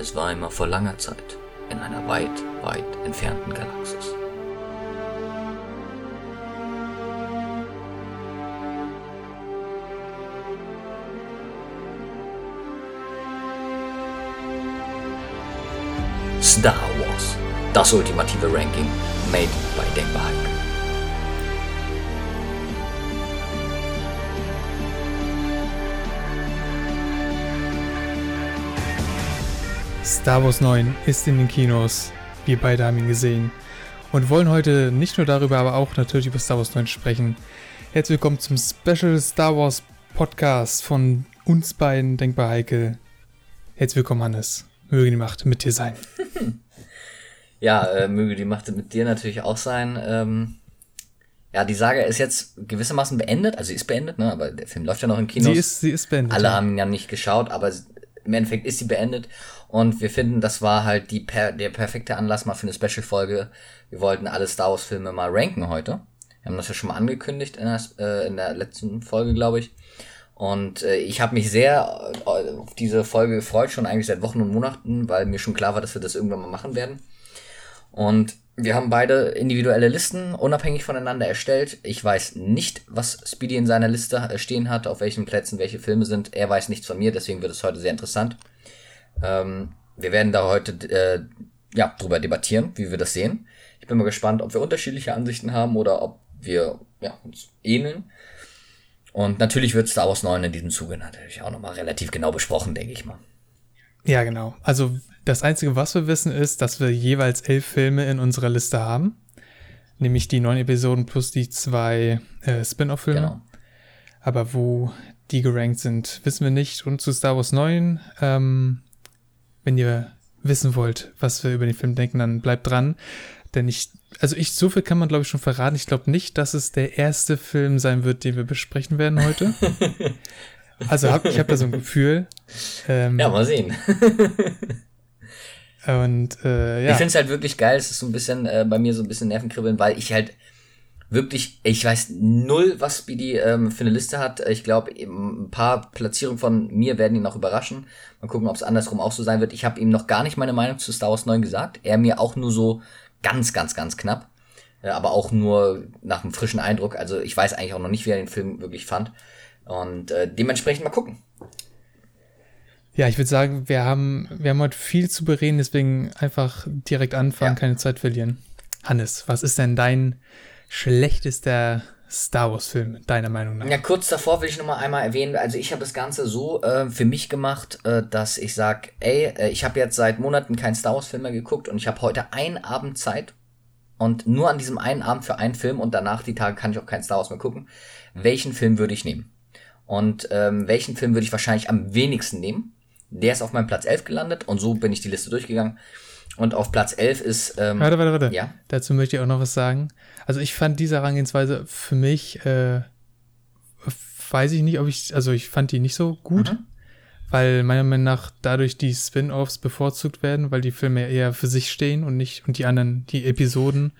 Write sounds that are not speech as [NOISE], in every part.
Es war immer vor langer Zeit, in einer weit, weit entfernten Galaxis. Star Wars, das ultimative Ranking, made by Denkbar Star Wars 9 ist in den Kinos. Wir beide haben ihn gesehen. Und wollen heute nicht nur darüber, aber auch natürlich über Star Wars 9 sprechen. Herzlich willkommen zum Special Star Wars Podcast von uns beiden, Denkbar Heike. Herzlich willkommen, Hannes. Möge die Macht mit dir sein. [LAUGHS] Ja, äh, möge die Macht mit dir natürlich auch sein. Ähm, ja, die Saga ist jetzt gewissermaßen beendet. Also sie ist beendet, ne? aber der Film läuft ja noch im Kino. Sie ist, sie ist beendet. Alle haben ihn ja nicht geschaut, aber im Endeffekt ist sie beendet. Und wir finden, das war halt die per der perfekte Anlass mal für eine Special-Folge. Wir wollten alle Star Wars-Filme mal ranken heute. Wir haben das ja schon mal angekündigt in der, äh, in der letzten Folge, glaube ich. Und äh, ich habe mich sehr äh, auf diese Folge gefreut, schon eigentlich seit Wochen und Monaten, weil mir schon klar war, dass wir das irgendwann mal machen werden. Und wir haben beide individuelle Listen unabhängig voneinander erstellt. Ich weiß nicht, was Speedy in seiner Liste äh, stehen hat, auf welchen Plätzen welche Filme sind. Er weiß nichts von mir, deswegen wird es heute sehr interessant. Ähm, wir werden da heute äh, ja, drüber debattieren, wie wir das sehen. Ich bin mal gespannt, ob wir unterschiedliche Ansichten haben oder ob wir ja, uns ähneln. Und natürlich wird Star Wars 9 in diesem Zuge natürlich auch nochmal relativ genau besprochen, denke ich mal. Ja, genau. Also das Einzige, was wir wissen, ist, dass wir jeweils elf Filme in unserer Liste haben. Nämlich die neun Episoden plus die zwei äh, Spin-off-Filme. Genau. Aber wo die gerankt sind, wissen wir nicht. Und zu Star Wars 9, ähm, wenn ihr wissen wollt, was wir über den Film denken, dann bleibt dran. Denn ich, also ich, so viel kann man glaube ich schon verraten. Ich glaube nicht, dass es der erste Film sein wird, den wir besprechen werden heute. [LAUGHS] also hab, ich habe da so ein Gefühl. Ähm, ja, mal sehen. [LAUGHS] Und äh, ja. Ich finde es halt wirklich geil. Es ist so ein bisschen äh, bei mir so ein bisschen Nervenkribbeln, weil ich halt wirklich, ich weiß null, was Speedy ähm, für eine Liste hat. Ich glaube, ein paar Platzierungen von mir werden ihn noch überraschen. Mal gucken, ob es andersrum auch so sein wird. Ich habe ihm noch gar nicht meine Meinung zu Star Wars 9 gesagt. Er mir auch nur so ganz, ganz, ganz knapp. Äh, aber auch nur nach einem frischen Eindruck. Also ich weiß eigentlich auch noch nicht, wie er den Film wirklich fand. Und äh, dementsprechend mal gucken. Ja, ich würde sagen, wir haben, wir haben heute viel zu bereden, deswegen einfach direkt anfangen, ja. keine Zeit verlieren. Hannes, was ist denn dein schlechtester Star Wars-Film, deiner Meinung nach? Ja, kurz davor will ich noch mal einmal erwähnen, also ich habe das Ganze so äh, für mich gemacht, äh, dass ich sage, ey, äh, ich habe jetzt seit Monaten keinen Star Wars-Film mehr geguckt und ich habe heute einen Abend Zeit und nur an diesem einen Abend für einen Film und danach die Tage kann ich auch keinen Star Wars mehr gucken. Welchen Film würde ich nehmen? Und ähm, welchen Film würde ich wahrscheinlich am wenigsten nehmen? Der ist auf meinem Platz 11 gelandet und so bin ich die Liste durchgegangen. Und auf Platz 11 ist. Ähm, warte, warte, warte. Ja. Dazu möchte ich auch noch was sagen. Also, ich fand diese Herangehensweise für mich, äh, weiß ich nicht, ob ich. Also, ich fand die nicht so gut. Mhm. Weil meiner Meinung nach dadurch die Spin-offs bevorzugt werden, weil die Filme eher für sich stehen und nicht und die anderen, die Episoden,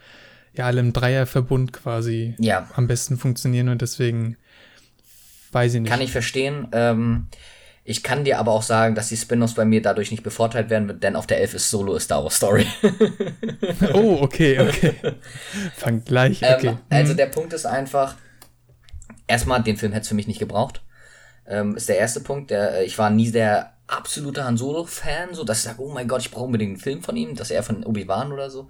ja alle im Dreierverbund quasi ja. am besten funktionieren und deswegen weiß ich nicht. Kann ich verstehen. Ähm, ich kann dir aber auch sagen, dass die Spin-offs bei mir dadurch nicht bevorteilt werden, denn auf der 11 ist Solo Star Wars Story. [LAUGHS] oh, okay, okay. Fang gleich, ähm, okay. Ähm, also der Punkt ist einfach, erstmal, den Film hätte es für mich nicht gebraucht. Ähm, ist der erste Punkt. Der, äh, ich war nie der absolute Han Solo-Fan, so dass ich sage, oh mein Gott, ich brauche unbedingt einen Film von ihm, dass er von Obi-Wan oder so.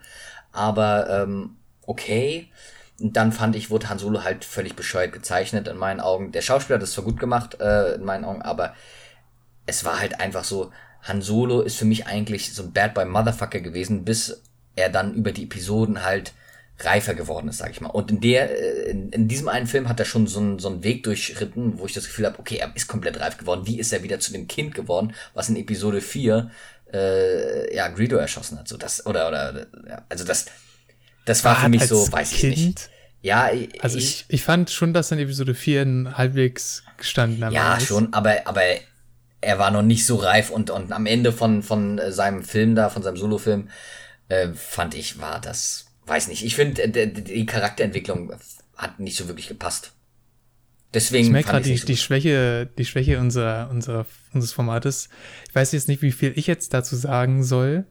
Aber ähm, okay. Und dann fand ich, wurde Han Solo halt völlig bescheuert gezeichnet in meinen Augen. Der Schauspieler hat das zwar gut gemacht äh, in meinen Augen, aber es war halt einfach so, Han Solo ist für mich eigentlich so ein Bad Boy Motherfucker gewesen, bis er dann über die Episoden halt reifer geworden ist, sag ich mal. Und in der, äh, in, in diesem einen Film hat er schon so einen, so einen Weg durchschritten, wo ich das Gefühl habe, okay, er ist komplett reif geworden. Wie ist er wieder zu dem Kind geworden, was in Episode 4 äh, ja, Greedo erschossen hat. So das, oder, oder, ja, also das, das war, war für mich so, weiß kind? ich nicht. Ja, ich, also ich, ich fand schon, dass in Episode 4 halbwegs gestanden hat. Ja, schon, aber, aber er war noch nicht so reif und, und am Ende von, von äh, seinem Film da, von seinem Solofilm, äh, fand ich, war das, weiß nicht, ich finde, die Charakterentwicklung hat nicht so wirklich gepasst. Deswegen ich merke gerade die, so die Schwäche, die Schwäche unserer, unserer, unseres Formates. Ich weiß jetzt nicht, wie viel ich jetzt dazu sagen soll,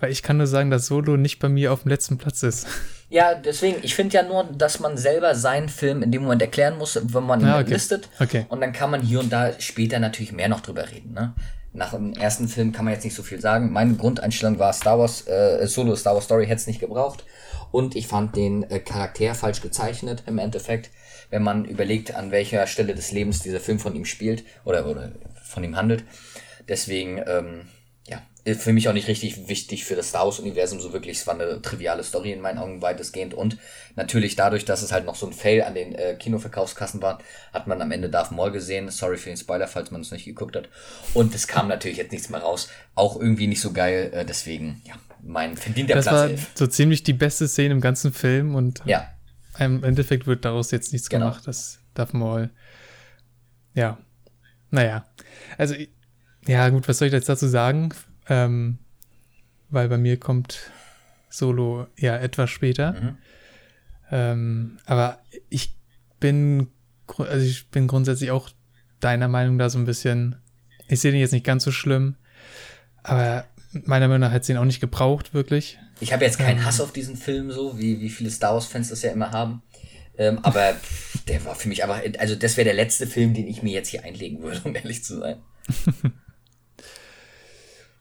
weil ich kann nur sagen, dass Solo nicht bei mir auf dem letzten Platz ist. Ja, deswegen, ich finde ja nur, dass man selber seinen Film in dem Moment erklären muss, wenn man ihn ah, okay. listet. Okay. Und dann kann man hier und da später natürlich mehr noch drüber reden. Ne? Nach dem ersten Film kann man jetzt nicht so viel sagen. Meine Grundeinstellung war Star Wars, äh, Solo Star Wars Story hätte es nicht gebraucht. Und ich fand den äh, Charakter falsch gezeichnet im Endeffekt, wenn man überlegt, an welcher Stelle des Lebens dieser Film von ihm spielt oder, oder von ihm handelt. Deswegen, ähm, für mich auch nicht richtig wichtig für das Star Wars-Universum, so wirklich, es war eine triviale Story in meinen Augen weitestgehend und natürlich dadurch, dass es halt noch so ein Fail an den äh, Kinoverkaufskassen war, hat man am Ende Darth Maul gesehen, sorry für den Spoiler, falls man es nicht geguckt hat und es kam natürlich jetzt nichts mehr raus, auch irgendwie nicht so geil, äh, deswegen, ja, mein verdienter das Platz war 11. so ziemlich die beste Szene im ganzen Film und ja. im Endeffekt wird daraus jetzt nichts genau. gemacht, das Darth Maul, ja, naja, also ja gut, was soll ich jetzt dazu sagen? Ähm, weil bei mir kommt Solo ja etwas später. Mhm. Ähm, aber ich bin, also ich bin grundsätzlich auch deiner Meinung da so ein bisschen. Ich sehe den jetzt nicht ganz so schlimm, aber meiner Meinung nach hat sie ihn auch nicht gebraucht, wirklich. Ich habe jetzt keinen ähm, Hass auf diesen Film, so wie, wie viele Star Wars-Fans das ja immer haben. Ähm, aber [LAUGHS] der war für mich einfach, also das wäre der letzte Film, den ich mir jetzt hier einlegen würde, um ehrlich zu sein. [LAUGHS]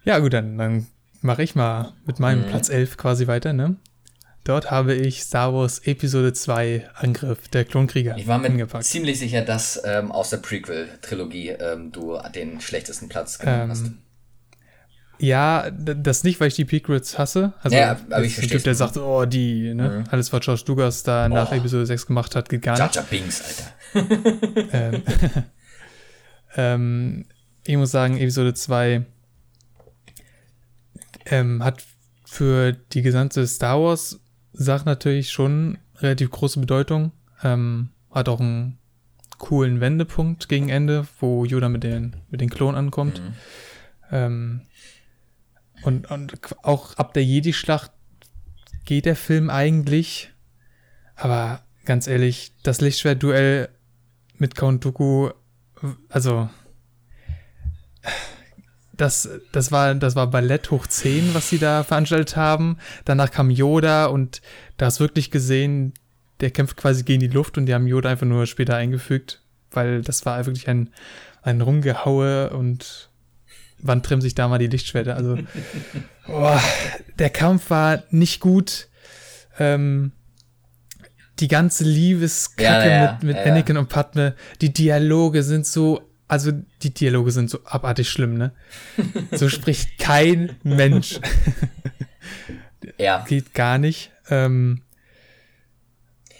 Ja, gut, dann, dann mache ich mal mit meinem mhm. Platz 11 quasi weiter, ne? Dort habe ich Star Wars Episode 2 Angriff der Klonkrieger. Ich war mir hingepackt. ziemlich sicher, dass ähm, aus der Prequel-Trilogie ähm, du den schlechtesten Platz genommen ähm, hast. Ja, das nicht, weil ich die Prequels hasse. Also, ja, aber ich verstehe. der sagt, oh, die, ne? Mhm. Alles, was George Lucas da oh. nach Episode 6 gemacht hat, geht gar nicht. Jaja Binks, Alter. [LAUGHS] ähm, [LAUGHS] ähm, ich muss sagen, Episode 2 ähm, hat für die gesamte Star Wars Sache natürlich schon relativ große Bedeutung. Ähm, hat auch einen coolen Wendepunkt gegen Ende, wo Yoda mit den, mit den Klonen ankommt. Mhm. Ähm, und, und auch ab der Jedi-Schlacht geht der Film eigentlich. Aber ganz ehrlich, das Lichtschwert-Duell mit Count Dooku, also das, das war, das war Ballett hoch 10, was sie da veranstaltet haben. Danach kam Yoda und da ist wirklich gesehen, der kämpft quasi gegen die Luft und die haben Yoda einfach nur später eingefügt, weil das war wirklich ein, ein Rumgehaue und wann trimmen sich da mal die Lichtschwerter? Also, [LAUGHS] boah, der Kampf war nicht gut. Ähm, die ganze Liebeskacke ja, ja, mit, mit ja, Anakin und Padme, die Dialoge sind so also die Dialoge sind so abartig schlimm, ne? So spricht kein Mensch. [LAUGHS] ja. Geht gar nicht. Ähm,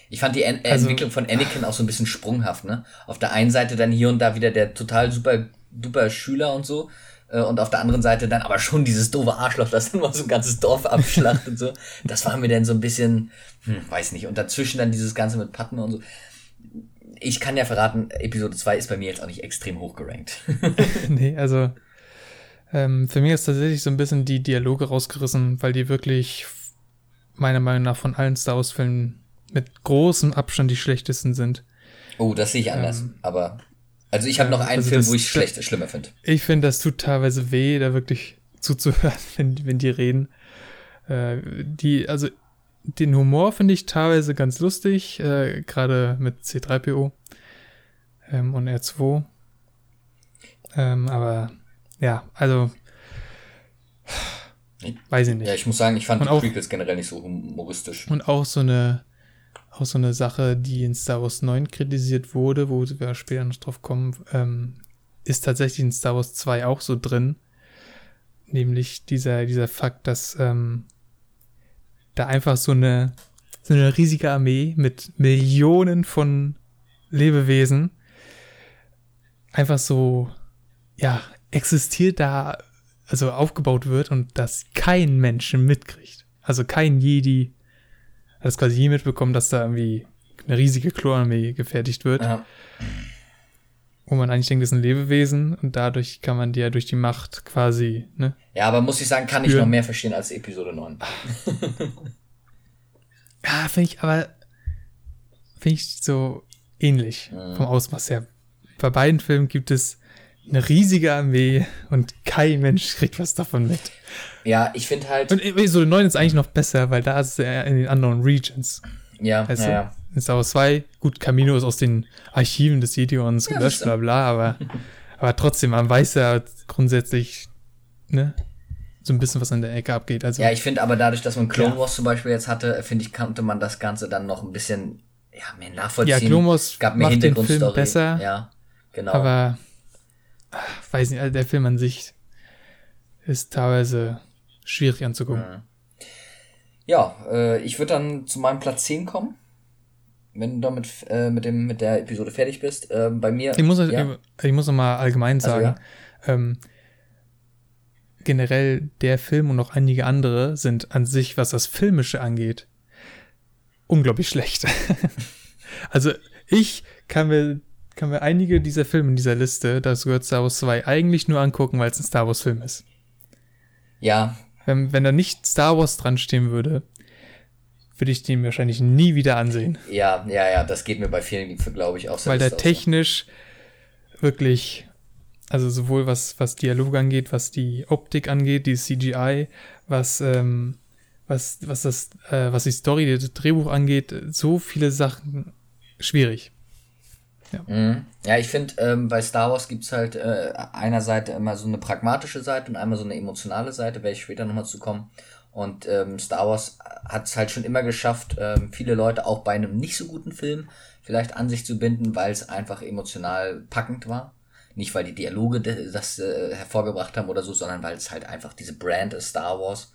ich fand die en also, Entwicklung von Anakin auch so ein bisschen sprunghaft, ne? Auf der einen Seite dann hier und da wieder der total super, duper Schüler und so. Äh, und auf der anderen Seite dann aber schon dieses doofe Arschloch, das dann mal so ein ganzes Dorf abschlachtet und so. Das war mir dann so ein bisschen, hm, weiß nicht. Und dazwischen dann dieses Ganze mit Padme und so ich kann ja verraten, Episode 2 ist bei mir jetzt auch nicht extrem hoch gerankt. [LAUGHS] [LAUGHS] nee, also ähm, für mich ist tatsächlich so ein bisschen die Dialoge rausgerissen, weil die wirklich meiner Meinung nach von allen Star Wars-Filmen mit großem Abstand die schlechtesten sind. Oh, das sehe ich anders. Ähm, aber also ich habe noch einen also Film, das, wo ich es schlecht, schlimmer finde. Ich finde, das tut teilweise weh, da wirklich zuzuhören, [LAUGHS] wenn, wenn die reden. Äh, die, also den Humor finde ich teilweise ganz lustig, äh, gerade mit C3PO ähm, und R2. Ähm, aber ja, also weiß ich nicht. Ja, ich muss sagen, ich fand und die auch, Prequels generell nicht so humoristisch. Und auch so eine auch so eine Sache, die in Star Wars 9 kritisiert wurde, wo wir später noch drauf kommen, ähm, ist tatsächlich in Star Wars 2 auch so drin. Nämlich dieser, dieser Fakt, dass ähm, da einfach so eine, so eine riesige Armee mit Millionen von Lebewesen einfach so, ja, existiert da, also aufgebaut wird und das kein Mensch mitkriegt. Also kein Jedi hat es quasi je mitbekommen, dass da irgendwie eine riesige Klonarmee gefertigt wird. Ja. Wo man eigentlich denkt, das ist ein Lebewesen und dadurch kann man die ja durch die Macht quasi, ne? Ja, aber muss ich sagen, kann ich noch mehr verstehen als Episode 9. [LAUGHS] ja, finde ich aber, finde ich so, ähnlich mhm. vom Ausmaß her. Bei beiden Filmen gibt es eine riesige Armee und kein Mensch kriegt was davon mit. Ja, ich finde halt. Und Episode 9 ist eigentlich noch besser, weil da ist er in den anderen Regions. Ja, ja, ja. In Star Wars 2, gut, Camino ist aus den Archiven des Gideons ja, gelöscht, bla bla, aber, aber trotzdem, man weiß ja grundsätzlich, ne, so ein bisschen was an der Ecke abgeht. Also, ja, ich finde aber dadurch, dass man Clone Wars zum Beispiel jetzt hatte, finde ich, konnte man das Ganze dann noch ein bisschen, ja, mehr nachvollziehen. Ja, Clone Wars gab mir macht den Film besser. Ja, genau. Aber, ach, weiß nicht, also der Film an sich ist teilweise schwierig anzugucken. Mhm. Ja, äh, ich würde dann zu meinem Platz 10 kommen. Wenn du damit äh, mit, dem, mit der Episode fertig bist. Ähm, bei mir. Ich muss, ja. ich muss noch mal allgemein sagen, also, ja. ähm, generell der Film und auch einige andere sind an sich, was das Filmische angeht, unglaublich schlecht. [LAUGHS] also ich kann mir, kann mir einige dieser Filme in dieser Liste, das gehört Star Wars 2, eigentlich nur angucken, weil es ein Star Wars Film ist. Ja. Wenn, wenn da nicht Star Wars dran stehen würde, würde ich den wahrscheinlich nie wieder ansehen. Ja, ja, ja, das geht mir bei vielen, glaube ich, auch so. Weil der technisch so. wirklich, also sowohl was, was Dialog angeht, was die Optik angeht, die CGI, was, ähm, was, was das, äh, was die Story, das Drehbuch angeht, so viele Sachen schwierig. Ja, mhm. ja ich finde, ähm, bei Star Wars gibt es halt äh, einer Seite immer so eine pragmatische Seite und einmal so eine emotionale Seite, werde ich später nochmal zu kommen. Und ähm, Star Wars hat es halt schon immer geschafft, ähm, viele Leute auch bei einem nicht so guten Film vielleicht an sich zu binden, weil es einfach emotional packend war. Nicht, weil die Dialoge das äh, hervorgebracht haben oder so, sondern weil es halt einfach diese Brand ist, Star Wars.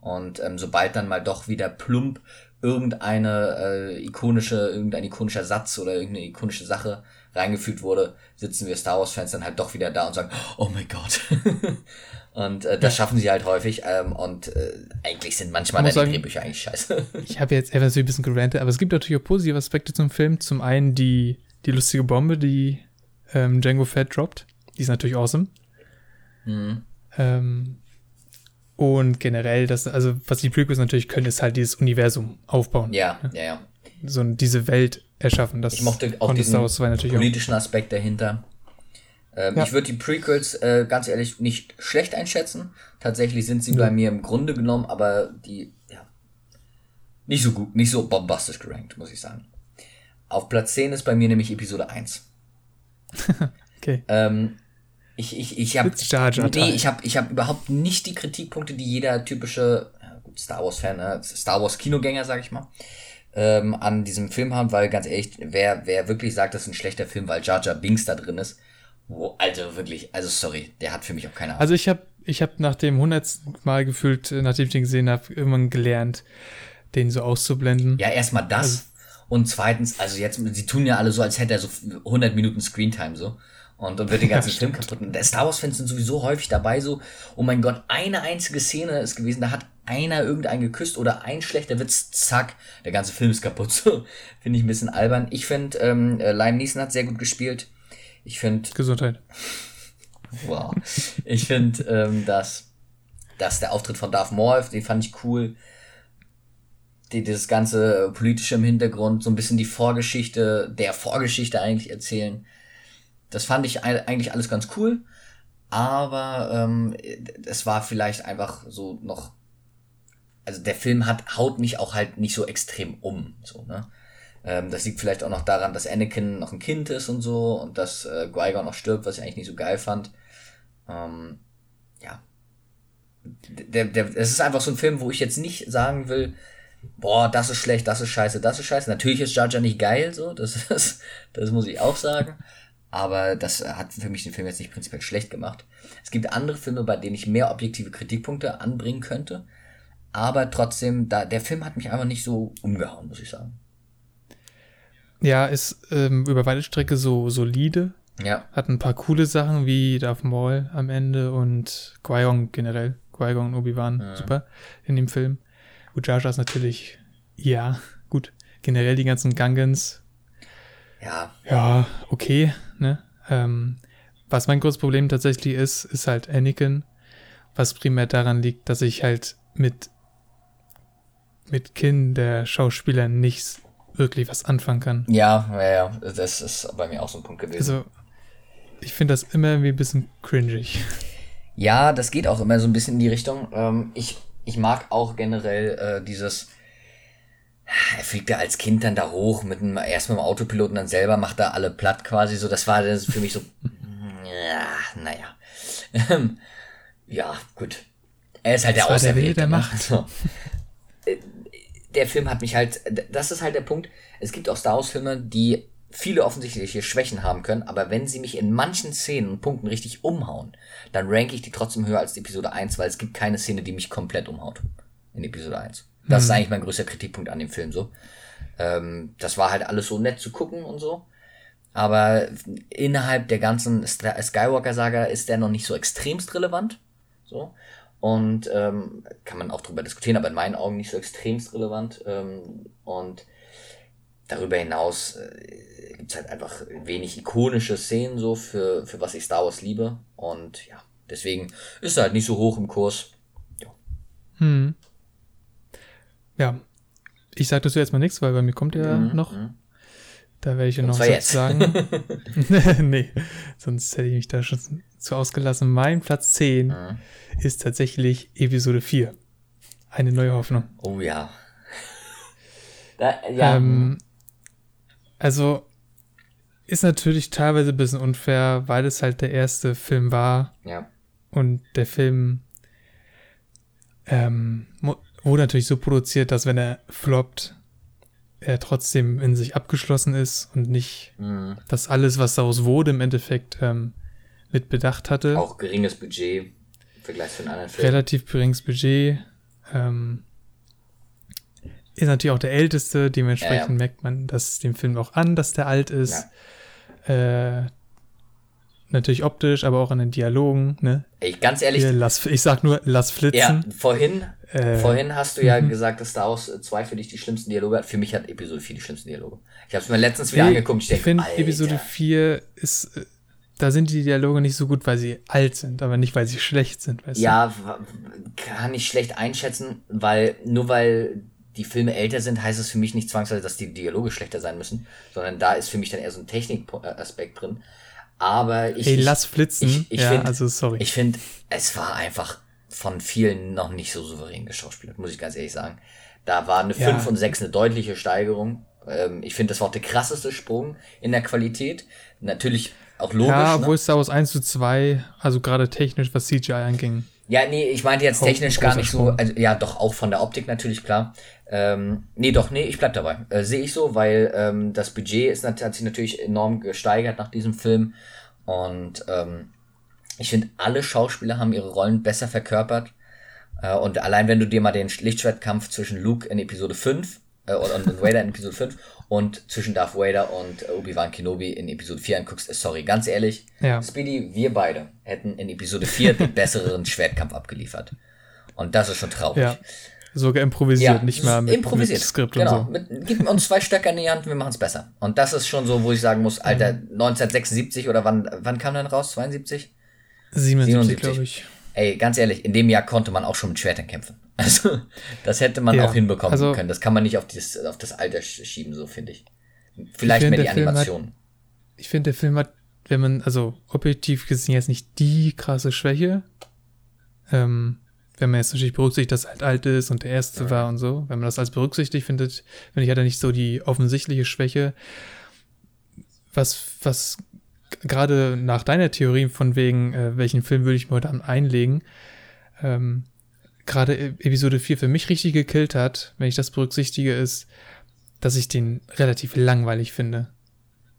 Und ähm, sobald dann mal doch wieder plump irgendeine äh, ikonische, irgendein ikonischer Satz oder irgendeine ikonische Sache reingefügt wurde, sitzen wir Star Wars-Fans dann halt doch wieder da und sagen, oh mein Gott. [LAUGHS] und äh, das schaffen sie halt häufig. Ähm, und äh, eigentlich sind manchmal die Drehbücher eigentlich scheiße. [LAUGHS] ich habe jetzt etwas ein bisschen gerantet, aber es gibt natürlich auch positive Aspekte zum Film. Zum einen die, die lustige Bombe, die ähm, Django Fett droppt. Die ist natürlich awesome. Mhm. Ähm, und generell, das, also was die Prequels natürlich können, ist halt dieses Universum aufbauen. Ja, ne? ja, ja. So diese Welt erschaffen. Das ich mochte auch diesen politischen auch. Aspekt dahinter. Ähm, ja. Ich würde die Prequels äh, ganz ehrlich nicht schlecht einschätzen. Tatsächlich sind sie ja. bei mir im Grunde genommen, aber die, ja, nicht so gut, nicht so bombastisch gerankt, muss ich sagen. Auf Platz 10 ist bei mir nämlich Episode 1. [LAUGHS] okay. Ähm, ich, ich, ich habe nee, ich hab, ich hab überhaupt nicht die Kritikpunkte, die jeder typische Star Wars-Fan, ne, Star Wars-Kinogänger, sag ich mal, ähm, an diesem Film haben, weil ganz ehrlich, wer, wer wirklich sagt, das ist ein schlechter Film, weil Jar Jar Binks da drin ist, wo, also wirklich, also sorry, der hat für mich auch keine Ahnung. Also ich habe ich hab nach dem hundertsten Mal gefühlt, äh, nachdem ich den gesehen habe, irgendwann gelernt, den so auszublenden. Ja, erstmal das. Also, und zweitens, also jetzt, sie tun ja alle so, als hätte er so 100 Minuten Screentime so und, und wird den ganzen ja, Film kaputt. Und Star Wars-Fans sind sowieso häufig dabei, so, oh mein Gott, eine einzige Szene ist gewesen, da hat einer irgendeinen geküsst oder ein schlechter Witz, zack, der ganze Film ist kaputt. So, [LAUGHS] finde ich ein bisschen albern. Ich finde, ähm, äh, Lime Neeson hat sehr gut gespielt. Ich finde. Gesundheit. Wow. Ich finde, ähm, dass, dass der Auftritt von Darth Maul, den fand ich cool. Die, dieses ganze politische im Hintergrund, so ein bisschen die Vorgeschichte, der Vorgeschichte eigentlich erzählen das fand ich eigentlich alles ganz cool, aber ähm, es war vielleicht einfach so noch. Also der Film hat haut mich auch halt nicht so extrem um, so ne. Ähm, das liegt vielleicht auch noch daran, dass Anakin noch ein Kind ist und so und dass äh, Qui-Gon noch stirbt, was ich eigentlich nicht so geil fand. Ähm, ja. Der, der, es ist einfach so ein Film, wo ich jetzt nicht sagen will, boah, das ist schlecht, das ist scheiße, das ist scheiße. Natürlich ist Jar nicht geil, so, das, [LAUGHS] ist, das muss ich auch sagen aber das hat für mich den Film jetzt nicht prinzipiell schlecht gemacht. Es gibt andere Filme, bei denen ich mehr objektive Kritikpunkte anbringen könnte, aber trotzdem, da, der Film hat mich einfach nicht so umgehauen, muss ich sagen. Ja, ist ähm, über weite Strecke so solide. Ja. Hat ein paar coole Sachen wie Darth Maul am Ende und Qui-Gon generell. Qui-Gon und Obi-Wan, ja. super in dem Film. Ujaja ist natürlich, ja, gut. Generell die ganzen Gungans. Ja. Ja, okay ne? Ähm, was mein großes Problem tatsächlich ist, ist halt Anakin, was primär daran liegt, dass ich halt mit mit Kin der Schauspieler nicht wirklich was anfangen kann. Ja, ja, ja, das ist bei mir auch so ein Punkt gewesen. Also, ich finde das immer irgendwie ein bisschen cringig. Ja, das geht auch immer so ein bisschen in die Richtung. Ähm, ich, ich mag auch generell äh, dieses. Er fliegt ja als Kind dann da hoch, mit einem, erst mit dem Autopiloten, dann selber macht er alle platt quasi. So, das war das für mich so. ja, naja. ja, gut. Er ist halt das der Auserwählte. Der, der ne? Macht. So. Der Film hat mich halt. Das ist halt der Punkt. Es gibt auch Star Wars-Filme, die viele offensichtliche Schwächen haben können, aber wenn sie mich in manchen Szenen und Punkten richtig umhauen, dann ranke ich die trotzdem höher als Episode 1, weil es gibt keine Szene, die mich komplett umhaut. In Episode 1. Das mhm. ist eigentlich mein größter Kritikpunkt an dem Film so. Ähm, das war halt alles so nett zu gucken und so. Aber innerhalb der ganzen Skywalker-Saga ist der noch nicht so extremst relevant. So. Und ähm, kann man auch drüber diskutieren, aber in meinen Augen nicht so extremst relevant. Ähm, und darüber hinaus äh, gibt es halt einfach wenig ikonische Szenen so für, für was ich Star Wars liebe. Und ja, deswegen ist er halt nicht so hoch im Kurs. Ja. Hm. Ja. Ich sage dazu jetzt mal nichts, weil bei mir kommt ja mhm, noch. Mhm. Da werde ich ja noch was sagen. [LAUGHS] [LAUGHS] nee, sonst hätte ich mich da schon zu ausgelassen. Mein Platz 10 mhm. ist tatsächlich Episode 4. Eine neue Hoffnung. Oh ja. [LAUGHS] Da, ja. Ähm, also ist natürlich teilweise ein bisschen unfair, weil es halt der erste Film war. Ja. Und der Film ähm, wurde natürlich so produziert, dass wenn er floppt, er trotzdem in sich abgeschlossen ist und nicht mhm. das alles, was daraus wurde, im Endeffekt ähm, mit bedacht hatte. Auch geringes Budget im Vergleich zu den anderen Filmen. Relativ geringes Budget. Ähm, ist natürlich auch der älteste, dementsprechend ja, ja. merkt man das dem Film auch an, dass der alt ist. Ja. Äh, natürlich optisch, aber auch in den Dialogen, ne? Ey, ganz ehrlich. Hier, lass, ich sag nur, lass flitzen. Ja, vorhin, äh, vorhin hast du ja mhm. gesagt, dass Star Wars 2 für dich die schlimmsten Dialoge hat. Für mich hat Episode 4 die schlimmsten Dialoge. Ich habe es mir letztens wieder nee, angeguckt. Ich, ich finde, Episode 4 ist, äh, da sind die Dialoge nicht so gut, weil sie alt sind, aber nicht, weil sie schlecht sind. Weißt ja, du? kann ich schlecht einschätzen, weil nur weil die Filme älter sind, heißt es für mich nicht zwangsweise, dass die Dialoge schlechter sein müssen, sondern da ist für mich dann eher so ein Technikaspekt drin. Aber ich. Hey, lass flitzen. Ich, ich ja, find, also sorry. Ich finde, es war einfach von vielen noch nicht so souverän geschauspielert, muss ich ganz ehrlich sagen. Da war eine ja. 5 und 6 eine deutliche Steigerung. Ähm, ich finde, das war der krasseste Sprung in der Qualität. Natürlich auch logisch. Ja, obwohl ne? Star Wars 1 zu 2, also gerade technisch, was CGI anging. Ja, nee, ich meinte jetzt technisch gar nicht so, also, ja, doch auch von der Optik natürlich, klar. Ähm, nee, doch, nee, ich bleib dabei. Äh, Sehe ich so, weil ähm, das Budget ist, hat sich natürlich enorm gesteigert nach diesem Film. Und ähm, ich finde, alle Schauspieler haben ihre Rollen besser verkörpert. Äh, und allein wenn du dir mal den Lichtschwertkampf zwischen Luke in Episode 5 äh, und, und Vader in Episode 5 und zwischen Darth Vader und äh, Obi-Wan Kenobi in Episode 4 anguckst, äh, sorry, ganz ehrlich, ja. Speedy, wir beide hätten in Episode 4 den besseren [LAUGHS] Schwertkampf abgeliefert. Und das ist schon traurig. Ja. Sogar improvisiert, ja, nicht mal mit, improvisiert. mit Skript genau. und so. Mit, gib uns zwei Stöcke in die Hand, wir machen es besser. Und das ist schon so, wo ich sagen muss, Alter, 1976 oder wann, wann kam denn raus? 72? 77, glaube ich. Ey, ganz ehrlich, in dem Jahr konnte man auch schon mit Schwertern kämpfen. Also, das hätte man ja, auch hinbekommen also, können. Das kann man nicht auf das, auf das Alter schieben, so finde ich. Vielleicht ich mehr die Animation. Hat, ich finde, der Film hat, wenn man, also objektiv gesehen, jetzt nicht die krasse Schwäche. Ähm, wenn man jetzt natürlich berücksichtigt, dass er halt alt ist und der erste ja. war und so, wenn man das als berücksichtigt findet, finde ich, hat er nicht so die offensichtliche Schwäche. Was, was gerade nach deiner Theorie von wegen, äh, welchen Film würde ich mir heute einlegen, ähm, gerade e-, Episode 4 für mich richtig gekillt hat, wenn ich das berücksichtige, ist, dass ich den relativ langweilig finde.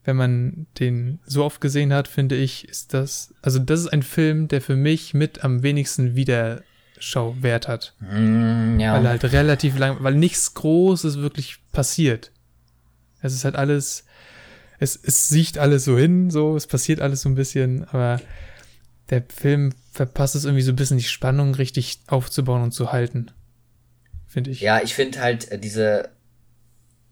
Wenn man den so oft gesehen hat, finde ich, ist das, also das ist ein Film, der für mich mit am wenigsten wieder Schauwert hat. Mm, ja. Weil halt relativ lang, weil nichts Großes wirklich passiert. Es ist halt alles, es, es sieht alles so hin, so, es passiert alles so ein bisschen, aber der Film verpasst es irgendwie so ein bisschen die Spannung richtig aufzubauen und zu halten. Finde ich. Ja, ich finde halt äh, diese,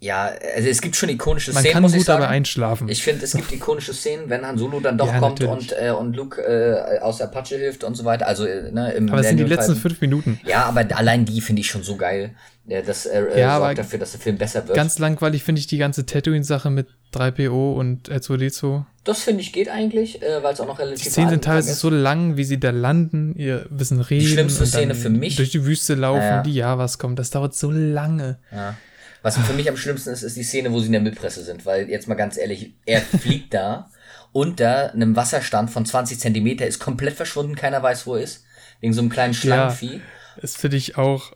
ja, also es gibt schon ikonische Man Szenen, kann muss gut dabei einschlafen. Ich finde, es gibt ikonische Szenen, wenn Han Solo dann doch Ja, kommt natürlich. und, äh, und Luke äh, aus der Patsche hilft und so weiter. Also, äh, ne, im aber es sind die letzten fünf Minuten. Ja, aber allein die finde ich schon so geil. Ja, das äh, äh, Ja, sorgt dafür, dass der Film besser wird. Ganz langweilig finde ich die ganze Tatooine-Sache mit 3PO und R2D2. das finde ich geht eigentlich, äh, weil es auch noch relativ Die Szenen sind teilweise ist. so lang, wie sie da landen, ihr wissen reden. schlimmste und dann Szene für mich- Durch die Wüste laufen, Ja. die Javas kommen. Das dauert so lange. Ja. Was für mich am schlimmsten ist, ist die Szene, wo sie in der Müllpresse sind, weil jetzt mal ganz ehrlich, er fliegt da unter einem Wasserstand von 20 Zentimeter, ist komplett verschwunden, keiner weiß, wo er ist. Wegen so einem kleinen Schlangenvieh. Das finde ich auch.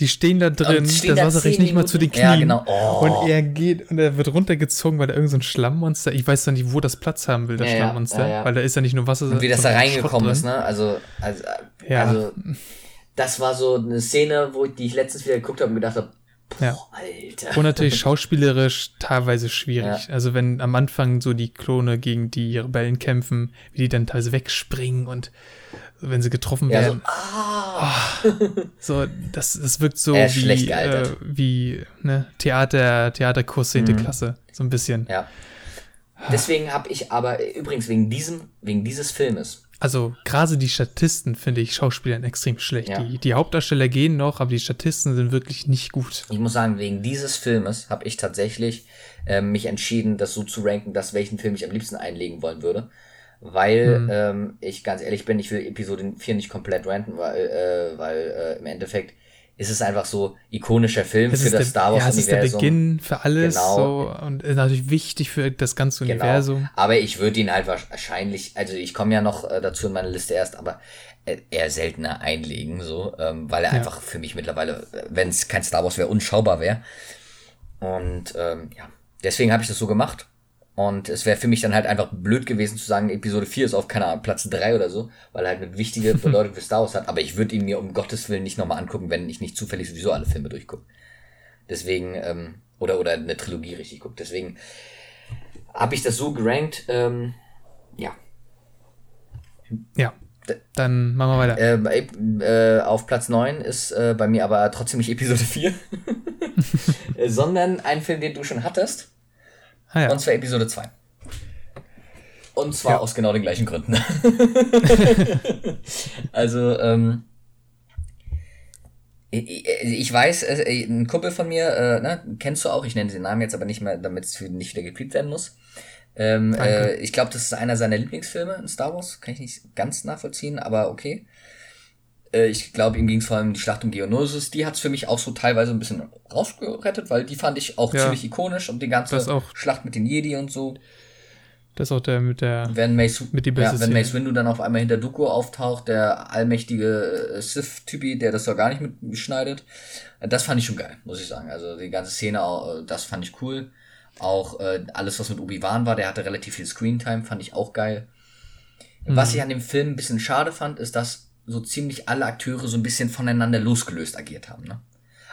Die stehen da drin, stehen das da Wasser reicht nicht mal zu den. Knien. Ja, genau. Oh. Und er geht und er wird runtergezogen, weil da irgendein so ein Schlammmonster, ich weiß doch nicht, wo das Platz haben will, das Ja, ja, Schlammmonster, ja, ja. weil da ist ja nicht nur Wasser, Und wie das da reingekommen ist, ne? Also, also, Ja. also, das war so eine Szene, wo ich, die ich letztens wieder geguckt habe und gedacht habe, Ja. Alter. Und natürlich schauspielerisch teilweise schwierig. Ja. Also wenn am Anfang so die Klone gegen die Rebellen kämpfen, wie die dann teilweise wegspringen und wenn sie getroffen Ja, so, werden. ah, So, das, das wirkt so ist wie, äh, wie ne, Theater, Theaterkurs 10. Mhm. Klasse. So ein bisschen. ja. Deswegen habe ich aber, übrigens wegen diesem, wegen dieses Filmes, Also gerade die Statisten finde ich Schauspielern extrem schlecht. Ja. Die, die Hauptdarsteller gehen noch, aber die Statisten sind wirklich nicht gut. ich muss sagen, wegen dieses Filmes habe ich tatsächlich ähm, mich entschieden, das so zu ranken, dass welchen Film ich am liebsten einlegen wollen würde. Weil Mhm. ähm, ich ganz ehrlich bin, ich will Episode 4 nicht komplett ranten, weil, äh, weil äh, im Endeffekt ist es einfach so ikonischer Film Es für das der, Star Wars ja, es ist der Universum. Beginn für alles Genau. so und ist natürlich wichtig für das ganze Genau. Universum. Aber ich würde ihn halt wahrscheinlich, also ich komme ja noch äh, dazu in meine Liste erst, aber äh, eher seltener einlegen, so, ähm, weil er Ja. einfach für mich mittlerweile, wenn es kein Star Wars wäre, unschaubar wäre. Und ähm, ja, deswegen habe ich das so gemacht. Und es wäre für mich dann halt einfach blöd gewesen zu sagen, Episode 4 ist auf, keine Ahnung, Platz 3 oder so, weil er halt eine wichtige [LAUGHS] Bedeutung für Star Wars hat. Aber ich würde ihn mir um Gottes Willen nicht nochmal angucken, wenn ich nicht zufällig sowieso alle Filme durchgucke. Deswegen, ähm, oder, oder eine Trilogie richtig gucke. Deswegen habe ich das so gerankt, ähm, ja. Ja. Dann machen wir weiter. Äh, äh, auf Platz 9 ist äh, bei mir aber trotzdem nicht Episode 4, äh, [LAUGHS] [LAUGHS] sondern ein Film, den du schon hattest, ah, ja. und zwar Episode 2. Und zwar Ja. aus genau den gleichen Gründen. [LAUGHS] also, ähm, ich, weiß, äh, ein Kumpel von mir, äh, ne, kennst du auch, ich nenne den Namen jetzt aber nicht mehr, damit es nicht wieder gepiept werden muss. Ähm, äh, ich glaube, das ist einer seiner Lieblingsfilme in Star Wars. Kann ich nicht ganz nachvollziehen, aber okay. Äh, ich glaube, ihm ging es vor allem um die Schlacht um Geonosis. Die hat's für mich auch so teilweise ein bisschen rausgerettet, weil die fand ich auch Ja. ziemlich ikonisch und die ganze. Schlacht mit den Jedi und so. Das ist auch der mit der. Wenn Mace, Mit die ja, wenn. Mace Windu dann auf einmal hinter Dooku auftaucht, der allmächtige äh, Sith-Typi, der das doch gar nicht mitschneidet. Das fand ich schon geil, muss ich sagen. Also die ganze Szene, auch, äh, das fand ich cool. Auch äh, alles, was mit Obi-Wan war, der hatte relativ viel Screentime, fand ich auch geil. Was Mhm. ich an dem Film ein bisschen schade fand, ist, dass so ziemlich alle Akteure so ein bisschen voneinander losgelöst agiert haben. Ne?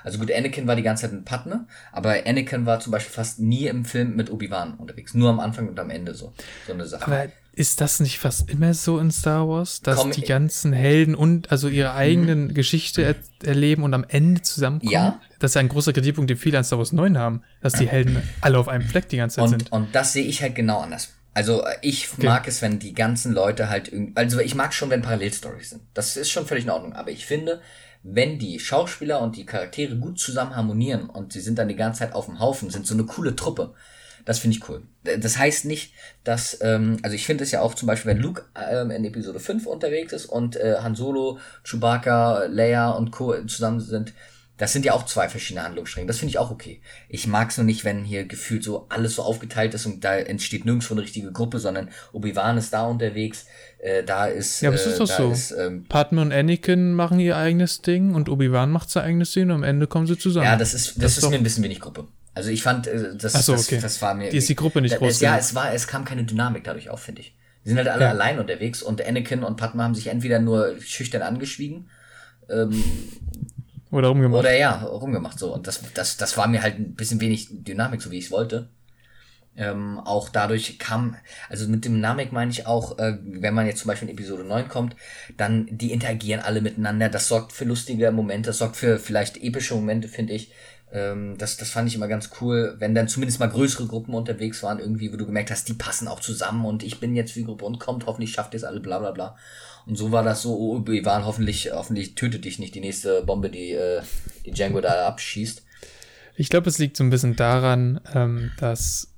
Also gut, Anakin war die ganze Zeit ein Partner, aber Anakin war zum Beispiel fast nie im Film mit Obi-Wan unterwegs. Nur am Anfang und am Ende so. So eine Sache. Aber ist das nicht fast immer so in Star Wars, dass Komm, die äh, ganzen Helden und also ihre eigenen Geschichte er erleben und am Ende zusammenkommen? Ja. Das ist ja ein großer Kritikpunkt, den viele an Star Wars 9 haben, dass die Helden alle auf einem Fleck die ganze Zeit Und, sind. und das sehe ich halt genau anders. Also äh, ich mag es, wenn die ganzen Leute halt irgendwie, also ich mag schon, wenn Parallelstories sind. Das ist schon völlig in Ordnung. Aber ich finde, wenn die Schauspieler und die Charaktere gut zusammen harmonieren und sie sind dann die ganze Zeit auf dem Haufen, sind so eine coole Truppe. Das finde ich cool. Das heißt nicht, dass, ähm, also ich finde es ja auch zum Beispiel, wenn Luke ähm, in Episode 5 unterwegs ist und äh, Han Solo, Chewbacca, Leia und Co. zusammen sind, das sind ja auch zwei verschiedene Handlungsstränge. Das finde ich auch okay. Ich mag es nur nicht, wenn hier gefühlt so alles so aufgeteilt ist und da entsteht nirgendwo eine richtige Gruppe, sondern Obi-Wan ist da unterwegs, äh, da ist. Ja, aber es äh, ist doch da so. Ist, ähm, Padme und Anakin machen ihr eigenes Ding und Obi-Wan macht sein eigenes Ding und am Ende kommen sie zusammen. ja, das ist, das, Das ist ist doch- mir ein bisschen wenig Gruppe. Also ich fand, äh, das, so, das, okay. das war mir. Die ist die Gruppe nicht das, groß Es, ja, es war, es kam keine Dynamik dadurch auf, finde ich. Die sind halt alle Ja. allein unterwegs und Anakin und Padma haben sich entweder nur schüchtern angeschwiegen Oder umgemacht. Oder ja, rumgemacht so. Und das, das, das war mir halt ein bisschen wenig Dynamik, so wie ich es wollte. Ähm, auch dadurch kam, also mit Dynamik meine ich auch, äh, wenn man jetzt zum Beispiel in Episode 9 kommt, dann die interagieren alle miteinander. Das sorgt für lustige Momente, das sorgt für vielleicht epische Momente, finde ich. Ähm, das, das fand ich immer ganz cool, wenn dann zumindest mal größere Gruppen unterwegs waren, irgendwie, wo du gemerkt hast, die passen auch zusammen und ich bin jetzt wie Gruppe und kommt, hoffentlich schafft ihr es alle, bla bla bla. Und so war das so, oh, Obi-Wan, hoffentlich, hoffentlich tötet dich nicht die nächste Bombe, die, äh, die Django da abschießt. Ich glaube, es liegt so ein bisschen daran, ähm, dass,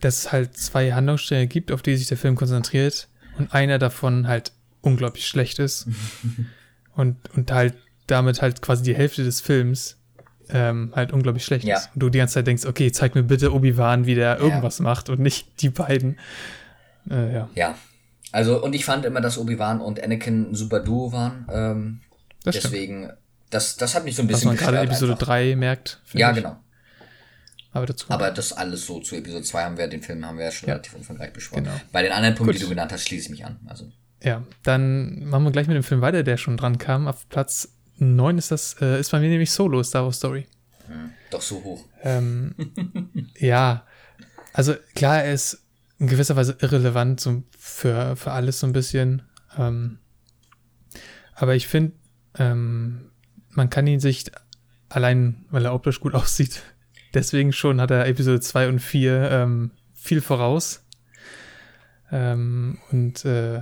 dass es halt zwei Handlungsstränge gibt, auf die sich der Film konzentriert und einer davon halt unglaublich schlecht ist [LAUGHS] und, und halt damit halt quasi die Hälfte des Films ähm, halt unglaublich schlecht ja. ist. Und du die ganze Zeit denkst, okay, zeig mir bitte Obi-Wan, wie der ja. irgendwas macht und nicht die beiden. Äh, ja. Ja. Also, und ich fand immer, dass Obi-Wan und Anakin ein super Duo waren. Ähm, das deswegen, das, das hat mich so ein bisschen Was man gerade Episode einfach. 3 merkt. Ja, ich. genau. Aber dazu. Aber das alles so zu Episode 2 haben wir, den Film haben wir ja schon ja. relativ umfangreich besprochen. Genau. Bei den anderen Punkten, Gut. die du genannt hast, schließe ich mich an. Also. Ja, dann machen wir gleich mit dem Film weiter, der schon dran kam. Auf Platz 9 ist das, äh, ist bei mir nämlich Solo, Star Wars Story. Hm, doch so hoch. Ähm, [LAUGHS] ja, also klar, er ist in gewisser Weise irrelevant so für, für alles so ein bisschen. Ähm, aber ich finde, ähm, man kann ihn sich allein, weil er optisch gut [LAUGHS] aussieht, deswegen schon hat er Episode 2 und 4 ähm, viel voraus. Ähm, und äh,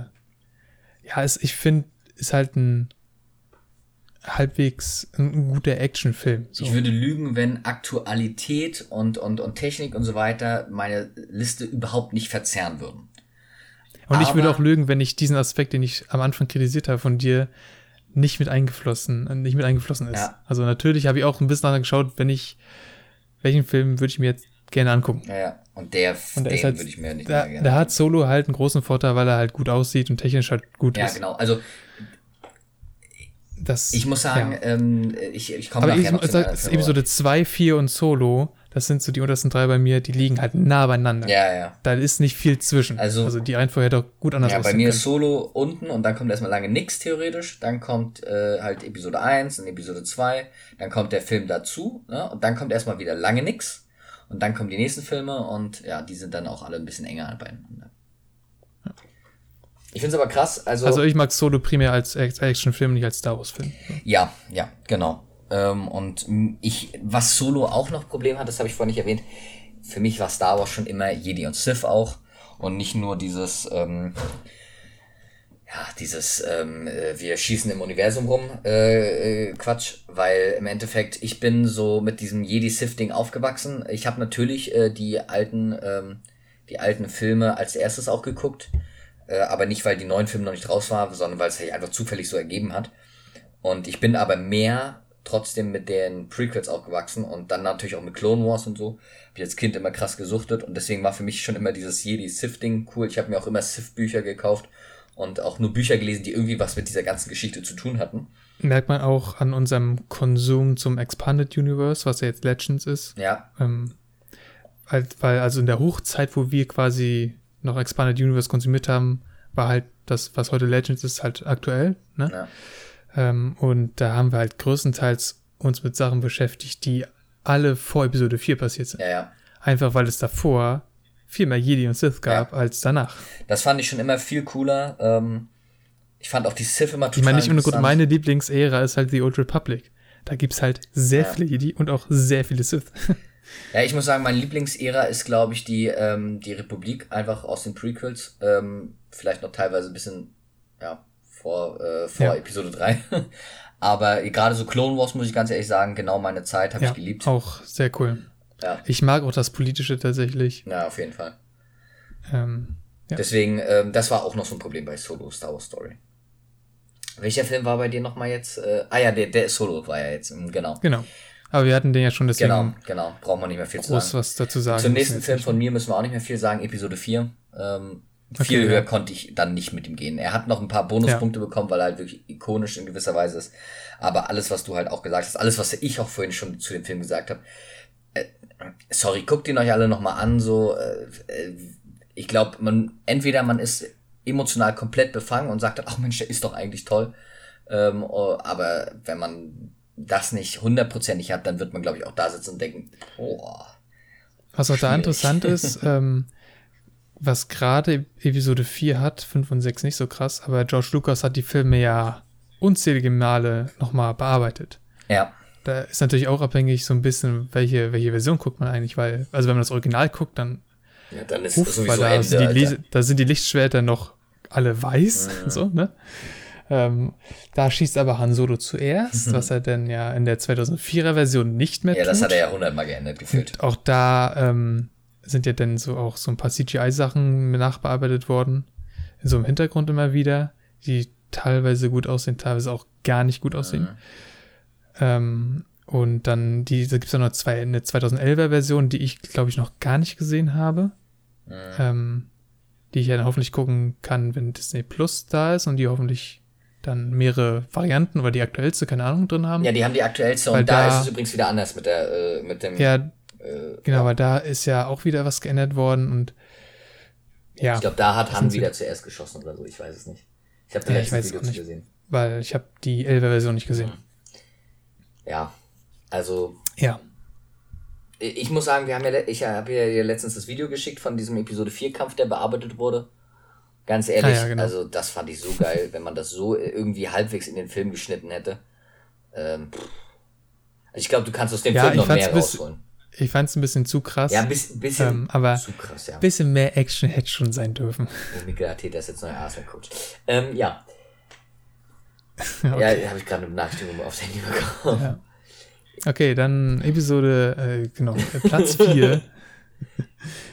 ja, es, ich finde, ist halt ein halbwegs ein guter Actionfilm. So. Ich würde lügen, wenn Aktualität und, und, und Technik und so weiter meine Liste überhaupt nicht verzerren würden. Und Aber ich würde auch lügen, wenn ich diesen Aspekt, den ich am Anfang kritisiert habe von dir, nicht mit eingeflossen, nicht mit eingeflossen ist. Ja. Also natürlich habe ich auch ein bisschen danach geschaut, wenn ich, welchen Film würde ich mir jetzt gerne angucken. Ja, ja. Und der, und der halt, würde ich mir nicht da, mehr gerne Der hat Solo halt einen großen Vorteil, weil er halt gut aussieht und technisch halt gut ja, ist. Ja, genau. Also das, ich muss sagen, ja. ähm, ich, ich komme nachher ich, noch zu also, Episode 2, 4 und Solo, das sind so die untersten drei bei mir, die liegen halt nah beieinander. Ja, ja. Da ist nicht viel zwischen. Also, also die Reihenfolge hätte auch gut anders Ja, bei mir können. ist Solo unten und dann kommt erstmal lange nix theoretisch. Dann kommt äh, halt Episode 1 und Episode 2. Dann kommt der Film dazu. Ne? Und dann kommt erstmal wieder lange nix. Und dann kommen die nächsten Filme und ja, die sind dann auch alle ein bisschen enger beieinander. Ich finde es aber krass. Also, also ich mag Solo primär als Actionfilm, nicht als Star Wars-Film. Ja, ja, genau. Ähm, und ich, was Solo auch noch Problem hat, das habe ich vorhin nicht erwähnt. Für mich war Star Wars schon immer Jedi und Sith auch. Und nicht nur dieses, ähm, ja, dieses, ähm, äh, wir schießen im Universum rum, äh, äh, Quatsch, weil im Endeffekt, ich bin so mit diesem Jedi-Sith-Ding aufgewachsen. Ich habe natürlich äh, die alten, ähm, die alten Filme als erstes auch geguckt äh, aber nicht, weil die neuen Filme noch nicht raus waren, sondern weil es sich einfach zufällig so ergeben hat. Und ich bin aber mehr trotzdem mit den Prequels aufgewachsen und dann natürlich auch mit Clone Wars und so. Hab ich als Kind immer krass gesuchtet und deswegen war für mich schon immer dieses Jedi-Sith-Ding cool. Ich habe mir auch immer Sith-Bücher gekauft und auch nur Bücher gelesen, die irgendwie was mit dieser ganzen Geschichte zu tun hatten. Merkt man auch an unserem Konsum zum Expanded Universe, was ja jetzt Legends ist. Ja. Ähm, weil also in der Hochzeit, wo wir quasi noch Expanded Universe konsumiert haben, war halt das, was heute Legends ist, halt aktuell. Ne? Ja. Ähm, und da haben wir halt größtenteils uns mit Sachen beschäftigt, die alle vor Episode 4 passiert sind. Ja, ja. Einfach weil es davor viel mehr Jedi und Sith gab ja. als danach. Das fand ich schon immer viel cooler. Ähm, ich fand auch die Sith immer total Ich meine, nicht ohne Grund, meine Lieblingsära ist halt die Old Republic. Da gibt es halt sehr viele Jedi und auch sehr viele Sith. [LAUGHS] Ja, ich muss sagen, meine Lieblingsära ist, glaube ich, die, ähm, die Republik, einfach aus den Prequels. Ähm, vielleicht noch teilweise ein bisschen, ja, vor, äh, vor ja. Episode 3. [LAUGHS] Aber gerade so Clone Wars, muss ich ganz ehrlich sagen, genau meine Zeit habe ja, ich geliebt. Auch sehr cool. Ja. Ich mag auch das Politische tatsächlich. Ja, auf jeden Fall. Ähm, ja. Deswegen, ähm, das war auch noch so ein Problem bei Solo Star Wars Story. Welcher Film war bei dir nochmal jetzt? Äh, ah ja, der, der Solo war ja jetzt, genau. Genau. Aber wir hatten den ja schon deswegen. Genau, genau. Brauchen wir nicht mehr viel zu sagen. was dazu sagen. Zum nächsten Film von mir müssen wir auch nicht mehr viel sagen. Episode 4. Ähm, okay, viel höher ja. konnte ich dann nicht mit ihm gehen. Er hat noch ein paar Bonuspunkte ja. bekommen, weil er halt wirklich ikonisch in gewisser Weise ist. Aber alles, was du halt auch gesagt hast, alles, was ich auch vorhin schon zu dem Film gesagt habe, äh, sorry, guckt ihn euch alle nochmal an. So, äh, äh ich glaube, man entweder man ist emotional komplett befangen und sagt dann, ach Mensch, der ist doch eigentlich toll. Ähm, oh, aber wenn man das nicht hundertprozentig hat, dann wird man, glaube ich, auch da sitzen und denken, boah. Was auch da interessant [LAUGHS] ist, ähm, was gerade Episode 4 hat, 5 und 6 nicht so krass, aber George Lucas hat die Filme ja unzählige Male nochmal bearbeitet. Ja. da ist natürlich auch abhängig so ein bisschen, welche, welche Version guckt man eigentlich, weil, also wenn man das Original guckt, dann, ja, dann ist uff, sowieso weil da, sind die da sind die Lichtschwerter noch alle weiß, mhm. so, ne? Ähm, da schießt aber Han Solo zuerst, mhm. was er denn ja in der 2004er Version nicht mehr ja, tut. Ja, das hat er ja hundertmal geändert gefühlt. Und auch da ähm, sind ja dann so auch so ein paar CGI-Sachen nachbearbeitet worden. In so einem Hintergrund immer wieder, die teilweise gut aussehen, teilweise auch gar nicht gut aussehen. Mhm. Ähm, und dann, die, da gibt es ja noch zwei, eine 2011er Version, die ich, glaube ich, noch gar nicht gesehen habe. Mhm. Ähm, die ich ja dann hoffentlich gucken kann, wenn Disney Plus da ist und die hoffentlich dann mehrere Varianten oder die aktuellste, keine Ahnung, drin haben. Ja, die haben die aktuellste und da, da, ist es übrigens wieder anders mit der, äh, mit dem. Ja, äh, genau, ja. weil da ist ja auch wieder was geändert worden und ja. Ich glaube, da hat Han wieder zuerst geschossen oder so, ich weiß es nicht. Ich habe ja, letzte Video nicht, gesehen. Weil ich habe die 11er Version nicht gesehen. Ja, also. Ja. Ich muss sagen, wir haben ja, ich habe ja letztens das Video geschickt von diesem Episode 4 Kampf, der bearbeitet wurde. Ganz ehrlich, ah, ja, genau. also das fand ich so geil, wenn man das so irgendwie halbwegs in den Film geschnitten hätte. Ähm, also ich glaube, du kannst aus dem ja, Film noch mehr rausholen. Ich fand es ein bisschen zu krass. Ja, ein bisschen, bisschen ähm, aber zu krass, ja. Ein bisschen mehr Action hätte schon sein dürfen. Oh, Miguel Arteta ist jetzt neuer Arsenal-Coach. Ähm, ja. [LAUGHS] okay. Ja, habe ich gerade eine Nachrichtung aufs Handy bekommen. Ja. Okay, dann Episode, äh, genau, Platz [LAUGHS] 4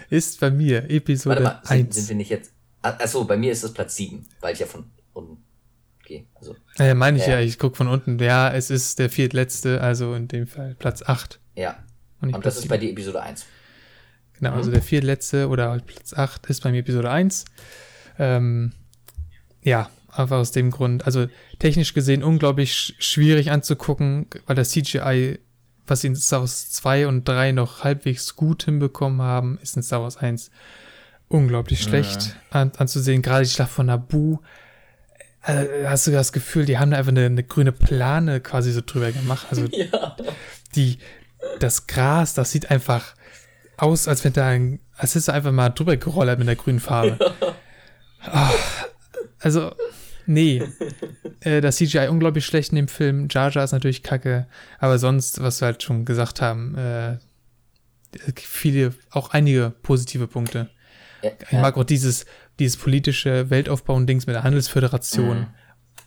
ist bei mir Episode Warte mal, 1. Sind wir nicht jetzt Achso, bei mir ist es Platz 7, weil ich ja von unten gehe. Also, äh, meine ich ja, ja ich gucke von unten. Ja, es ist der viertletzte, also in dem Fall Platz 8. Ja. Und, Und das ist bei dir Episode 1. Genau, mhm. also der viertletzte oder halt Platz 8 ist bei mir Episode 1. Ähm, ja, einfach aus dem Grund. Also technisch gesehen unglaublich schwierig anzugucken, weil das CGI, was sie in Star Wars 2 und 3 noch halbwegs gut hinbekommen haben, ist in Star Wars 1 unglaublich schlecht ja. an, anzusehen. Gerade die Schlacht von Nabu. Also, hast du das Gefühl, die haben da einfach eine, eine grüne Plane quasi so drüber gemacht. Also [LAUGHS] ja. die, das Gras, das sieht einfach aus, als wenn da ein, als hättest du einfach mal drüber gerollert mit der grünen Farbe. Ja. Oh, also, nee. äh, das CGI unglaublich schlecht in dem Film. Jar Jar ist natürlich kacke. Aber sonst, was wir halt schon gesagt haben, äh, viele, auch einige positive Punkte. Ja, ich mag auch dieses, dieses politische Weltaufbauen-Dings mit der Handelsföderation, mhm.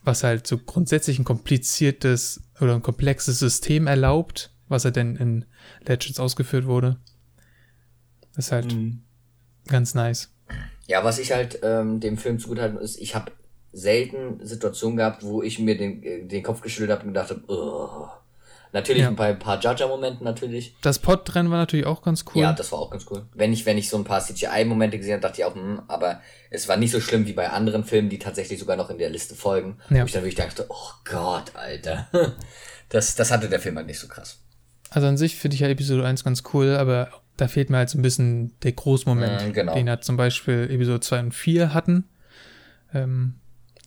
was halt so grundsätzlich ein kompliziertes oder ein komplexes System erlaubt, was er denn in Legends ausgeführt wurde. Das ist halt mhm. ganz nice. Ja, was ich halt ähm, dem Film zugutehalten ist, ich habe selten Situationen gehabt, wo ich mir den, äh, den Kopf geschüttelt habe und gedacht habe, oh, Natürlich ja. bei ein paar Jaja-Momenten natürlich. Das Pod-Rennen war natürlich auch ganz cool. Ja, das war auch ganz cool. Wenn ich, wenn ich so ein paar CGI-Momente gesehen habe, dachte ich auch, hm, aber es war nicht so schlimm wie bei anderen Filmen, die tatsächlich sogar noch in der Liste folgen. Ja. Wo ich dann wirklich dachte, oh Gott, Alter. [LAUGHS] Das, das hatte der Film halt nicht so krass. Also an sich finde ich ja Episode 1 ganz cool, aber da fehlt mir halt so ein bisschen der Großmoment, mm, genau. den hat zum Beispiel Episode 2 und 4 hatten. Ähm,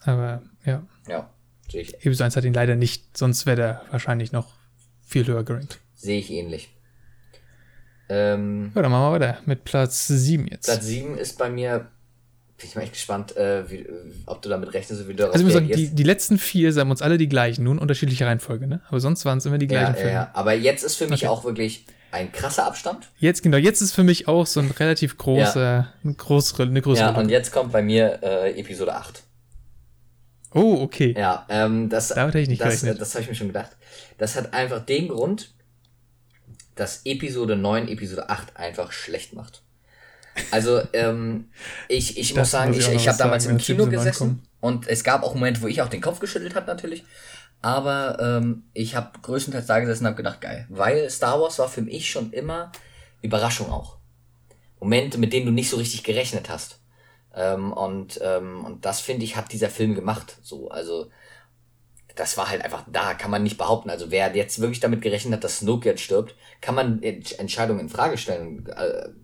aber ja. Ja, sehe ich. Episode 1 hat ihn leider nicht, sonst wäre der wahrscheinlich noch viel höher gerankt. Sehe ich ähnlich. Ähm, ja, dann machen wir weiter mit Platz 7 jetzt. Platz 7 ist bei mir, bin ich mal echt gespannt, äh, wie, ob du damit rechnest, wie du Also ich muss sagen, die, die letzten vier sind uns alle die gleichen, nur in unterschiedlicher Reihenfolge, ne? Aber sonst waren es immer die gleichen ja, Filme. Ja, aber jetzt ist für mich okay. auch wirklich ein krasser Abstand. Jetzt, genau, jetzt ist für mich auch so ein relativ großer, ja. eine größere, eine größere. Ja, und jetzt kommt bei mir äh, Episode 8. Oh, okay. Ja, ähm, das, Damit hätte ich nicht das, gerechnet. das habe ich mir schon gedacht. Das hat einfach den Grund, dass Episode 9 Episode 8 einfach schlecht macht. Also, ähm, ich, ich muss sagen, muss ich, ich, ich habe damals im Kino gesessen und es gab auch Momente, wo ich auch den Kopf geschüttelt habe, natürlich. Aber ähm, ich habe größtenteils da gesessen und habe gedacht, geil. Weil Star Wars war für mich schon immer Überraschung auch. Momente, mit denen du nicht so richtig gerechnet hast. Ähm, und, ähm, und das finde ich, hat dieser Film gemacht. So, also das war halt einfach da, kann man nicht behaupten. Also wer jetzt wirklich damit gerechnet hat, dass Snoke jetzt stirbt, kann man Entscheidungen in Frage stellen.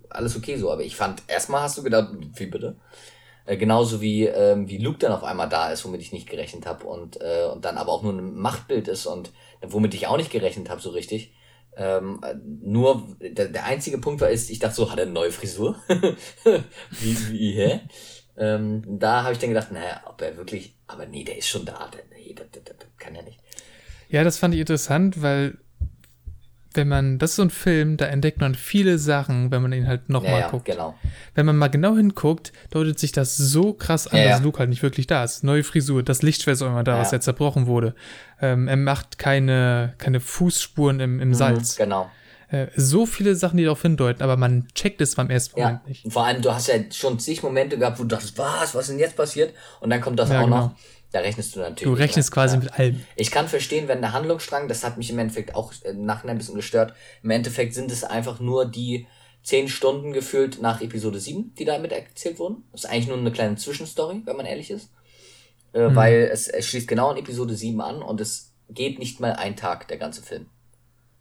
Alles okay so, aber ich fand, erstmal hast du gedacht, wie bitte? Äh, genauso wie, ähm, wie Luke dann auf einmal da ist, womit ich nicht gerechnet habe und, äh, und dann aber auch nur ein Machtbild ist und womit ich auch nicht gerechnet habe so richtig. Ähm, nur der, der einzige Punkt war ist, ich dachte so, hat er eine neue Frisur? [LAUGHS] wie, wie, hä? Ähm, da habe ich dann gedacht, naja, ob er wirklich, aber nee, der ist schon da, der, nee, das, das, das kann er nicht. Ja, das fand ich interessant, weil wenn man, das ist so ein Film, da entdeckt man viele Sachen, wenn man ihn halt nochmal ja, ja, guckt. genau. Wenn man mal genau hinguckt, deutet sich das so krass an, ja, dass Luke halt nicht wirklich da ist. Neue Frisur, das Lichtschwert ist immer da, was jetzt zerbrochen wurde. Ähm, er macht keine, keine Fußspuren im, im mhm, Salz. Genau. Äh, so viele Sachen, die darauf hindeuten, aber man checkt es beim ersten Moment ja. nicht. Vor allem, du hast ja schon zig Momente gehabt, wo du dachtest, was, was ist denn jetzt passiert? Und dann kommt das auch genau. noch. Da rechnest du natürlich. Du rechnest quasi mit allem. Ich kann verstehen, wenn der Handlungsstrang, das hat mich im Endeffekt auch im Nachhinein ein bisschen gestört. Im Endeffekt sind es einfach nur die zehn Stunden gefühlt nach Episode 7, die damit erzählt wurden. Das ist eigentlich nur eine kleine Zwischenstory, wenn man ehrlich ist. Äh, mhm. Weil es, es schließt genau an Episode 7 an und es geht nicht mal ein Tag, der ganze Film.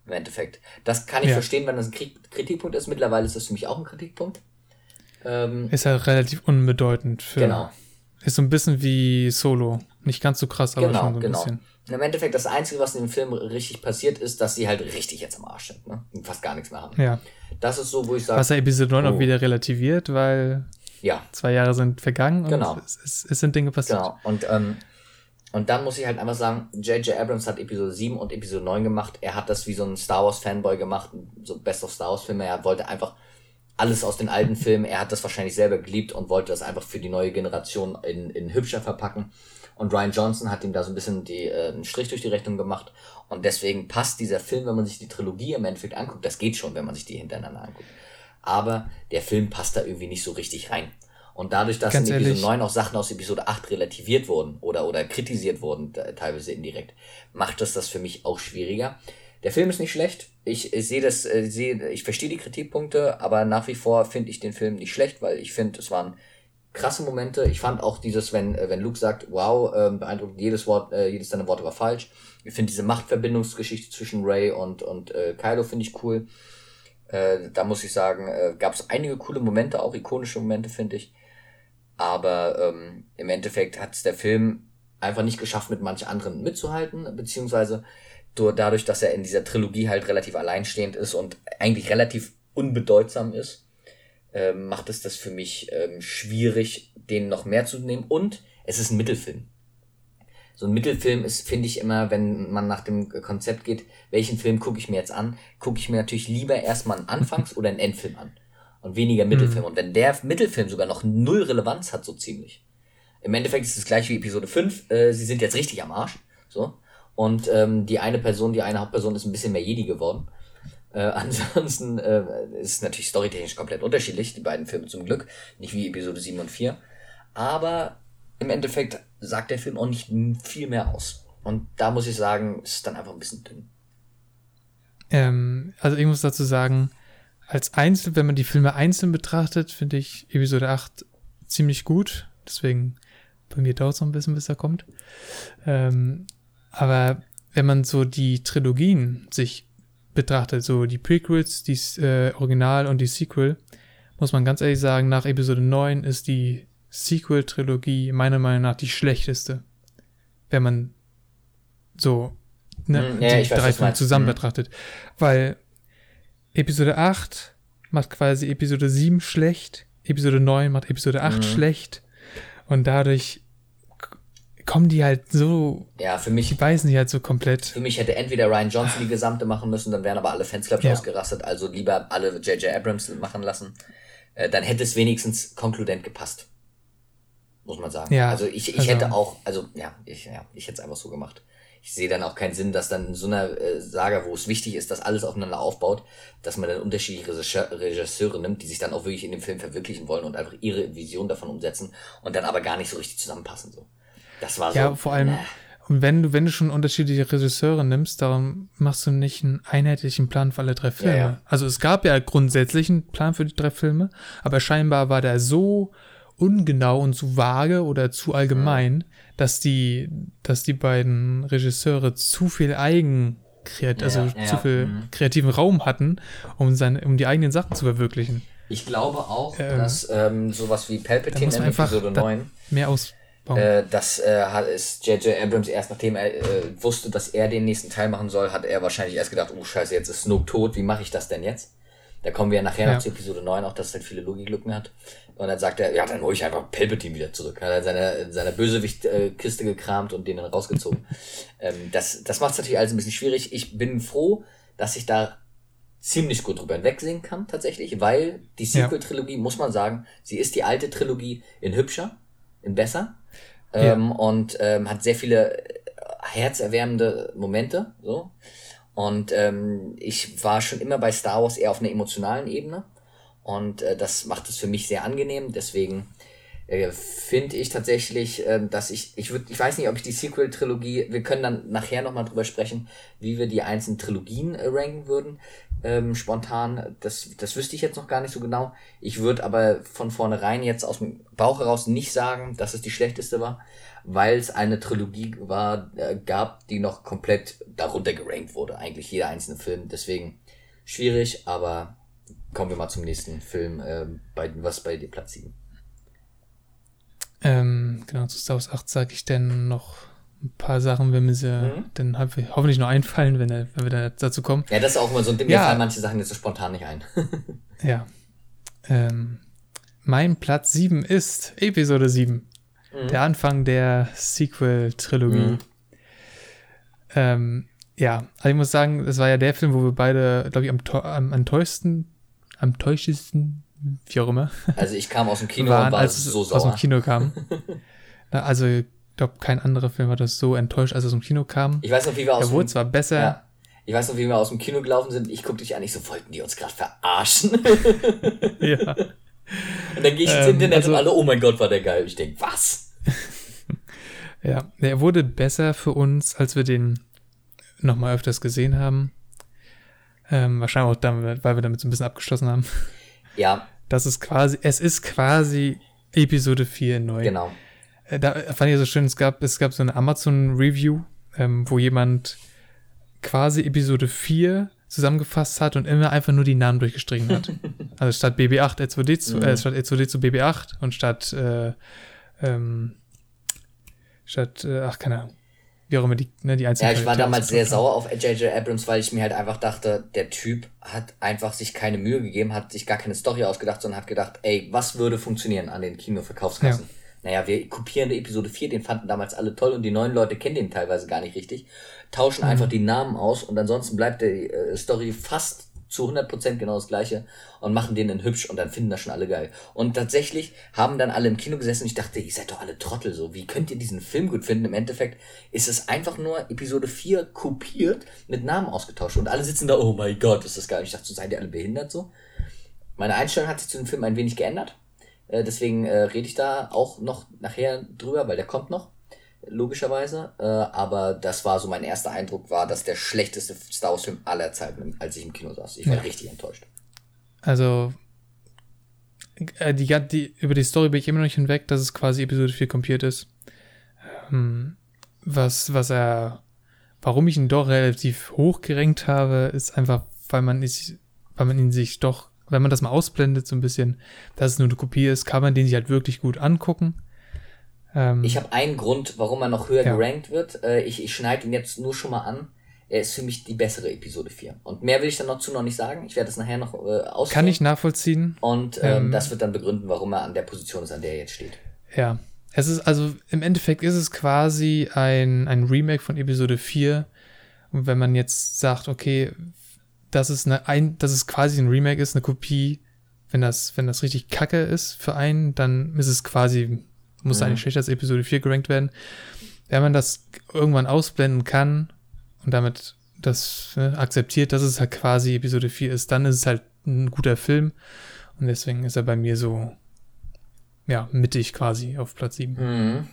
Im Endeffekt. Das kann ich ja. verstehen, wenn das ein Kritikpunkt ist. Mittlerweile ist das für mich auch ein Kritikpunkt. Ähm, ist ja relativ unbedeutend für. Genau. Ist so ein bisschen wie Solo. Nicht ganz so krass, aber genau, schon so ein genau. bisschen. Im Endeffekt, das Einzige, was in dem Film richtig passiert, ist, dass sie halt richtig jetzt am Arsch sind, ne? Und fast gar nichts mehr haben. Ja. Das ist so, wo ich sage. Was ja Episode 9 oh. auch wieder relativiert, weil ja. zwei Jahre sind vergangen genau. und es, es, es, sind Dinge passiert. Genau. Und, ähm, und dann muss ich halt einfach sagen, J.J. Abrams hat Episode 7 und Episode 9 gemacht. Er hat das wie so ein Star Wars Fanboy gemacht, so Best of Star Wars Filme. Er wollte einfach alles aus den alten Filmen. Er hat das wahrscheinlich selber geliebt und wollte das einfach für die neue Generation in, in hübscher verpacken. Und Ryan Johnson hat ihm da so ein bisschen die, äh, einen Strich durch die Rechnung gemacht. Und deswegen passt dieser Film, wenn man sich die Trilogie im Endeffekt anguckt, das geht schon, wenn man sich die hintereinander anguckt. Aber der Film passt da irgendwie nicht so richtig rein. Und dadurch, dass Ganz in Episode ehrlich. 9 auch Sachen aus Episode 8 relativiert wurden oder, oder kritisiert wurden, teilweise indirekt, macht das das für mich auch schwieriger. Der Film ist nicht schlecht. Ich, ich sehe das, äh, sehe, ich verstehe die Kritikpunkte, aber nach wie vor finde ich den Film nicht schlecht, weil ich finde, es waren krasse Momente. Ich fand auch dieses, wenn, äh, wenn Luke sagt, wow, äh, beeindruckend, jedes Wort, äh, jedes deiner Worte war falsch. Ich finde diese Machtverbindungsgeschichte zwischen Ray und, und äh, Kylo finde ich cool. Äh, da muss ich sagen, äh, gab es einige coole Momente, auch ikonische Momente, finde ich. Aber ähm, im Endeffekt hat es der Film einfach nicht geschafft, mit manch anderen mitzuhalten, beziehungsweise dadurch, dass er in dieser Trilogie halt relativ alleinstehend ist und eigentlich relativ unbedeutsam ist, äh, macht es das für mich ähm, schwierig, den noch mehr zu nehmen. Und es ist ein Mittelfilm. So ein Mittelfilm ist, finde ich immer, wenn man nach dem Konzept geht, welchen Film gucke ich mir jetzt an, gucke ich mir natürlich lieber erstmal einen Anfangs- [LAUGHS] oder einen Endfilm an. Und weniger Mittelfilm. Mhm. Und wenn der Mittelfilm sogar noch null Relevanz hat, so ziemlich. Im Endeffekt ist es gleich wie Episode 5, äh, sie sind jetzt richtig am Arsch. So. Und ähm, die eine Person, die eine Hauptperson ist ein bisschen mehr Jedi geworden. Äh, [LAUGHS] ansonsten äh, ist natürlich storytechnisch komplett unterschiedlich, die beiden Filme zum Glück. Nicht wie Episode 7 und 4. Aber im Endeffekt sagt der Film auch nicht viel mehr aus. Und da muss ich sagen, ist es dann einfach ein bisschen dünn. Ähm, also ich muss dazu sagen, als Einzel, wenn man die Filme einzeln betrachtet, finde ich Episode 8 ziemlich gut. Deswegen bei mir dauert es noch ein bisschen, bis er kommt. Ähm, aber wenn man so die Trilogien sich betrachtet, so die Prequels, die äh, Original und die Sequel, muss man ganz ehrlich sagen, nach Episode 9 ist die Sequel-Trilogie meiner Meinung nach die schlechteste. Wenn man so ne, hm, ja, die drei Filme zusammen hm. betrachtet. Weil Episode 8 macht quasi Episode 7 schlecht, Episode 9 macht Episode 8 mhm. schlecht und dadurch kommen die halt so. Ja, für mich. Die beißen die halt so komplett. Für mich hätte entweder Ryan Johnson die gesamte machen müssen, dann wären aber alle Fans, glaube ich, ja. ausgerastet. Also lieber alle J.J. Abrams machen lassen. Äh, dann hätte es wenigstens konkludent gepasst. Muss man sagen. Ja, also ich, ich also, hätte auch, also ja, ich, ja, ich hätte es einfach so gemacht. Ich sehe dann auch keinen Sinn, dass dann in so einer äh, Saga, wo es wichtig ist, dass alles aufeinander aufbaut, dass man dann unterschiedliche Regisseure nimmt, die sich dann auch wirklich in dem Film verwirklichen wollen und einfach ihre Vision davon umsetzen und dann aber gar nicht so richtig zusammenpassen. So. Das war so. Ja, vor allem, äh. und wenn du, wenn du schon unterschiedliche Regisseure nimmst, darum machst du nicht einen einheitlichen Plan für alle drei Filme. Ja, ja. Also es gab ja grundsätzlich einen Plan für die drei Filme, aber scheinbar war der so ungenau und zu vage oder zu allgemein, mhm. dass die, dass die beiden Regisseure zu viel Eigen also ja, zu viel mhm. kreativen Raum hatten, um seine, um die eigenen Sachen zu verwirklichen. Ich glaube auch, ähm, dass ähm, sowas wie Palpatine in Episode 9 mehr aus äh, das äh, hat, ist J.J. Abrams erst nachdem er äh, wusste, dass er den nächsten Teil machen soll, hat er wahrscheinlich erst gedacht, oh scheiße, jetzt ist Snoke tot, wie mache ich das denn jetzt? Da kommen wir ja nachher ja. noch zu Episode 9, auch dass es halt viele Logiklücken hat. Und dann sagt er, ja, dann hole ich einfach Palpatine wieder zurück. Hat er in seiner, in seiner Bösewicht-Kiste gekramt und den dann rausgezogen. ähm, das das macht es natürlich alles ein bisschen schwierig. Ich bin froh, dass sich da ziemlich gut drüber hinwegsehen kann, tatsächlich, weil die Sequel-Trilogie, ja. muss man sagen, sie ist die alte Trilogie in hübscher, in besser ja. ähm, und ähm, hat sehr viele herzerwärmende Momente, so. Und ähm, ich war schon immer bei Star Wars eher auf einer emotionalen Ebene. Und äh, das macht es für mich sehr angenehm. Deswegen äh, finde ich tatsächlich, äh, dass ich, ich würde, ich weiß nicht, ob ich die Sequel-Trilogie, wir können dann nachher nochmal drüber sprechen, wie wir die einzelnen Trilogien äh, ranken würden, ähm, spontan. Das, das wüsste ich jetzt noch gar nicht so genau. Ich würde aber von vornherein jetzt aus dem Bauch heraus nicht sagen, dass es die schlechteste war, weil es eine Trilogie war, äh, gab, die noch komplett darunter gerankt wurde. Eigentlich jeder einzelne Film. Deswegen schwierig, aber kommen wir mal zum nächsten Film, äh, bei, was bei dir Platz 7. Ähm, genau, zu Star Wars 8 sage ich dann noch ein paar Sachen, wenn mir sie mhm. dann hoffentlich noch einfallen, wenn, wenn wir da dazu kommen. Ja, das ist auch immer so ein Ding, ja. mir fallen manche Sachen jetzt so spontan nicht ein. [LAUGHS] ja. Ähm, mein Platz 7 ist Episode 7. Mhm. Der Anfang der Sequel-Trilogie. Mhm. Ähm, ja, also ich muss sagen, das war ja der Film, wo wir beide, glaube ich, am, am enttäuschten, am täuschesten wie auch immer. Also ich kam aus dem Kino waren, und war als so sauer. Aus dem Kino kam. [LAUGHS] also ich glaube, kein anderer Film hat das so enttäuscht, als er aus dem Kino kam. Ich weiß noch, wie wir aus dem... wurde zwar besser... Ja. Ich weiß noch, wie wir aus dem Kino gelaufen sind. Ich guckte dich an, ich so, wollten die uns gerade verarschen? [LAUGHS] ja. Und dann gehe ich ins ähm, Internet also, und alle, oh mein Gott, war der geil. Ich denke, was? [LAUGHS] ja, er wurde besser für uns, als wir den nochmal öfters gesehen haben. Ähm, wahrscheinlich auch damit, weil wir damit so ein bisschen abgeschlossen haben. Ja. Das ist quasi, es ist quasi Episode 4 neu. Genau. Äh, da fand ich so schön, es gab, es gab so eine Amazon-Review, ähm, wo jemand quasi Episode 4 zusammengefasst hat und immer einfach nur die Namen durchgestrichen hat. [LAUGHS] also statt BB8 R2D zu, äh, mhm. statt R2D zu BB8 und statt, äh, ähm, statt, äh, ach, keine Ahnung wie auch immer die, ne, die einzelnen Ja, ich war damals sehr sauer auf J.J. Abrams, weil ich mir halt einfach dachte, der Typ hat einfach sich keine Mühe gegeben, hat sich gar keine Story ausgedacht, sondern hat gedacht, ey, was würde funktionieren an den Kinoverkaufskassen? Ja. Naja, wir kopieren die Episode 4, den fanden damals alle toll und die neuen Leute kennen den teilweise gar nicht richtig, tauschen mhm. einfach die Namen aus und ansonsten bleibt die äh, Story fast zu 100% genau das gleiche und machen den dann hübsch und dann finden das schon alle geil. Und tatsächlich haben dann alle im Kino gesessen und ich dachte, ihr seid doch alle Trottel so. Wie könnt ihr diesen Film gut finden? Im Endeffekt ist es einfach nur Episode 4 kopiert, mit Namen ausgetauscht und alle sitzen da, oh mein Gott, ist das geil. Ich dachte, so seid ihr alle behindert so. Meine Einstellung hat sich zu dem Film ein wenig geändert. Äh, deswegen äh, rede ich da auch noch nachher drüber, weil der kommt noch logischerweise. Äh, aber das war so mein erster Eindruck, war das der schlechteste Star Wars-Film aller Zeiten, als ich im Kino saß. Ich war ja. richtig enttäuscht. Also, äh, die, die, über die Story bin ich immer noch nicht hinweg, dass es quasi Episode 4 kopiert ist. Ähm, was, was er, warum ich ihn doch relativ hoch gerankt habe, ist einfach, weil man, ist, weil man ihn sich doch, wenn man das mal ausblendet, so ein bisschen, dass es nur eine Kopie ist, kann man den sich halt wirklich gut angucken. Ähm, ich habe einen Grund, warum er noch höher ja. gerankt wird. Äh, ich ich schneide ihn jetzt nur schon mal an. Er ist für mich die bessere Episode 4. Und mehr will ich dann dazu noch nicht sagen. Ich werde das nachher noch äh, ausführen. Kann ich nachvollziehen. Und ähm, ähm, das wird dann begründen, warum er an der Position ist, an der er jetzt steht. Ja. Es ist also, im Endeffekt ist es quasi ein, ein Remake von Episode 4. Und wenn man jetzt sagt, okay, das ist eine, ein, dass es quasi ein Remake ist, eine Kopie, wenn das, wenn das richtig kacke ist für einen, dann ist es quasi muss mhm. eigentlich schlechter als Episode 4 gerankt werden. Wenn man das irgendwann ausblenden kann und damit das ne, akzeptiert, dass es halt quasi Episode 4 ist, dann ist es halt ein guter Film. Und deswegen ist er bei mir so, ja, mittig quasi auf Platz 7. Mhm.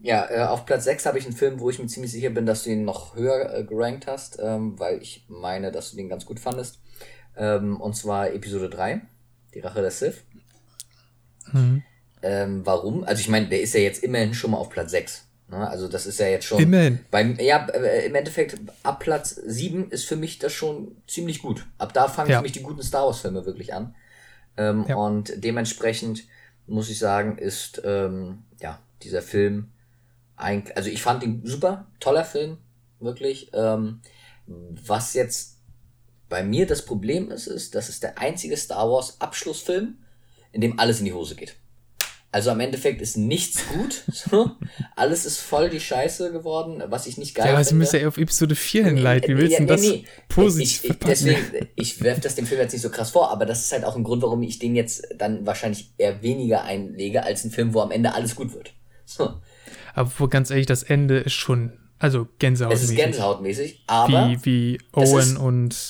Ja, äh, auf Platz 6 habe ich einen Film, wo ich mir ziemlich sicher bin, dass du ihn noch höher äh, gerankt hast, ähm, weil ich meine, dass du den ganz gut fandest. Ähm, und zwar Episode 3, Die Rache der Sith. Mhm. Ähm, warum? Also ich meine, der ist ja jetzt immerhin schon mal auf Platz 6. Ne? Also das ist ja jetzt schon. Immerhin. Beim, ja, äh, im Endeffekt, ab Platz 7 ist für mich das schon ziemlich gut. Ab da fangen ja. für mich die guten Star Wars-Filme wirklich an. Ähm, ja. Und dementsprechend muss ich sagen, ist ähm, ja dieser Film eigentlich, also ich fand ihn super, toller Film, wirklich. Ähm, was jetzt bei mir das Problem ist, ist, dass es der einzige Star Wars Abschlussfilm, in dem alles in die Hose geht. Also am Endeffekt ist nichts gut. [LAUGHS] So. Alles ist voll die Scheiße geworden, was ich nicht geil finde. Ja, aber sie müssen ja auf Episode 4 hinleiten. Wie willst du ja, das nee, positiv ich, ich, Deswegen, ich werfe das dem Film jetzt nicht so krass vor, aber das ist halt auch ein Grund, warum ich den jetzt dann wahrscheinlich eher weniger einlege, als ein Film, wo am Ende alles gut wird. So. Aber ganz ehrlich, das Ende ist schon also Gänsehautmäßig. Es ist Gänsehautmäßig, aber. Wie, wie Owen ist,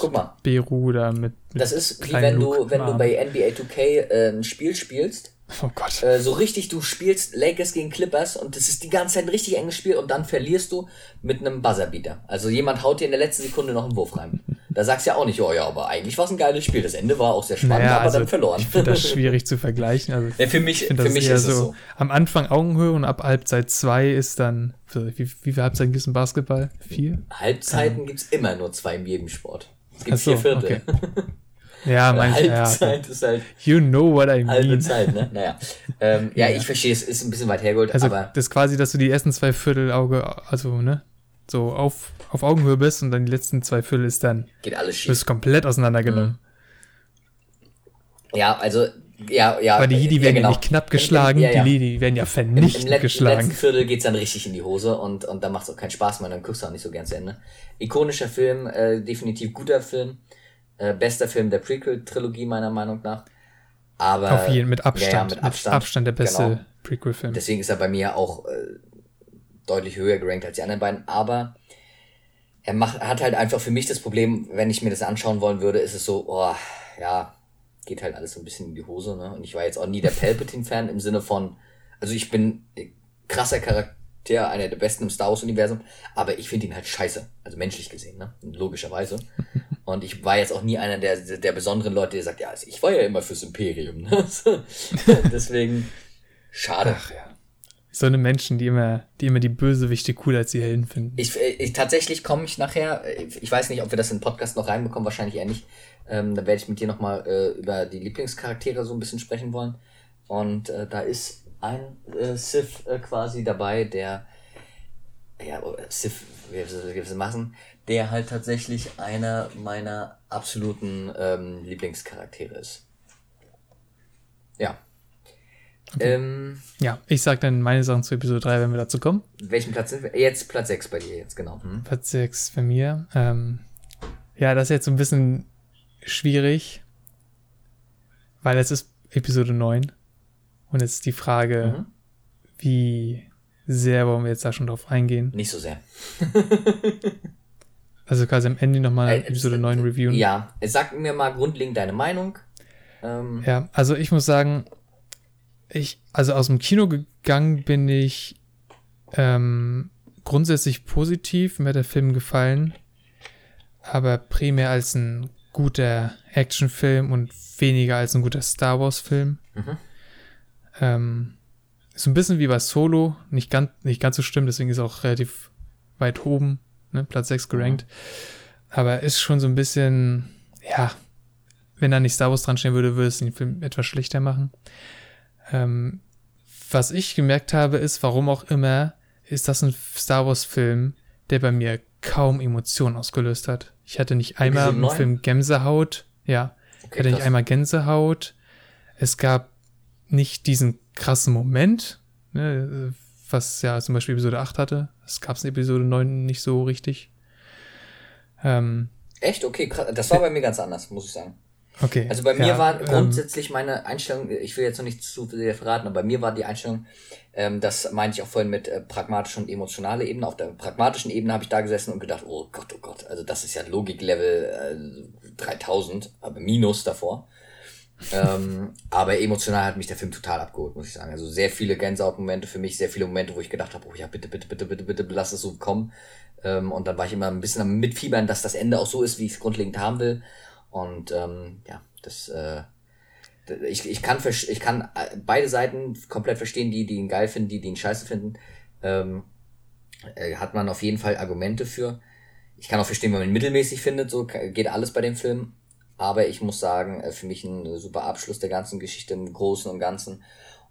und mal, Beru da mit, mit Das ist wie wenn du, wenn du bei NBA 2K äh, ein Spiel spielst Oh Gott. Äh, so richtig, du spielst Lakers gegen Clippers und das ist die ganze Zeit ein richtig enges Spiel und dann verlierst du mit einem Buzzerbeater. Also jemand haut dir in der letzten Sekunde noch einen Wurf rein. Da sagst du ja auch nicht, oh ja, aber eigentlich war es ein geiles Spiel. Das Ende war auch sehr spannend, naja, aber also dann verloren. Ich finde das [LAUGHS] schwierig zu vergleichen. Also ja, für mich, für mich ist so, es so. Am Anfang Augenhöhe und ab Halbzeit 2 ist dann, wie, wie viele Halbzeiten gibt es im Basketball? Vier? Halbzeiten ja. gibt es immer nur zwei in jedem Sport. Es gibt so, vier Viertel. Okay. [LAUGHS] Ja, manche, Halbzeit ja, ist halt. You know what I mean. Halbe Zeit, ne? Naja. Ähm, ja, ja, ich verstehe, es ist ein bisschen weit hergeholt, also, aber. Das ist quasi, dass du die ersten zwei Viertel Auge, also, ne? So auf, auf Augenhöhe bist und dann die letzten zwei Viertel ist dann. Geht alles schief. Du bist komplett auseinandergenommen. Mhm. Ja, also, ja, ja. Aber die Jedi werden ja, genau. ja nicht knapp geschlagen, ja, ja. die Jedi werden ja vernichtend Im, im geschlagen. Im letzten Viertel geht's dann richtig in die Hose und, und dann macht's auch keinen Spaß mehr, dann guckst du auch nicht so gern zu Ende. Ikonischer Film, äh, definitiv guter Film. Äh, bester Film der Prequel-Trilogie, meiner Meinung nach. Aber, Auf jeden mit Abstand. Ja, mit Abstand, mit Abstand der beste genau. Prequel-Film. Deswegen ist er bei mir auch äh, deutlich höher gerankt als die anderen beiden. Aber er macht, hat halt einfach für mich das Problem, wenn ich mir das anschauen wollen würde, ist es so, oh, ja, geht halt alles so ein bisschen in die Hose. Ne? Und ich war jetzt auch nie der Palpatine-Fan im Sinne von, also ich bin krasser Charakter einer der besten im Star Wars-Universum, aber ich finde ihn halt scheiße. Also menschlich gesehen, ne? Logischerweise. Und ich war jetzt auch nie einer der, der besonderen Leute, der sagt, ja, also ich war ja immer fürs Imperium. Ne? [LAUGHS] Deswegen, schade. Ach ja. So eine Menschen, die immer, die immer die Bösewichte cooler als die Helden finden. Ich, ich tatsächlich komme ich nachher, ich weiß nicht, ob wir das in den Podcast noch reinbekommen, wahrscheinlich eher nicht. Ähm, da werde ich mit dir nochmal äh, über die Lieblingscharaktere so ein bisschen sprechen wollen. Und äh, da ist ein äh, Sith äh, quasi dabei, der ja, Sith, wie wir es machen, der halt tatsächlich einer meiner absoluten ähm, Lieblingscharaktere ist. Ja. Okay. Ähm, ja, ich sag dann meine Sachen zu Episode 3, wenn wir dazu kommen. Welchen Platz sind wir? Jetzt Platz 6 bei dir, jetzt genau. Hm? Platz 6 bei mir. Ähm, ja, das ist jetzt so ein bisschen schwierig, weil es ist Episode 9. Und jetzt ist die Frage, mhm. wie sehr wollen wir jetzt da schon drauf eingehen? Nicht so sehr. [LAUGHS] also quasi am Ende nochmal äh, Episode äh, 9 reviewen. Ja, sag mir mal grundlegend deine Meinung. Ähm. Ja, also ich muss sagen, ich, also aus dem Kino gegangen bin ich ähm, grundsätzlich positiv, mir hat der Film gefallen, aber primär als ein guter Actionfilm und weniger als ein guter Star Wars-Film. Mhm. Ähm, ist ein bisschen wie bei Solo, nicht ganz, nicht ganz so schlimm, deswegen ist auch relativ weit oben, ne, Platz 6 gerankt. Aber ist schon so ein bisschen, ja, wenn da nicht Star Wars dran stehen würde, würde es den Film etwas schlechter machen. Ähm, was ich gemerkt habe, ist, warum auch immer, ist das ein Star Wars-Film, der bei mir kaum Emotionen ausgelöst hat. Ich hatte nicht einmal im Film Gänsehaut, ja, okay, ich hatte nicht einmal Gänsehaut. Es gab nicht diesen krassen Moment, ne, was ja zum Beispiel Episode 8 hatte. Das gab es in Episode 9 nicht so richtig. Ähm, Echt? Okay, krass. Das war bei mir ganz anders, muss ich sagen. Okay. Also bei mir ja, war ähm, grundsätzlich ähm, meine Einstellung, ich will jetzt noch nicht zu viel verraten, aber bei mir war die Einstellung, ähm, das meinte ich auch vorhin mit äh, pragmatischer und emotionaler Ebene. Auf der pragmatischen Ebene habe ich da gesessen und gedacht, oh Gott, oh Gott, also das ist ja Logiklevel äh, 3000, aber minus davor ähm, aber emotional hat mich der Film total abgeholt, muss ich sagen. Also sehr viele Gänsehautmomente für mich, sehr viele Momente, wo ich gedacht habe, oh ja, bitte, bitte, bitte, bitte, bitte, lass es so kommen. Ähm, und dann war ich immer ein bisschen am Mitfiebern, dass das Ende auch so ist, wie ich es grundlegend haben will. Und ähm, ja, das, äh, ich, ich, kann, ich kann äh, beide Seiten komplett verstehen, die, die ihn geil finden, die, die ihn scheiße finden. Ähm, äh, hat man auf jeden Fall Argumente für. Ich kann auch verstehen, wenn man ihn mittelmäßig findet, so geht alles bei dem Film. Aber ich muss sagen, äh, für mich ein super Abschluss der ganzen Geschichte im Großen und Ganzen.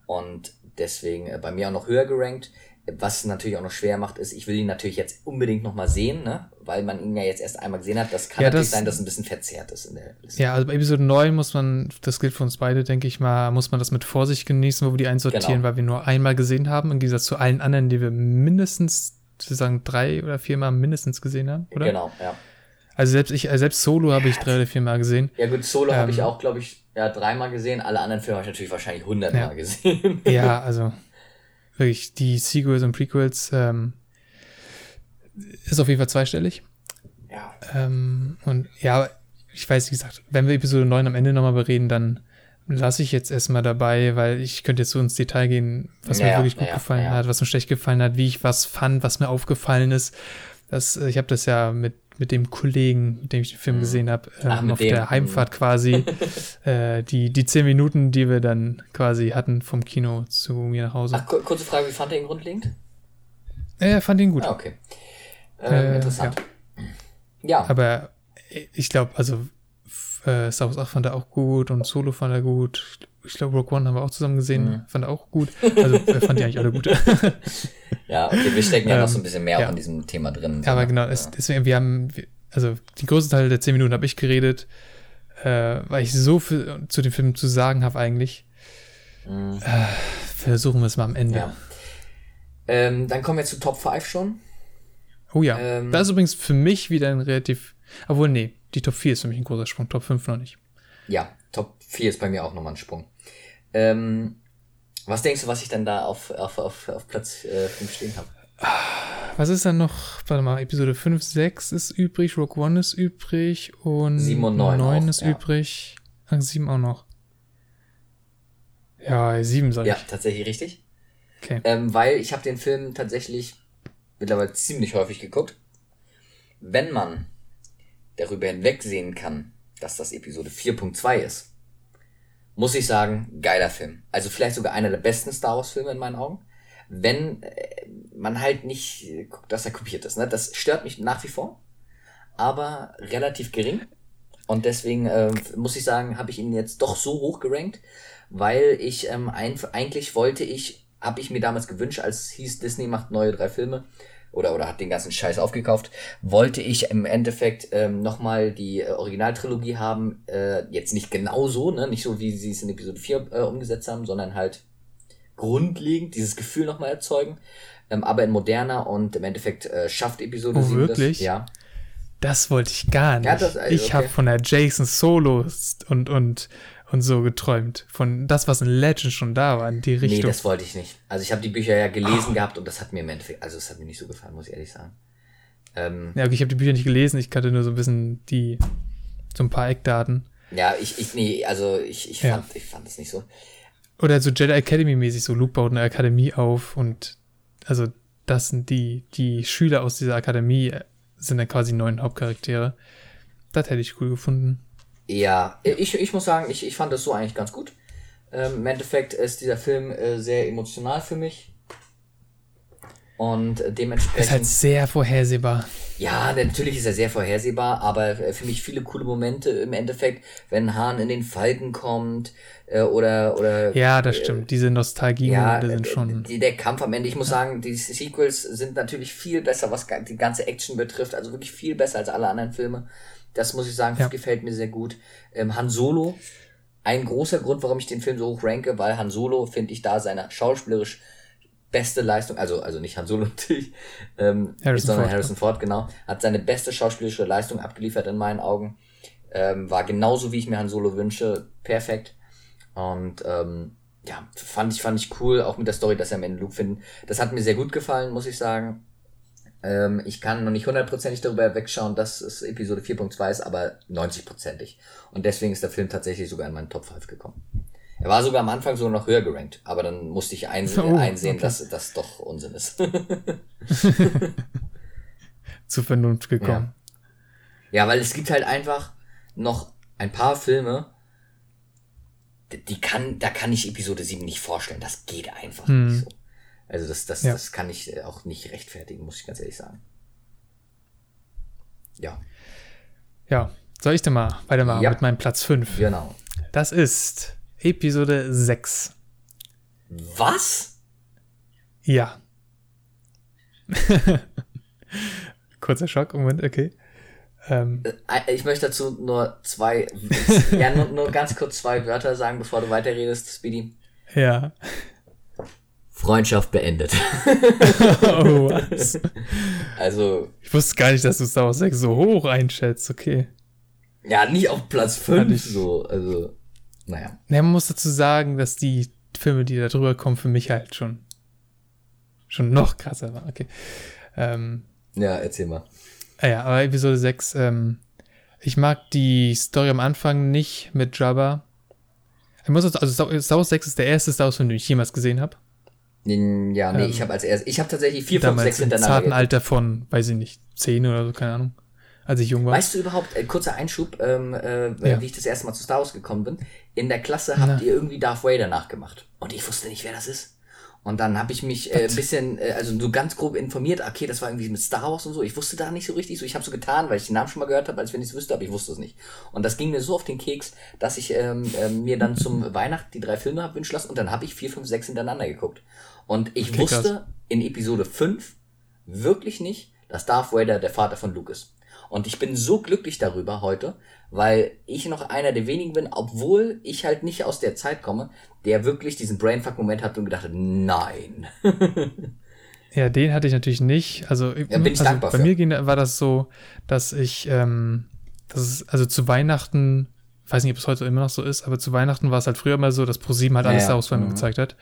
Und deswegen äh, bei mir auch noch höher gerankt. was natürlich auch noch schwer macht, ist, ich will ihn natürlich jetzt unbedingt nochmal sehen, ne? weil man ihn ja jetzt erst einmal gesehen hat. Das kann ja, natürlich das, sein, dass es ein bisschen verzerrt ist in der Liste. Ja, also bei Episode 9 muss man, das gilt für uns beide, denke ich mal, muss man das mit Vorsicht genießen, wo wir die einsortieren, genau. weil wir nur einmal gesehen haben, im Gegensatz zu allen anderen, die wir mindestens, sozusagen drei oder viermal mindestens gesehen haben, oder? Genau, ja. Also selbst ich, also selbst Solo habe ich drei oder viermal gesehen. Ja gut, Solo ähm, habe ich auch, glaube ich, ja, dreimal gesehen. Alle anderen Filme habe ich natürlich wahrscheinlich hundertmal ja. gesehen. [LAUGHS] Ja, also wirklich die Sequels und Prequels ähm, ist auf jeden Fall zweistellig. Ja. Ähm, und ja, ich weiß, wie gesagt, wenn wir Episode 9 am Ende nochmal bereden, dann lasse ich jetzt erstmal dabei, weil ich könnte jetzt so ins Detail gehen, was naja, mir wirklich gut naja, gefallen naja. hat, was mir schlecht gefallen hat, wie ich was fand, was mir aufgefallen ist. Das, ich habe das ja mit mit dem Kollegen, mit dem ich den Film mhm. gesehen habe, ähm, auf dem. der Heimfahrt quasi. [LAUGHS] äh, die, die zehn Minuten, die wir dann quasi hatten vom Kino zu mir nach Hause. Ach, kurze Frage, wie fand er ihn grundlegend? Er fand ihn gut. Ah, okay. Ähm, äh, interessant. Ja. ja. Aber ich glaube, also äh, Star Wars 8 fand er auch gut und Solo fand er gut. Ich glaube, Rogue One haben wir auch zusammen gesehen, mhm. fand er auch gut. Also fand die eigentlich alle gut. [LAUGHS] ja, okay, wir stecken ja ähm, noch so ein bisschen mehr ja. auch in diesem Thema drin. Ja, aber genau, ja. es, deswegen, wir haben, also die größte Teil der 10 Minuten habe ich geredet, äh, weil ich so viel zu dem Film zu sagen habe eigentlich. Mhm. Äh, versuchen wir es mal am Ende. Ja. Ähm, dann kommen wir zu Top 5 schon. Oh ja. Ähm, das ist übrigens für mich wieder ein relativ. Obwohl, nee, die Top 4 ist für mich ein großer Sprung, Top 5 noch nicht. Ja, Top 4 ist bei mir auch nochmal ein Sprung. Ähm, was denkst du, was ich dann da auf, auf, auf, auf Platz äh, 5 stehen habe? Was ist dann noch? Warte mal, Episode 5, 6 ist übrig, Rogue One ist übrig und 7 und 9, 9 auch, ist ja. übrig. Ach, 7 auch noch. Ja, 7 soll ja, ich. Ja, tatsächlich richtig. Okay. Ähm, weil ich habe den Film tatsächlich mittlerweile ziemlich häufig geguckt. Wenn man darüber hinwegsehen kann, dass das Episode 4.2 ist, muss ich sagen, geiler Film. Also vielleicht sogar einer der besten Star Wars Filme in meinen Augen. Wenn äh, man halt nicht guckt, dass er kopiert ist. Ne? Das stört mich nach wie vor, aber relativ gering. Und deswegen äh, muss ich sagen, habe ich ihn jetzt doch so hoch gerankt, weil ich ähm, ein, eigentlich wollte ich, habe ich mir damals gewünscht, als hieß Disney macht neue drei Filme, oder, oder hat den ganzen Scheiß aufgekauft, wollte ich im Endeffekt ähm, nochmal die äh, Originaltrilogie haben, äh, jetzt nicht genau so, ne? nicht so wie sie es in Episode 4 äh, umgesetzt haben, sondern halt grundlegend dieses Gefühl nochmal erzeugen, ähm, aber in moderner und im Endeffekt äh, schafft Episode oh, 7 wirklich? das. Ja. Das wollte ich gar nicht. Ja, das, also, ich okay. habe von der Jason Solo und, und und so geträumt. Von das, was in Legend schon da war, in die Richtung. Nee, das wollte ich nicht. Also ich habe die Bücher ja gelesen oh. gehabt und das hat mir im Endeffekt, also es hat mir nicht so gefallen, muss ich ehrlich sagen. Ähm, ja, okay, ich habe die Bücher nicht gelesen, ich kannte nur so ein bisschen die, so ein paar Eckdaten. Ja, ich, ich, nee, also ich, ich, ja. fand, ich fand das nicht so. Oder so Jedi Academy mäßig, so Luke baut eine Akademie auf und also das sind die, die Schüler aus dieser Akademie sind dann quasi neuen Hauptcharaktere. Das hätte ich cool gefunden. Ja, ich, ich muss sagen, ich, ich fand das so eigentlich ganz gut. Ähm, Im Endeffekt ist dieser Film äh, sehr emotional für mich. Und äh, dementsprechend. Ist halt sehr vorhersehbar. Ja, natürlich ist er sehr vorhersehbar, aber äh, für mich viele coole Momente im Endeffekt, wenn Hahn in den Falken kommt äh, oder oder. Ja, das stimmt. Diese Nostalgie ja, sind schon. Die, der Kampf am Ende. Ich muss sagen, die Sequels sind natürlich viel besser, was die ganze Action betrifft. Also wirklich viel besser als alle anderen Filme. Das muss ich sagen, ja. gefällt mir sehr gut. Ähm, Han Solo, ein großer Grund, warum ich den Film so hoch ranke, weil Han Solo, finde ich, da seine schauspielerisch beste Leistung, also, also nicht Han Solo [LAUGHS] natürlich, ähm, Harrison sondern Ford, Harrison ja. Ford, genau, hat seine beste schauspielerische Leistung abgeliefert in meinen Augen. Ähm, war genauso, wie ich mir Han Solo wünsche, perfekt. Und ähm, ja, fand ich, fand ich cool, auch mit der Story, dass er am Ende Luke finden. Das hat mir sehr gut gefallen, muss ich sagen. Ähm, ich kann noch nicht hundertprozentig darüber wegschauen, dass es Episode 4.2 ist, aber 90%ig. Und deswegen ist der Film tatsächlich sogar in meinen Top 5 gekommen. Er war sogar am Anfang sogar noch höher gerankt, aber dann musste ich einsehen, oh, einsehen okay. dass das doch Unsinn ist. [LAUGHS] [LAUGHS] Zu Vernunft gekommen. Ja. ja, weil es gibt halt einfach noch ein paar Filme, die kann, da kann ich Episode 7 nicht vorstellen. Das geht einfach hm. nicht so. Also das, das, ja. das kann ich äh, auch nicht rechtfertigen, muss ich ganz ehrlich sagen. Ja. Ja, soll ich denn mal weitermachen ja. mit meinem Platz 5? Genau. Das ist Episode 6. Was? Ja. [LAUGHS] Kurzer Schock, Moment, okay. Ähm. Äh, ich möchte dazu nur zwei, [LAUGHS] ja, nur, nur ganz kurz zwei Wörter sagen, bevor du weiterredest, Speedy. Ja. Freundschaft beendet. [LAUGHS] oh, was? Also. Ich wusste gar nicht, dass du Star Wars 6 so hoch einschätzt, okay. Ja, nicht auf Platz 5 so, also, naja. Ja, man muss dazu sagen, dass die Filme, die da drüber kommen, für mich halt schon, schon noch krasser waren, okay. Ähm, ja, erzähl mal. Ah ja, aber Episode 6, ähm, ich mag die Story am Anfang nicht mit Jabba. Ich muss also Star Wars 6 ist der erste Star Wars-Film, den ich jemals gesehen habe. Ja, nee, ähm, ich habe als erst, ich habe tatsächlich vier, fünf, sechs hintereinander. Im zarten Alter von, weiß ich nicht, zehn oder so, keine Ahnung, als ich jung war. Weißt du überhaupt, äh, kurzer Einschub, ähm, äh, ja. wie ich das erste Mal zu Star Wars gekommen bin, in der Klasse habt Na. ihr irgendwie Darth Vader nachgemacht. Und ich wusste nicht, wer das ist. Und dann habe ich mich äh, ein bisschen, äh, also so ganz grob informiert, okay, das war irgendwie mit Star Wars und so. Ich wusste da nicht so richtig, so ich habe so getan, weil ich den Namen schon mal gehört habe, als wenn ich es wüsste, aber ich wusste es nicht. Und das ging mir so auf den Keks, dass ich ähm, äh, mir dann zum Weihnachten die drei Filme habe wünschen lassen und dann habe ich vier, fünf, sechs hintereinander geguckt. Und ich okay, wusste krass. in Episode 5 wirklich nicht, dass Darth Vader der Vater von Luke ist. Und ich bin so glücklich darüber heute, weil ich noch einer der wenigen bin, obwohl ich halt nicht aus der Zeit komme, der wirklich diesen Brainfuck-Moment hat und gedacht hat, nein. [LAUGHS] ja, den hatte ich natürlich nicht. Also, ja, bin ich also dankbar bei für. mir ging, war das so, dass ich, ähm, das ist, also zu Weihnachten, ich weiß nicht, ob es heute immer noch so ist, aber zu Weihnachten war es halt früher mal so, dass ProSieben halt alles ja, Star Wars mhm. gezeigt hat.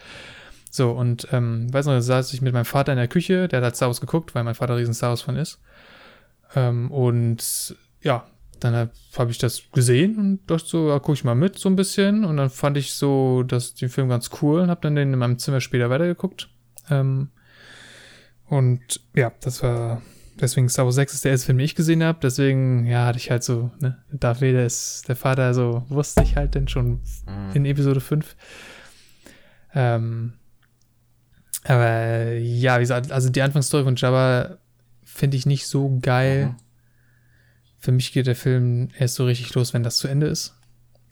So, und ähm, weiß noch, da saß ich mit meinem Vater in der Küche, der hat halt Star Wars geguckt, weil mein Vater riesen Star Wars-Fan ist. Ähm, und ja, dann habe hab ich das gesehen und dachte so, ja, guck ich mal mit so ein bisschen. Und dann fand ich so dass den Film ganz cool und habe dann den in meinem Zimmer später weitergeguckt. Ähm, und ja, das war deswegen Star Wars 6 ist der erste Film, den ich gesehen habe. Deswegen, ja, hatte ich halt so, ne, Darth Vader ist der Vater, so wusste ich halt denn schon mhm. in Episode 5. Ähm, aber ja, wie gesagt, also die Anfangsstory von Jabba finde ich nicht so geil. Mhm. Für mich geht der Film erst so richtig los, wenn das zu Ende ist.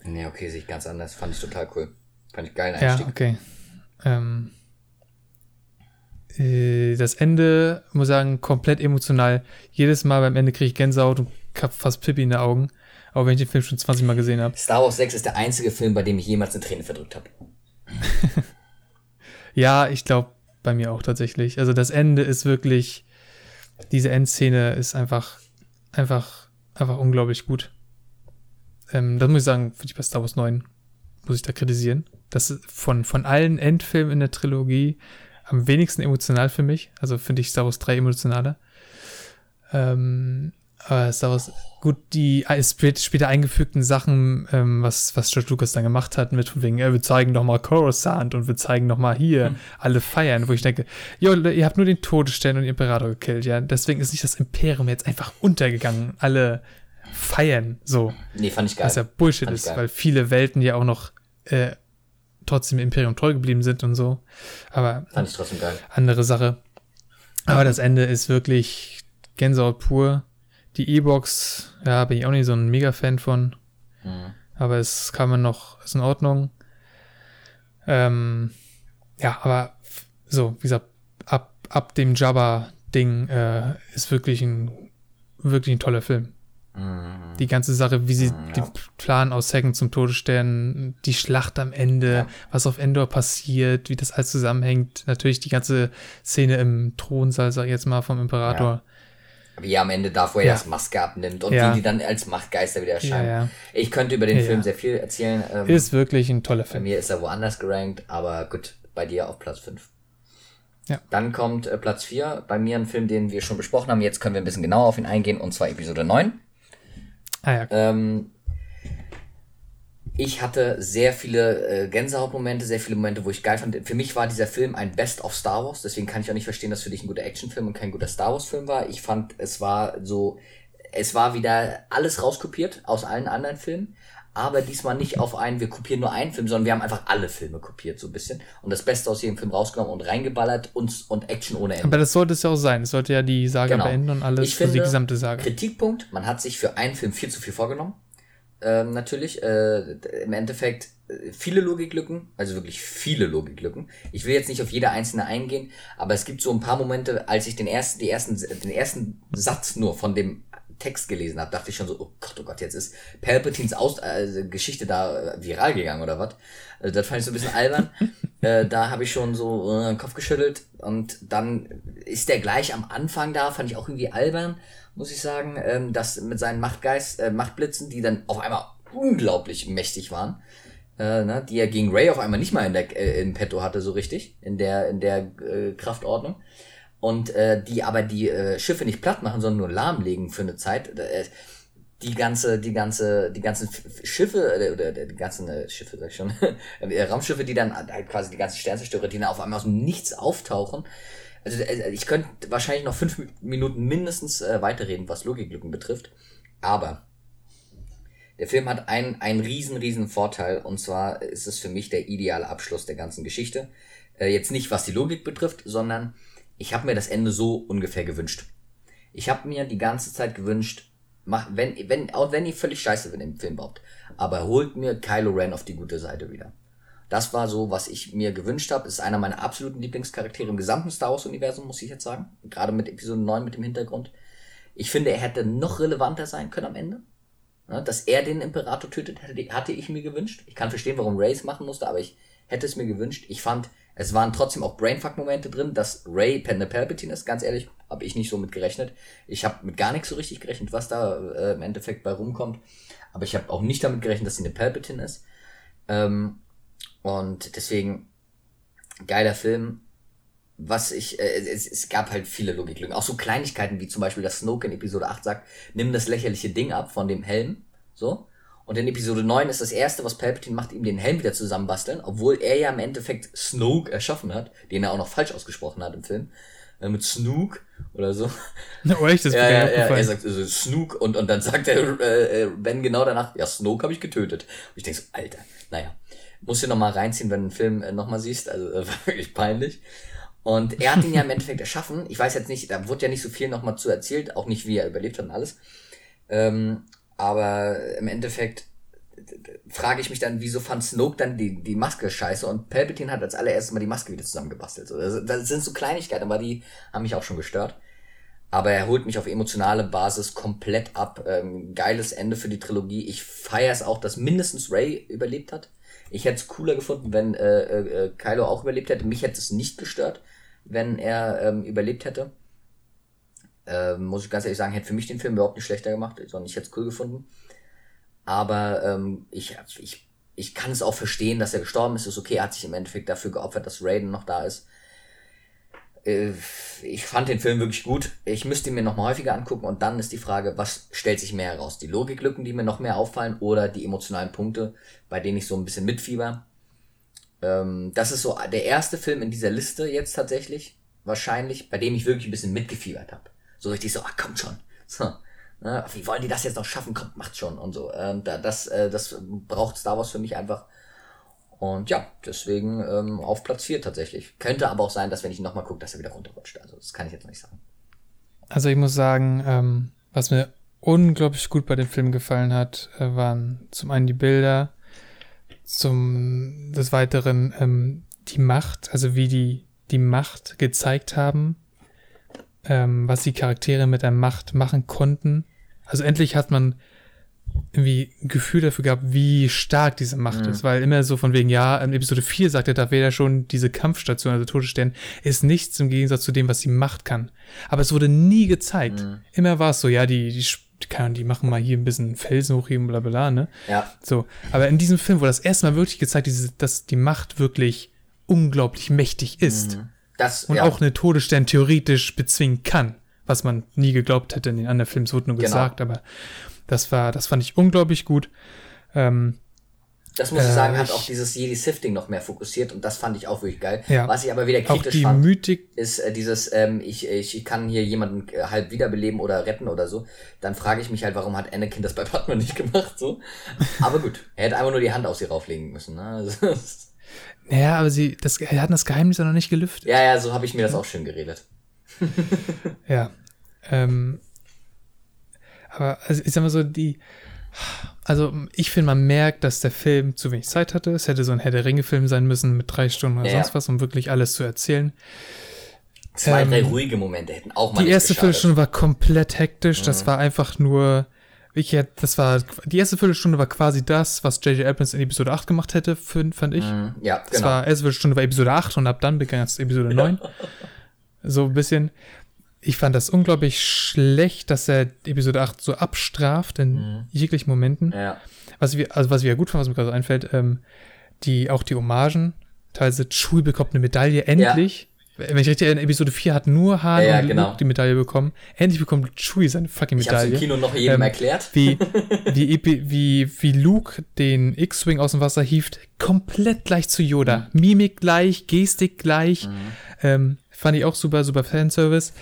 Nee, okay, sehe ich ganz anders. Fand ich total cool. Fand ich geil Einstieg. Ja, okay. Ähm, äh, das Ende, muss sagen, komplett emotional. Jedes Mal beim Ende kriege ich Gänsehaut und hab fast Pippi in den Augen. Auch wenn ich den Film schon 20 Mal gesehen habe. Star Wars 6 ist der einzige Film, bei dem ich jemals eine Träne verdrückt habe. [LAUGHS] ja, ich glaube, bei mir auch tatsächlich. Also das Ende ist wirklich, diese Endszene ist einfach, einfach, einfach unglaublich gut. Ähm, das muss ich sagen, finde ich bei Star Wars 9, muss ich da kritisieren. Das ist von, von allen Endfilmen in der Trilogie am wenigsten emotional für mich. Also finde ich Star Wars 3 emotionaler. Ähm, aber Star Wars, gut, die später eingefügten Sachen, ähm, was, was George Lucas dann gemacht hat, mit von wegen, äh, wir zeigen doch mal Coruscant und wir zeigen noch mal hier, mhm. alle feiern, wo ich denke, jo, ihr habt nur den Todesstern und den Imperator gekillt, ja, deswegen ist nicht das Imperium jetzt einfach untergegangen, alle feiern, so. Nee, fand ich geil. Was ja Bullshit ist, weil viele Welten ja auch noch, äh, trotzdem Imperium treu geblieben sind und so, aber. Fand ich trotzdem geil. Andere Sache. Aber das Ende ist wirklich Gänsehaut pur die E-Box, ja, bin ich auch nicht so ein Mega-Fan von. Mhm. Aber es kann man noch, ist in Ordnung. Ähm, ja, aber so, wie gesagt, ab, ab dem Jabba-Ding äh, ist wirklich ein, wirklich ein toller Film. Mhm. Die ganze Sache, wie sie mhm, ja. den Plan aushacken zum Todesstern, die Schlacht am Ende, ja. was auf Endor passiert, wie das alles zusammenhängt. Natürlich die ganze Szene im Thronsaal, sag ich jetzt mal, vom Imperator. Ja wie er am Ende Darth Vader ja. das Maske abnimmt und ja. wie die dann als Machtgeister wieder erscheinen. Ja, ich könnte über den Film sehr viel erzählen. Ähm, ist wirklich ein toller Film. Bei mir ist er woanders gerankt, aber gut, bei dir auf Platz 5. Ja. Dann kommt äh, Platz 4, bei mir ein Film, den wir schon besprochen haben. Jetzt können wir ein bisschen genauer auf ihn eingehen, und zwar Episode 9. Ah, ja. Ähm, ich hatte sehr viele äh, Gänsehautmomente, sehr viele Momente, wo ich geil fand. Für mich war dieser Film ein Best of Star Wars, deswegen kann ich auch nicht verstehen, dass für dich ein guter Actionfilm und kein guter Star Wars Film war. Ich fand, es war so, es war wieder alles rauskopiert aus allen anderen Filmen, aber diesmal nicht auf einen, wir kopieren nur einen Film, sondern wir haben einfach alle Filme kopiert, so ein bisschen. Und das Beste aus jedem Film rausgenommen und reingeballert und, und Action ohne Ende. Aber das sollte es ja auch sein. Es sollte ja die Saga genau. beenden und alles ich finde, die gesamte Saga. Kritikpunkt, man hat sich für einen Film viel zu viel vorgenommen ähm, natürlich. Äh, Im Endeffekt äh, viele Logiklücken, also wirklich viele Logiklücken. Ich will jetzt nicht auf jede einzelne eingehen, aber es gibt so ein paar Momente, als ich den ersten, die ersten, den ersten Satz nur von dem Text gelesen habe, dachte ich schon so, oh Gott, oh Gott, jetzt ist Palpatines Aus äh, Geschichte da viral gegangen oder was. Also das fand ich so ein bisschen albern. [LAUGHS] äh, da habe ich schon so äh, den Kopf geschüttelt und dann ist der gleich am Anfang da, fand ich auch irgendwie albern, muss ich sagen, ähm, das mit seinen Machtgeist, äh, Machtblitzen, die dann auf einmal unglaublich mächtig waren. Äh, ne, die er gegen Ray auf einmal nicht mal in der äh, in petto hatte so richtig in der in der äh, Kraftordnung und äh, die aber die äh, Schiffe nicht platt machen, sondern nur lahmlegen für eine Zeit. Äh, die ganze, die ganze, die ganzen Schiffe, äh, oder, oder die ganzen äh, Schiffe, sag ich schon, [LAUGHS] äh, Raumschiffe, die dann halt quasi die ganzen Sternzerstörer, die dann auf einmal aus dem Nichts auftauchen. Also äh, ich könnte wahrscheinlich noch fünf Minuten mindestens äh, weiterreden, was Logiklücken betrifft. Aber der Film hat einen, einen riesen, riesen Vorteil, und zwar ist es für mich der ideale Abschluss der ganzen Geschichte. Äh, jetzt nicht, was die Logik betrifft, sondern ich habe mir das Ende so ungefähr gewünscht. Ich habe mir die ganze Zeit gewünscht, mach, wenn, wenn, auch wenn ihr völlig scheiße bin im Film baut, aber holt mir Kylo Ren auf die gute Seite wieder. Das war so, was ich mir gewünscht habe. Ist einer meiner absoluten Lieblingscharaktere im gesamten Star Wars-Universum, muss ich jetzt sagen. Gerade mit Episode 9 mit dem Hintergrund. Ich finde, er hätte noch relevanter sein können am Ende. Dass er den Imperator tötet, hatte ich mir gewünscht. Ich kann verstehen, warum Ray es machen musste, aber ich hätte es mir gewünscht. Ich fand, es waren trotzdem auch Brainfuck-Momente drin, dass Ray Pende Palpatine ist. Ganz ehrlich, habe ich nicht so mit gerechnet. Ich habe mit gar nichts so richtig gerechnet, was da äh, im Endeffekt bei rumkommt. Aber ich habe auch nicht damit gerechnet, dass sie eine Palpatine ist. Ähm, und deswegen, geiler Film. Was ich, äh, es, es gab halt viele Logiklücken. Auch so Kleinigkeiten wie zum Beispiel, dass Snoke in Episode 8 sagt, nimm das lächerliche Ding ab von dem Helm. So. Und in Episode 9 ist das erste, was Palpatine macht, ihm den Helm wieder zusammenbasteln, obwohl er ja im Endeffekt Snoke erschaffen hat, den er auch noch falsch ausgesprochen hat im Film. Äh, mit Snook oder so. [LAUGHS] Oh, echt? Das ja, ja, ja, er sagt also Snook und, und dann sagt er äh, Ben genau danach, ja, Snoke habe ich getötet. Und ich denke so, Alter, naja. Muss du nochmal reinziehen, wenn du den Film äh, nochmal siehst. Also äh, war [LAUGHS] wirklich peinlich. Und er hat ihn ja im Endeffekt erschaffen. Ich weiß jetzt nicht, da wurde ja nicht so viel nochmal zu erzählt, auch nicht, wie er überlebt hat und alles. Ähm, aber im Endeffekt frage ich mich dann, wieso fand Snoke dann die, die Maske scheiße und Palpatine hat als allererstes mal die Maske wieder zusammengebastelt. So, das, das sind so Kleinigkeiten, aber die haben mich auch schon gestört. Aber er holt mich auf emotionale Basis komplett ab. Ähm, geiles Ende für die Trilogie. Ich feiere es auch, dass mindestens Ray überlebt hat. Ich hätte es cooler gefunden, wenn äh, äh, Kylo auch überlebt hätte. Mich hätte es nicht gestört, wenn er ähm, überlebt hätte. Äh, muss ich ganz ehrlich sagen, hätte für mich den Film überhaupt nicht schlechter gemacht, sondern ich hätte es cool gefunden. Aber ähm, ich, ich, ich kann es auch verstehen, dass er gestorben ist. Ist okay, er hat sich im Endeffekt dafür geopfert, dass Raiden noch da ist. Äh, ich fand den Film wirklich gut. Ich müsste ihn mir noch mal häufiger angucken und dann ist die Frage, was stellt sich mehr heraus? Die Logiklücken, die mir noch mehr auffallen oder die emotionalen Punkte, bei denen ich so ein bisschen mitfieber? Ähm, das ist so der erste Film in dieser Liste jetzt tatsächlich, wahrscheinlich, bei dem ich wirklich ein bisschen mitgefiebert habe. So richtig so, ach kommt schon. [LAUGHS] So, Ne? Wie wollen die das jetzt noch schaffen? Kommt, macht schon und so. Ähm, das, äh, das braucht Star Wars für mich einfach. Und ja, deswegen ähm, auf Platz 4 tatsächlich. Könnte aber auch sein, dass wenn ich nochmal gucke, dass er wieder runterrutscht. Also das kann ich jetzt noch nicht sagen. Also ich muss sagen, ähm, was mir unglaublich gut bei dem Film gefallen hat, äh, waren zum einen die Bilder, zum des Weiteren ähm, die Macht, also wie die die Macht gezeigt haben, ähm, was die Charaktere mit der Macht machen konnten also endlich hat man irgendwie ein Gefühl dafür gehabt, wie stark diese Macht mhm. ist, weil immer so von wegen, ja, in Episode 4 sagt er, da wäre ja schon diese Kampfstation, also Todesstern, ist nichts im Gegensatz zu dem, was sie Macht kann. Aber es wurde nie gezeigt. Mhm. Immer war es so, ja, die, die, die, die machen mal hier ein bisschen Felsen hochheben, bla bla, ne? Ja. So. Aber in diesem Film wurde das erste Mal wirklich gezeigt, dass die Macht wirklich unglaublich mächtig ist. Mhm. Das, und ja. auch eine Todesstern theoretisch bezwingen kann was man nie geglaubt hätte in den anderen Filmen, es wurde nur genau. gesagt, aber das war, das fand ich unglaublich gut. Ähm, das muss ich äh, sagen, hat auch dieses Jedi Sifting noch mehr fokussiert und das fand ich auch wirklich geil. Ja, Was ich aber wieder kritisch fand, ist äh, dieses, ähm, ich, ich kann hier jemanden äh, halb wiederbeleben oder retten oder so. Dann frage ich mich halt, warum hat Anakin das bei Batman [LAUGHS] nicht gemacht? So. Aber gut, er hätte einfach nur die Hand aus ihr rauflegen müssen. Ne? Also, [LAUGHS] ja, aber sie, das, er hat das Geheimnis ja noch nicht gelüftet. Ja, ja, so habe ich mir das auch schön geredet. ja. Ähm, aber also ich sag mal so, die, Also, ich finde, man merkt, dass der Film zu wenig Zeit hatte. Es hätte so ein Herr der Ringe-Film sein müssen mit drei Stunden oder ja. sonst was, um wirklich alles zu erzählen. Zwei, ähm, drei ruhige Momente hätten auch mal Die erste Viertelstunde war komplett hektisch. Mhm. Das war einfach nur, ich das war, die erste Viertelstunde war quasi das, was J.J. Abrams in Episode 8 gemacht hätte, fand ich. Mhm. Ja, genau. Das war, erste Viertelstunde war Episode 8 und ab dann begann es Episode 9. [LAUGHS] so ein bisschen. Ich fand das unglaublich schlecht, dass er Episode 8 so abstraft in mhm. jeglichen Momenten. Ja. Was wir, also was wir ja gut fanden, was mir gerade so einfällt, ähm, die, auch die Hommagen. Teilweise Chewie bekommt eine Medaille, endlich. Ja wenn ich richtig erinnere, Episode 4 hat nur Han ja, und genau. Luke die Medaille bekommen. Endlich bekommt Chewie seine fucking Medaille. Ich hab's im Kino noch jedem ähm, erklärt. Wie, [LAUGHS] wie, wie, wie Luke den X-Wing aus dem Wasser hieft, komplett gleich zu Yoda. Mhm. Mimik gleich, Gestik gleich. Mhm. Ähm, fand ich auch super, super Fanservice.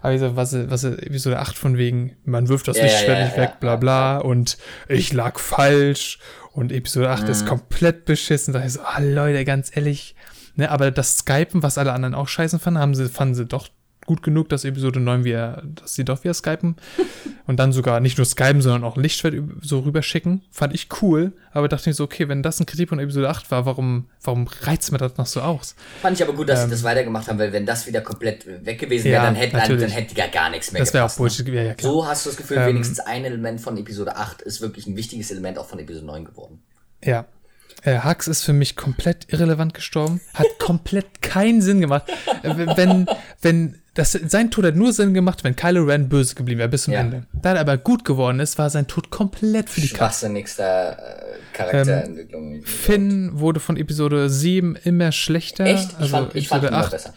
Aber ich so, was, was Episode 8 von wegen, man wirft das ja, Lichtschwert ja, nicht weg, bla bla, und ich lag falsch. Und Episode 8 mhm. ist komplett beschissen. Da ich so, ah Leute, ganz ehrlich, Ne, aber das Skypen, was alle anderen auch scheiße fanden, haben sie, fanden sie doch gut genug, dass Episode 9 wir, dass sie doch wieder skypen [LAUGHS] und dann sogar nicht nur skypen, sondern auch Lichtschwert so rüberschicken. Fand ich cool, aber dachte ich so, okay, wenn das ein Kritik von Episode 8 war, warum, warum reizt mir das noch so aus? Fand ich aber gut, dass ähm, sie das weitergemacht haben, weil wenn das wieder komplett weg gewesen wäre, ja, dann hätte dann, dann hätte ja gar nichts mehr Das wäre auch Bullshit, ja, ja, klar. So hast du das Gefühl, ähm, wenigstens ein Element von Episode 8 ist wirklich ein wichtiges Element auch von Episode 9 geworden. Ja, äh, Hux ist für mich komplett irrelevant gestorben. Hat [LAUGHS] komplett keinen Sinn gemacht. Äh, wenn, wenn, das, sein Tod hat nur Sinn gemacht, wenn Kylo Ren böse geblieben wäre bis zum ja. Ende. Da er aber gut geworden ist, war sein Tod komplett für die Katze. Schwachsinnigster äh, Charakterentwicklung. Ähm, Finn wurde von Episode 7 immer schlechter. Echt? Ich also fand, ich Episode fand 8, besser.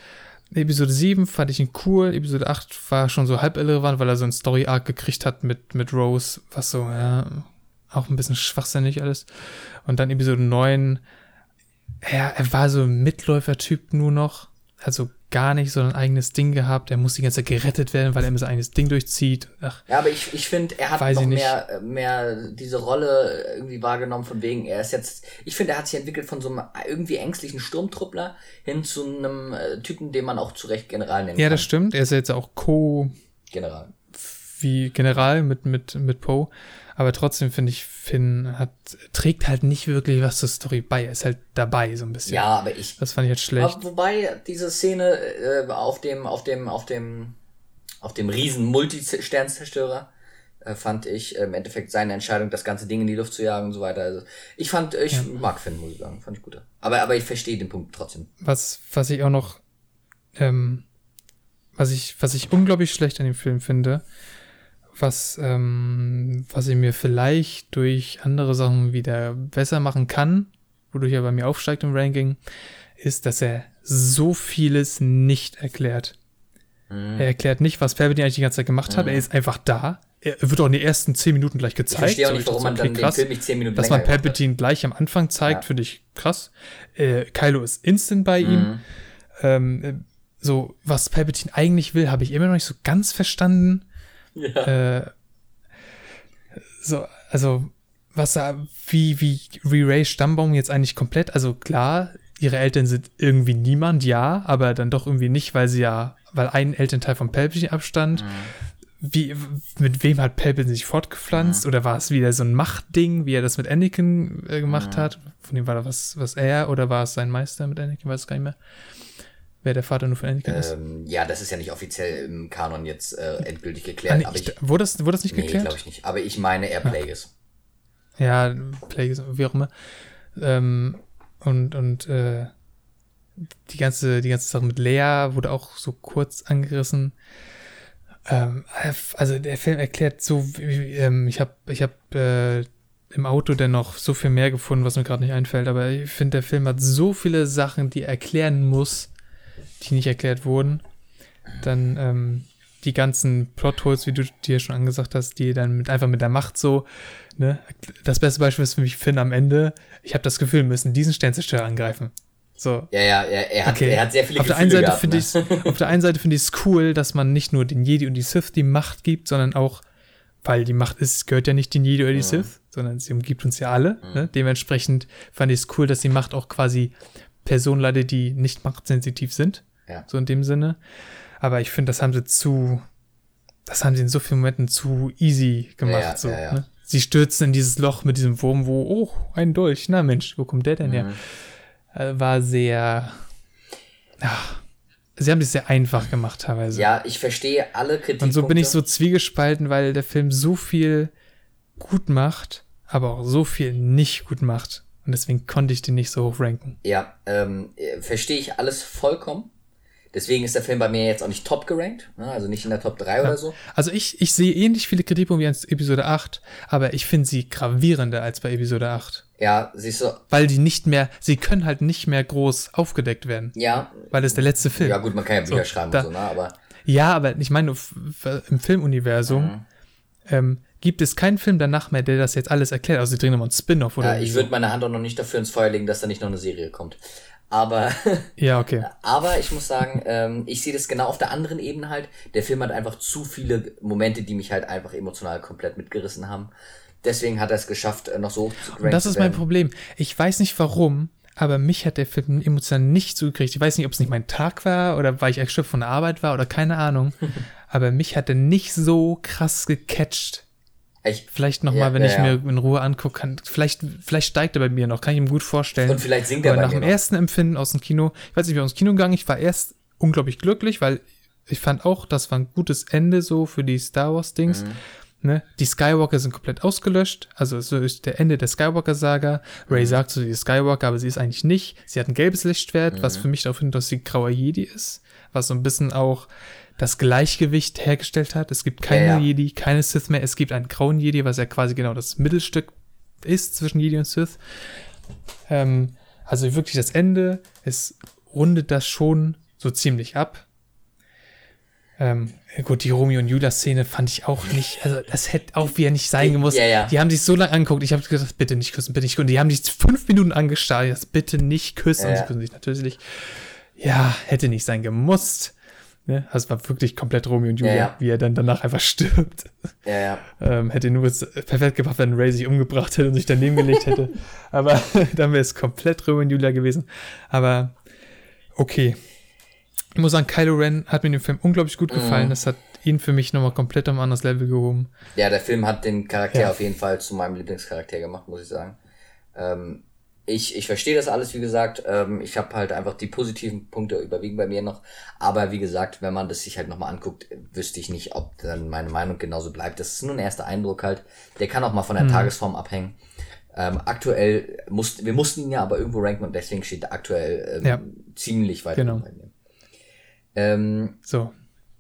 Episode 7 fand ich ihn cool. Episode 8 war schon so halb irrelevant, weil er so ein Story-Arc gekriegt hat mit, mit Rose, was so, ja, auch ein bisschen schwachsinnig alles. Und dann Episode 9, ja, er war so ein Mitläufer-Typ nur noch. Also gar nicht so ein eigenes Ding gehabt. Er muss die ganze Zeit gerettet werden, weil er immer sein eigenes Ding durchzieht. Ach, ja, aber ich, ich finde, er hat noch mehr, mehr diese Rolle irgendwie wahrgenommen, von wegen, er ist jetzt, ich finde, er hat sich entwickelt von so einem irgendwie ängstlichen Sturmtruppler hin zu einem äh, Typen, den man auch zu Recht General nennt. Ja, kann. das stimmt. Er ist ja jetzt auch Co. General. Wie General mit, mit, mit Poe. Aber trotzdem finde ich, Finn hat, trägt halt nicht wirklich was zur Story bei. Er ist halt dabei, so ein bisschen. Ja, aber ich. Das fand ich jetzt schlecht. wobei diese Szene äh, auf dem, auf dem, auf dem, auf dem riesen Multisternzerstörer äh, fand ich äh, im Endeffekt seine Entscheidung, das ganze Ding in die Luft zu jagen und so weiter. Also ich fand, ich ja. mag Finn, muss ich sagen. Fand ich gut. Aber, aber ich verstehe den Punkt trotzdem. Was, was ich auch noch, ähm, was ich, was ich unglaublich schlecht an dem Film finde, was, ähm, was ich mir vielleicht durch andere Sachen wieder besser machen kann, wodurch er bei mir aufsteigt im Ranking, ist, dass er so vieles nicht erklärt. Mhm. Er erklärt nicht, was Palpatine eigentlich die ganze Zeit gemacht hat. Mhm. Er ist einfach da. Er wird auch in den ersten zehn Minuten gleich gezeigt. Ich verstehe auch nicht, warum man dann krass, den Film nicht zehn Minuten Dass man Palpatine gleich am Anfang zeigt, ja. finde ich krass. Äh, Kylo ist instant bei mhm. ihm. Ähm, so, was Palpatine eigentlich will, habe ich immer noch nicht so ganz verstanden. Ja. Äh, so, also, was da, wie, wie Re-Ray Stammbaum jetzt eigentlich komplett, also klar, ihre Eltern sind irgendwie niemand, ja, aber dann doch irgendwie nicht, weil sie ja, weil ein Elternteil von Palpatine abstand. Mhm. Wie, mit wem hat Palpatine sich fortgepflanzt? Mhm. Oder war es wieder so ein Machtding, wie er das mit Anakin äh, gemacht mhm. hat? Von dem war das was, was er, oder war es sein Meister mit Anakin, weiß gar nicht mehr wer der Vater nur für Anakin ist? Ähm, ja, das ist ja nicht offiziell im Kanon jetzt äh, endgültig geklärt. Ah, nee, aber ich, wurde, das, wurde das nicht nee, geklärt? glaube ich nicht. Aber ich meine, er Plagueis. Ja, Plagueis, wie auch immer. Ähm, und und äh, die ganze die ganze Sache mit Lea wurde auch so kurz angerissen. Ähm, also der Film erklärt so, ähm, ich habe ich habe äh, im Auto dennoch so viel mehr gefunden, was mir gerade nicht einfällt. Aber ich finde, der Film hat so viele Sachen, die er erklären muss, die nicht erklärt wurden. Dann ähm, die ganzen Plotholes, wie du dir schon angesagt hast, die dann mit, einfach mit der Macht so, ne? Das beste Beispiel ist für mich Finn am Ende. Ich habe das Gefühl, wir müssen diesen Sternzerstörer angreifen. So. Ja, ja, er, er, hat, okay. er hat sehr viele auf Gefühle der einen Seite gehabt, ne? Auf der einen Seite finde ich es cool, dass man nicht nur den Jedi und die Sith die Macht gibt, sondern auch, weil die Macht ist, gehört ja nicht den Jedi oder die mhm. Sith, sondern sie umgibt uns ja alle. Mhm. Ne? Dementsprechend fand ich es cool, dass die Macht auch quasi Personen leidet, die nicht machtsensitiv sind. Ja. So in dem Sinne. Aber ich finde, das haben sie zu, das haben sie in so vielen Momenten zu easy gemacht. Ja, so, ja, ne? sie stürzen in dieses Loch mit diesem Wurm, wo, oh, ein Dolch, na Mensch, wo kommt der denn her? Mhm. Äh, war sehr, ach, sie haben es sehr einfach gemacht teilweise. Ja, ich verstehe alle Kritikpunkte. Und so bin ich so zwiegespalten, weil der Film so viel gut macht, aber auch so viel nicht gut macht. Und deswegen konnte ich den nicht so hoch ranken. Ja, ähm, verstehe ich alles vollkommen. Deswegen ist der Film bei mir jetzt auch nicht top gerankt, ne? also nicht in der Top 3 ja. oder so. Also ich, ich sehe ähnlich viele Kritikpunkte wie an Episode 8, aber ich finde sie gravierender als bei Episode 8. Ja, siehst du. Weil die nicht mehr, sie können halt nicht mehr groß aufgedeckt werden. Ja. Weil es der letzte Film. Ja gut, man kann ja Bücher so, schreiben da, und so, ne? aber. Ja, aber ich meine, im Filmuniversum mhm. ähm, gibt es keinen Film danach mehr, der das jetzt alles erklärt. Also sie drehen nochmal ein Spin-off oder Ja, ich würde meine Hand auch noch nicht dafür ins Feuer legen, dass da nicht noch eine Serie kommt. Aber, [LAUGHS] ja, okay. aber ich muss sagen, ähm, ich sehe das genau auf der anderen Ebene halt. Der Film hat einfach zu viele Momente, die mich halt einfach emotional komplett mitgerissen haben. Deswegen hat er es geschafft, äh, noch so zu Und das ist mein Problem. Ich weiß nicht warum, aber mich hat der Film emotional nicht so gekriegt. Ich weiß nicht, ob es nicht mein Tag war oder weil ich erschöpft von der Arbeit war oder keine Ahnung. [LAUGHS] aber mich hat er nicht so krass gecatcht ich, vielleicht nochmal, ja, wenn ja, ich mir in Ruhe angucke, kann, vielleicht, vielleicht steigt er bei mir noch, kann ich ihm gut vorstellen. Und vielleicht singt er Aber nach dem noch. ersten Empfinden aus dem Kino, ich weiß nicht, wie aus dem Kino gegangen, ich war erst unglaublich glücklich, weil ich fand auch, das war ein gutes Ende so für die Star Wars Dings. Mhm. Ne? Die Skywalker sind komplett ausgelöscht, also so ist der Ende der Skywalker-Saga. Ray mhm. sagt so, sie ist Skywalker, aber sie ist eigentlich nicht. Sie hat ein gelbes Lichtschwert, mhm. was für mich darauf hindeutet, dass sie grauer Jedi ist, was so ein bisschen auch das Gleichgewicht hergestellt hat. Es gibt keine ja, ja. Jedi, keine Sith mehr. Es gibt einen grauen Jedi, was ja quasi genau das Mittelstück ist zwischen Jedi und Sith. Ähm, also wirklich das Ende, es rundet das schon so ziemlich ab. Ähm, gut, die Romeo und Julia-Szene fand ich auch nicht, also das hätte auch wieder nicht sein gemusst. Ja, ja. Die haben sich so lange angeguckt, ich habe gesagt, bitte nicht küssen, bitte nicht küssen. Die haben sich fünf Minuten angestarrt, das bitte nicht küssen. Ja. Und sie küssen sich natürlich. Ja, hätte nicht sein gemusst. Ne? Also es war wirklich komplett Romeo und Julia, ja, ja. wie er dann danach einfach stirbt. Ja, ja. Ähm, hätte nur perfekt gemacht, wenn Ray sich umgebracht hätte und sich daneben gelegt hätte. [LAUGHS] Aber [LAUGHS] dann wäre es komplett Romeo und Julia gewesen. Aber okay. Ich muss sagen, Kylo Ren hat mir in dem Film unglaublich gut gefallen. Mhm. Das hat ihn für mich nochmal komplett am anderes Level gehoben. Ja, der Film hat den Charakter ja. auf jeden Fall zu meinem Lieblingscharakter gemacht, muss ich sagen. Ähm, ich, ich verstehe das alles, wie gesagt. Ähm, ich habe halt einfach die positiven Punkte überwiegen bei mir noch. Aber wie gesagt, wenn man das sich halt nochmal anguckt, wüsste ich nicht, ob dann meine Meinung genauso bleibt. Das ist nur ein erster Eindruck halt. Der kann auch mal von der mhm. Tagesform abhängen. Ähm, aktuell mussten, wir mussten ihn ja aber irgendwo ranken und deswegen steht er aktuell ähm, ja. ziemlich weit genau. bei mir. Ähm, so,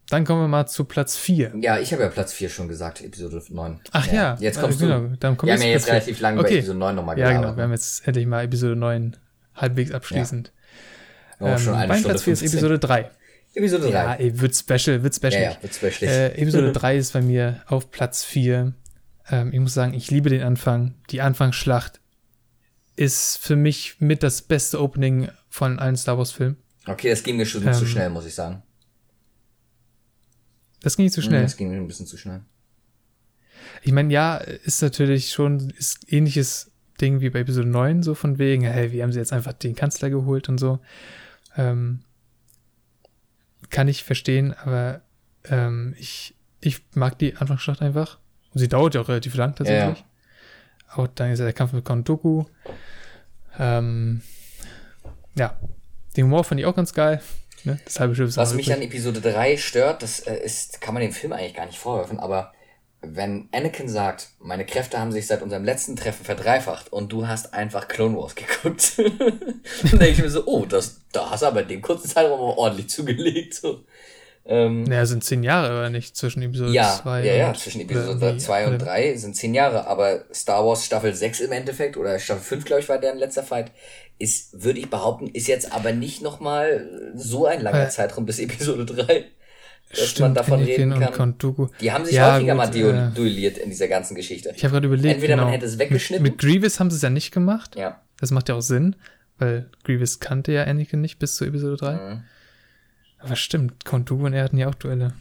dann kommen wir mal zu Platz 4. Ja, ich habe ja Platz 4 schon gesagt, Episode 9. Ach ja, ja. jetzt kommst genau. du. Dann wir haben ja jetzt relativ lange okay. bei Episode 9 nochmal gearbeitet. Ja, genau, wir haben jetzt endlich mal Episode 9 halbwegs abschließend. Ja. Oh, schon ähm, mein Platz 4 ist Episode 3. Episode 3. Ja, ey, wird special, wird special. Ja, ja wird special. Äh, Episode [LAUGHS] 3 ist bei mir auf Platz 4. Ähm, ich muss sagen, ich liebe den Anfang. Die Anfangsschlacht ist für mich mit das beste Opening von allen Star Wars Filmen. Okay, das ging mir schon ähm, zu schnell, muss ich sagen. Das ging nicht zu schnell. Das ging ein bisschen zu schnell. Ich meine, ja, ist natürlich schon ist ähnliches Ding wie bei Episode 9, so von wegen, hey, wie haben sie jetzt einfach den Kanzler geholt und so. Ähm, kann ich verstehen, aber ähm, ich, ich mag die Anfangsschlacht einfach. Und sie dauert ja auch relativ lang tatsächlich. Ja. Auch dann ist ja der Kampf mit Kondoku. Ähm, ja, den Humor fand ich auch ganz geil. Ne? Das halbe Schiff ist Was mich an Episode 3 stört, das äh, ist, kann man dem Film eigentlich gar nicht vorwerfen, aber wenn Anakin sagt, meine Kräfte haben sich seit unserem letzten Treffen verdreifacht und du hast einfach Clone Wars geguckt, [LAUGHS] dann denke ich mir so, oh, das, da hast du aber in dem kurzen Zeitraum ordentlich zugelegt. So. Ähm, naja, sind zehn Jahre, oder nicht? Zwischen Episode 2 ja, ja, ja, zwischen Episode 2 und 3 sind zehn Jahre, aber Star Wars Staffel 6 im Endeffekt, oder Staffel 5, glaube ich, war deren letzter Fight, ist, würde ich behaupten, ist jetzt aber nicht nochmal so ein langer äh, Zeitraum bis Episode 3, dass stimmt, man davon reden kann. Kontuku. Die haben sich ja, häufiger gut, mal äh, duelliert in dieser ganzen Geschichte. Ich habe gerade überlegt, Entweder genau. man hätte es weggeschnitten. Mit, mit Grievous haben sie es ja nicht gemacht. Ja. Das macht ja auch Sinn, weil Grievous kannte ja Anakin nicht bis zu Episode 3. Mhm. Aber stimmt, Kontuku und er hatten ja auch Duelle.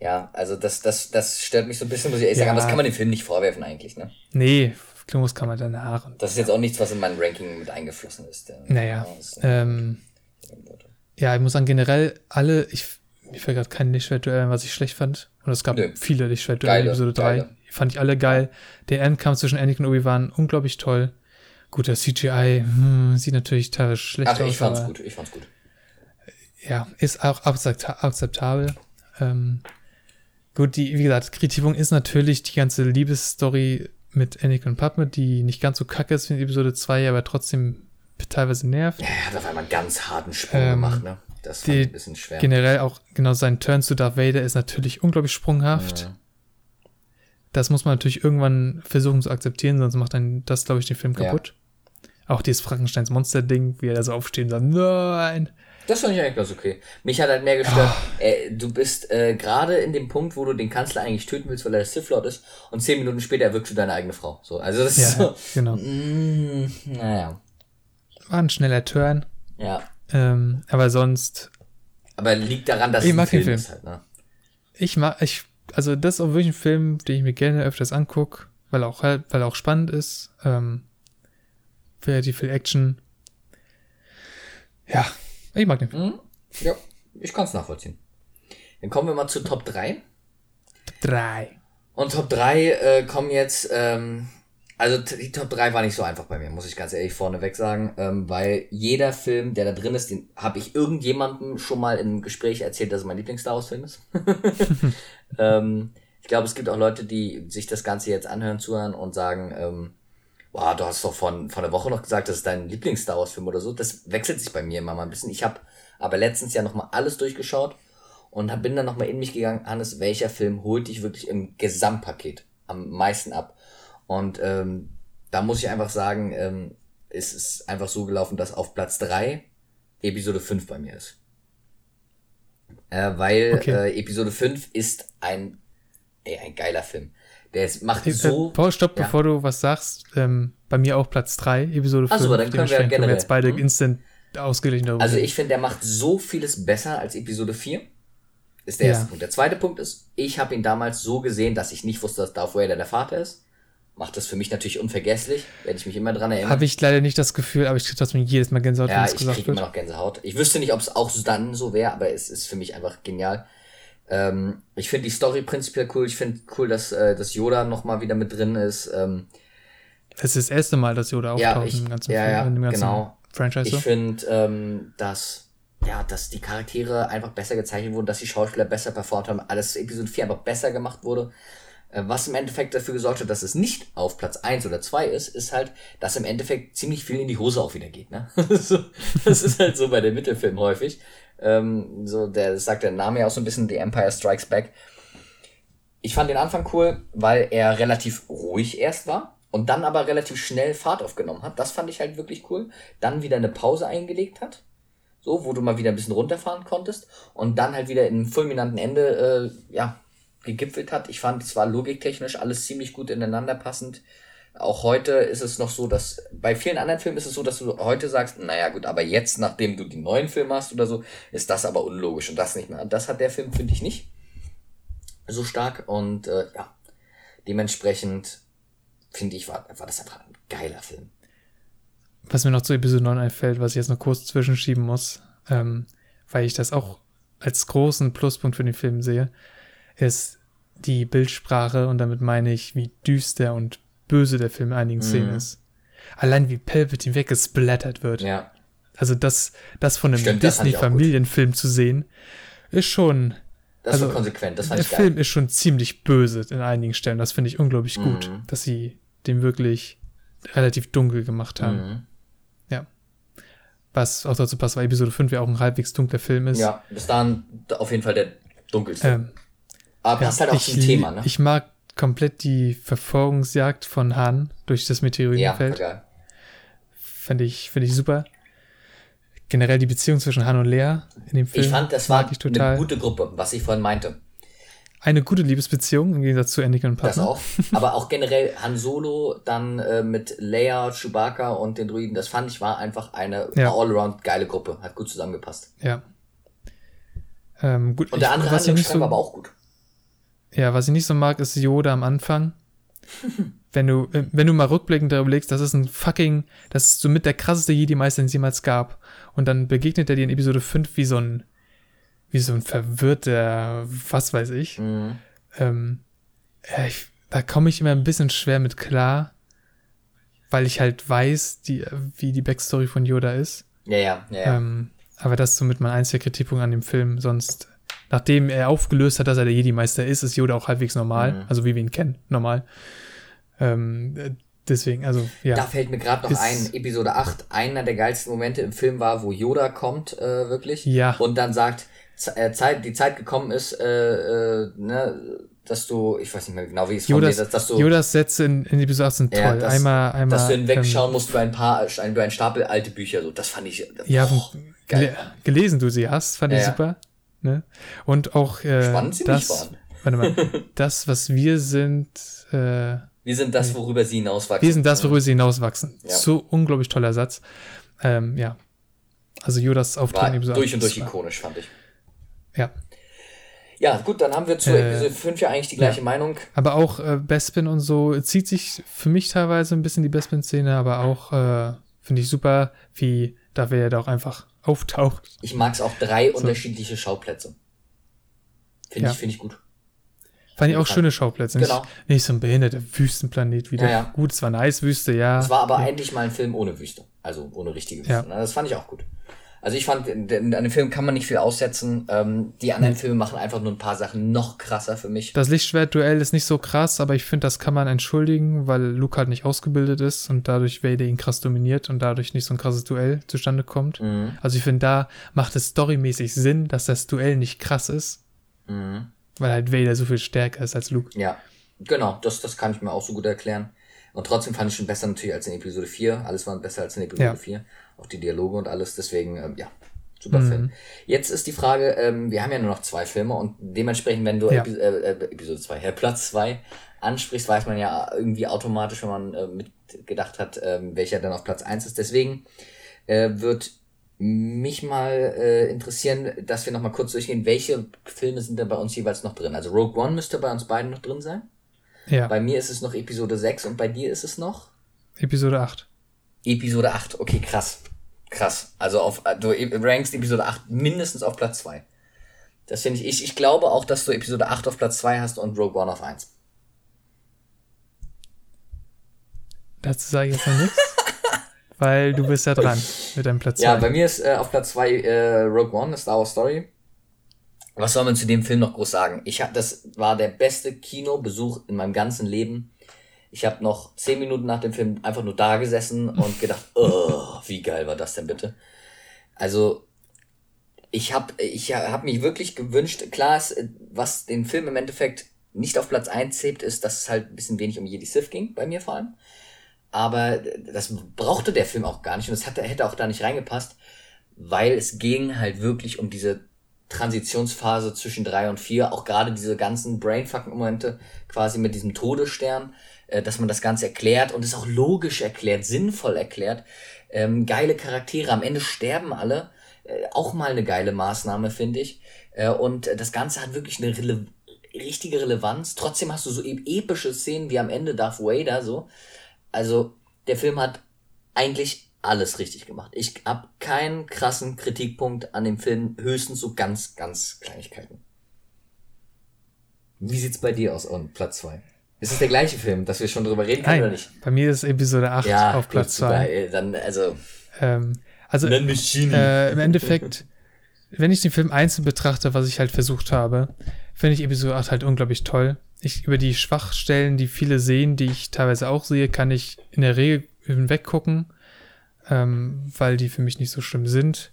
Ja, also das, das, das stört mich so ein bisschen, muss ich ehrlich ja. sagen. Das kann man dem Film nicht vorwerfen eigentlich, ne? Nee, Klumos kann man danach. Das ist jetzt auch nichts, was in mein Ranking mit eingeflossen ist. Naja. ähm, ja, ich muss sagen, generell alle, ich, mir fällt gerade kein Lichtschwertduell ein, was ich schlecht fand. Und es gab Nö. viele Lichtschwertduelle in Episode 3. fand ich alle geil. Der Endkampf zwischen Anakin und Obi-Wan unglaublich toll. Gut, das CGI hm, sieht natürlich teilweise schlecht Ach, aus. Ich fand's gut, ich fand's gut. Ja, ist auch akzeptabel. Ähm, gut, die, wie gesagt, Kritikung ist natürlich die ganze Liebesstory mit Anakin und Padme, die nicht ganz so kacke ist wie in Episode 2, aber trotzdem teilweise nervt. Ja, er hat auf einmal einen ganz harten Sprung ähm, gemacht, ne? Das die, ein bisschen schwer. Generell auch, genau, sein Turn zu Darth Vader ist natürlich unglaublich sprunghaft. Ja. Das muss man natürlich irgendwann versuchen zu akzeptieren, sonst macht dann das, glaube ich, den Film kaputt. Ja. Auch dieses Frankensteins Monster-Ding, wie er da so aufsteht und sagt, nein. Das fand ich eigentlich ganz okay. Mich hat halt mehr gestört, oh. äh, du bist äh, gerade in dem Punkt, wo du den Kanzler eigentlich töten willst, weil er Sith Lord ist, und zehn Minuten später erwirkst du deine eigene Frau. So, also das ja, ist so. Genau. Mm, naja. War ein schneller Turn. Ja. Ähm, aber sonst. Aber liegt daran, dass ich mag Film, Film ist halt, ne? Ich mag, ich, also das ist auch wirklich ein Film, den ich mir gerne öfters angucke, weil auch halt, weil er auch spannend ist. Ähm, relativ viel Action. Ja, ich mag den Film. Mhm. Ja, ich kann es nachvollziehen. Dann kommen wir mal zu Top 3. Top 3. Und Top 3 äh, kommen jetzt, ähm, also die Top 3 war nicht so einfach bei mir, muss ich ganz ehrlich vorneweg sagen, ähm, weil jeder Film, der da drin ist, den habe ich irgendjemandem schon mal im Gespräch erzählt, dass es mein Lieblings-Star Wars-Film ist. [LAUGHS] [LAUGHS] ähm, ich glaube, es gibt auch Leute, die sich das Ganze jetzt anhören, zuhören und sagen, ähm, boah, du hast doch von, von der Woche noch gesagt, das ist dein Lieblings-Star Wars-Film oder so. Das wechselt sich bei mir immer mal ein bisschen. Ich habe aber letztens ja nochmal alles durchgeschaut und hab, bin dann nochmal in mich gegangen, Hannes, welcher Film holt dich wirklich im Gesamtpaket am meisten ab? Und ähm, da muss ich einfach sagen, ähm, es ist einfach so gelaufen, dass auf Platz drei Episode 5 bei mir ist. Äh, weil okay. äh, Episode 5 ist ein, ey, ein geiler Film. Der ist, macht hey, so. Äh, Paul, stopp, ja. bevor du was sagst. Ähm, bei mir auch Platz 3, Episode 5. Also, dann können wir, können wir jetzt beide hm? instant ausgeglichen darüber. Also, ich finde, der macht so vieles besser als Episode 4. Ist der ja. erste Punkt. Der zweite Punkt ist, ich habe ihn damals so gesehen, dass ich nicht wusste, dass Darth Vader der Vater ist. Macht das für mich natürlich unvergesslich, werde ich mich immer dran erinnern. Habe ich leider nicht das Gefühl, aber ich kriege trotzdem jedes Mal Gänsehaut, ja, wenn es gesagt wird. Ja, ich kriege immer noch Gänsehaut. Ich wüsste nicht, ob es auch dann so wäre, aber es ist für mich einfach genial. Ähm, ich finde die Story prinzipiell cool. Ich finde cool, dass, äh, dass Yoda nochmal wieder mit drin ist. Ähm, es ist das erste Mal, dass Yoda auftaucht ja, ich, im ganzen, ja, ja, ganzen genau. Franchise. Ich finde, ähm, dass, ja, dass die Charaktere einfach besser gezeichnet wurden, dass die Schauspieler besser performt haben, alles Episode 4 einfach besser gemacht wurde. Äh, was im Endeffekt dafür gesorgt hat, dass es nicht auf Platz 1 oder 2 ist, ist halt, dass im Endeffekt ziemlich viel in die Hose auch wieder geht. Ne? [LAUGHS] das ist halt so bei den Mittelfilmen häufig. Ähm, so, der sagt der Name ja auch so ein bisschen, The Empire Strikes Back. Ich fand den Anfang cool, weil er relativ ruhig erst war und dann aber relativ schnell Fahrt aufgenommen hat. Das fand ich halt wirklich cool. Dann wieder eine Pause eingelegt hat. So, wo du mal wieder ein bisschen runterfahren konntest und dann halt wieder im fulminanten Ende, äh, ja, gegipfelt hat. Ich fand, es war logiktechnisch alles ziemlich gut ineinander passend. Auch heute ist es noch so, dass bei vielen anderen Filmen ist es so, dass du heute sagst, naja gut, aber jetzt, nachdem du die neuen Filme hast oder so, ist das aber unlogisch und das nicht mehr. Das hat der Film, finde ich, nicht so stark und äh, ja, dementsprechend finde ich, war, war das einfach ein geiler Film. Was mir noch zu Episode 9 einfällt, was ich jetzt noch kurz zwischenschieben muss, ähm, weil ich das auch als großen Pluspunkt für den Film sehe, ist die Bildsprache und damit meine ich, wie düster und böse der Film in einigen mhm. Szenen ist. Allein wie Palpatine weggesplattert wird. Ja. Also das, das von einem Disney-Familienfilm zu sehen, ist schon. Das also, ist konsequent, das fand Der Film ist schon ziemlich böse in einigen Stellen. Das finde ich unglaublich mhm. gut, dass sie den wirklich relativ dunkel gemacht haben. Mhm. Ja. Was auch dazu passt, weil Episode 5 ja auch ein halbwegs dunkler Film ist. Ja, bis dahin auf jeden Fall der dunkelste. Ähm, Aber passt ja, halt auch zum Thema, ne? Ich mag komplett die Verfolgungsjagd von Han durch das Meteoritenfeld. Ja, geil. Fand ich, find ich super. Generell die Beziehung zwischen Han und Lea in dem Film. Ich fand, das war eine gute Gruppe, was ich vorhin meinte. Eine gute Liebesbeziehung im Gegensatz zu Anakin und Padme. Das auch. Aber auch generell Han Solo dann äh, mit Leia, Chewbacca und den Druiden. Das fand ich war einfach eine ja. allround geile Gruppe. Hat gut zusammengepasst. Ja. Ähm, gut, und der andere Handlungsstrang so, war aber auch gut. Ja, was ich nicht so mag, ist Yoda am Anfang. [LAUGHS] wenn du, äh, wenn du mal rückblickend darüber legst, das ist ein fucking, das ist so mit der krasseste Jedi-Meister, den es jemals gab. Und dann begegnet er dir in Episode 5 wie so ein, wie so ein verwirrter, was weiß ich. Mhm. Ähm, ich da komme ich immer ein bisschen schwer mit klar, weil ich halt weiß, die, wie die Backstory von Yoda ist. Ja, ja, ja. ja. Ähm, aber das ist somit mein einziger Kritikpunkt an dem Film. Sonst, nachdem er aufgelöst hat, dass er der Jedi-Meister ist, ist Yoda auch halbwegs normal. Mhm. Also wie wir ihn kennen, normal. Ähm, deswegen, also ja. Da fällt mir gerade noch ein, Episode 8, einer der geilsten Momente im Film war, wo Yoda kommt, äh, wirklich. Ja. Und dann sagt, äh, Zeit, die Zeit gekommen ist, äh, äh, ne, dass du, ich weiß nicht mehr genau, wie es Jodas, formuliert dass du. Jodas Sätze in, in Episode 8 sind toll. Ja, dass, einmal, einmal. Dass du hinwegschauen ähm, musst über ein paar, über einen Stapel alte Bücher, so, das fand ich. Ja, oh, geil. gelesen du sie hast, fand ja, ich super. Ne? Und auch, äh, Spannend sie das, waren. Warte mal, [LAUGHS] das, was wir sind, äh, wir sind das, worüber sie hinauswachsen. Wir sind das, worüber sie hinauswachsen. Ja. So unglaublich toller Satz. Ähm, ja. Also Jodas Auftreten Episode Durch und durch ikonisch, fand ich. Ja. Ja, gut, dann haben wir zu äh, Episode 5 ja eigentlich die gleiche ja. Meinung. Aber auch äh, Bespin und so zieht sich für mich teilweise ein bisschen die Bespin-Szene, aber auch äh, finde ich super, wie da wer da auch einfach auftaucht. Ich mag es auch drei so. unterschiedliche Schauplätze. Finde ja. ich, finde ich gut. Fand ich auch schöne Schauplätze. Nicht, genau. nicht so ein behinderter Wüstenplanet wieder. Ja, ja. Gut, es war eine Eiswüste, ja. Es war aber ja. endlich mal ein Film ohne Wüste. Also ohne richtige Wüste. Ja. Das fand ich auch gut. Also ich fand, an dem Film kann man nicht viel aussetzen. Ähm, die anderen Filme machen einfach nur ein paar Sachen noch krasser für mich. Das Lichtschwert-Duell ist nicht so krass, aber ich finde, das kann man entschuldigen, weil Luke halt nicht ausgebildet ist und dadurch Vader ihn krass dominiert und dadurch nicht so ein krasses Duell zustande kommt. Mhm. Also ich finde, da macht es storymäßig Sinn, dass das Duell nicht krass ist. Mhm. Weil halt Vader so viel stärker ist als Luke. Ja, genau, das, das kann ich mir auch so gut erklären. Und trotzdem fand ich schon besser natürlich als in Episode 4. Alles war besser als in Episode ja. 4 auch die Dialoge und alles. Deswegen, ähm, ja, super mhm. Film. Jetzt ist die Frage, ähm, wir haben ja nur noch zwei Filme und dementsprechend, wenn du ja. Epi äh, äh Episode 2, äh, Platz 2 ansprichst, weiß man ja irgendwie automatisch, wenn man äh, mitgedacht hat, äh, welcher dann auf Platz 1 ist. Deswegen äh, wird mich mal äh, interessieren, dass wir nochmal kurz durchgehen, welche Filme sind denn bei uns jeweils noch drin? Also Rogue One müsste bei uns beiden noch drin sein. Ja. Bei mir ist es noch Episode 6 und bei dir ist es noch? Episode 8. Episode 8, okay, krass. Krass. Also auf, du rankst Episode 8 mindestens auf Platz 2. Das finde ich, ich, ich glaube auch, dass du Episode 8 auf Platz 2 hast und Rogue One auf 1. Dazu sage ich jetzt noch nichts. [LAUGHS] weil du bist ja dran mit deinem Platz 2. Ja, bei mir ist äh, auf Platz 2 äh, Rogue One, Star Wars Story. Was soll man zu dem Film noch groß sagen? Ich hab, das war der beste Kinobesuch in meinem ganzen Leben. Ich habe noch zehn Minuten nach dem Film einfach nur da gesessen und gedacht, oh, wie geil war das denn bitte? Also ich habe ich hab mich wirklich gewünscht, klar, ist, was den Film im Endeffekt nicht auf Platz 1 hebt, ist, dass es halt ein bisschen wenig um Jedi Sith ging, bei mir vor allem. Aber das brauchte der Film auch gar nicht und das hatte, hätte auch da nicht reingepasst, weil es ging halt wirklich um diese Transitionsphase zwischen drei und vier, auch gerade diese ganzen Brainfuck-Momente quasi mit diesem Todesstern, äh, dass man das Ganze erklärt und es auch logisch erklärt, sinnvoll erklärt. Ähm, geile Charaktere, am Ende sterben alle. Äh, auch mal eine geile Maßnahme, finde ich. Äh, und das Ganze hat wirklich eine Rele richtige Relevanz. Trotzdem hast du so e epische Szenen wie am Ende Darth Vader so. Also der Film hat eigentlich alles richtig gemacht. Ich habe keinen krassen Kritikpunkt an dem Film, höchstens so ganz, ganz Kleinigkeiten. Wie sieht's bei dir aus, on Platz 2? Ist es der gleiche Film, dass wir schon drüber reden können Nein, oder nicht? Bei mir ist Episode 8 ja, auf Platz 2. Dann, also. Ähm, also äh, im Endeffekt, wenn ich den Film einzeln betrachte, was ich halt versucht habe, finde ich Episode 8 halt unglaublich toll. Ich, über die Schwachstellen, die viele sehen, die ich teilweise auch sehe, kann ich in der Regel hinweggucken, ähm, weil die für mich nicht so schlimm sind.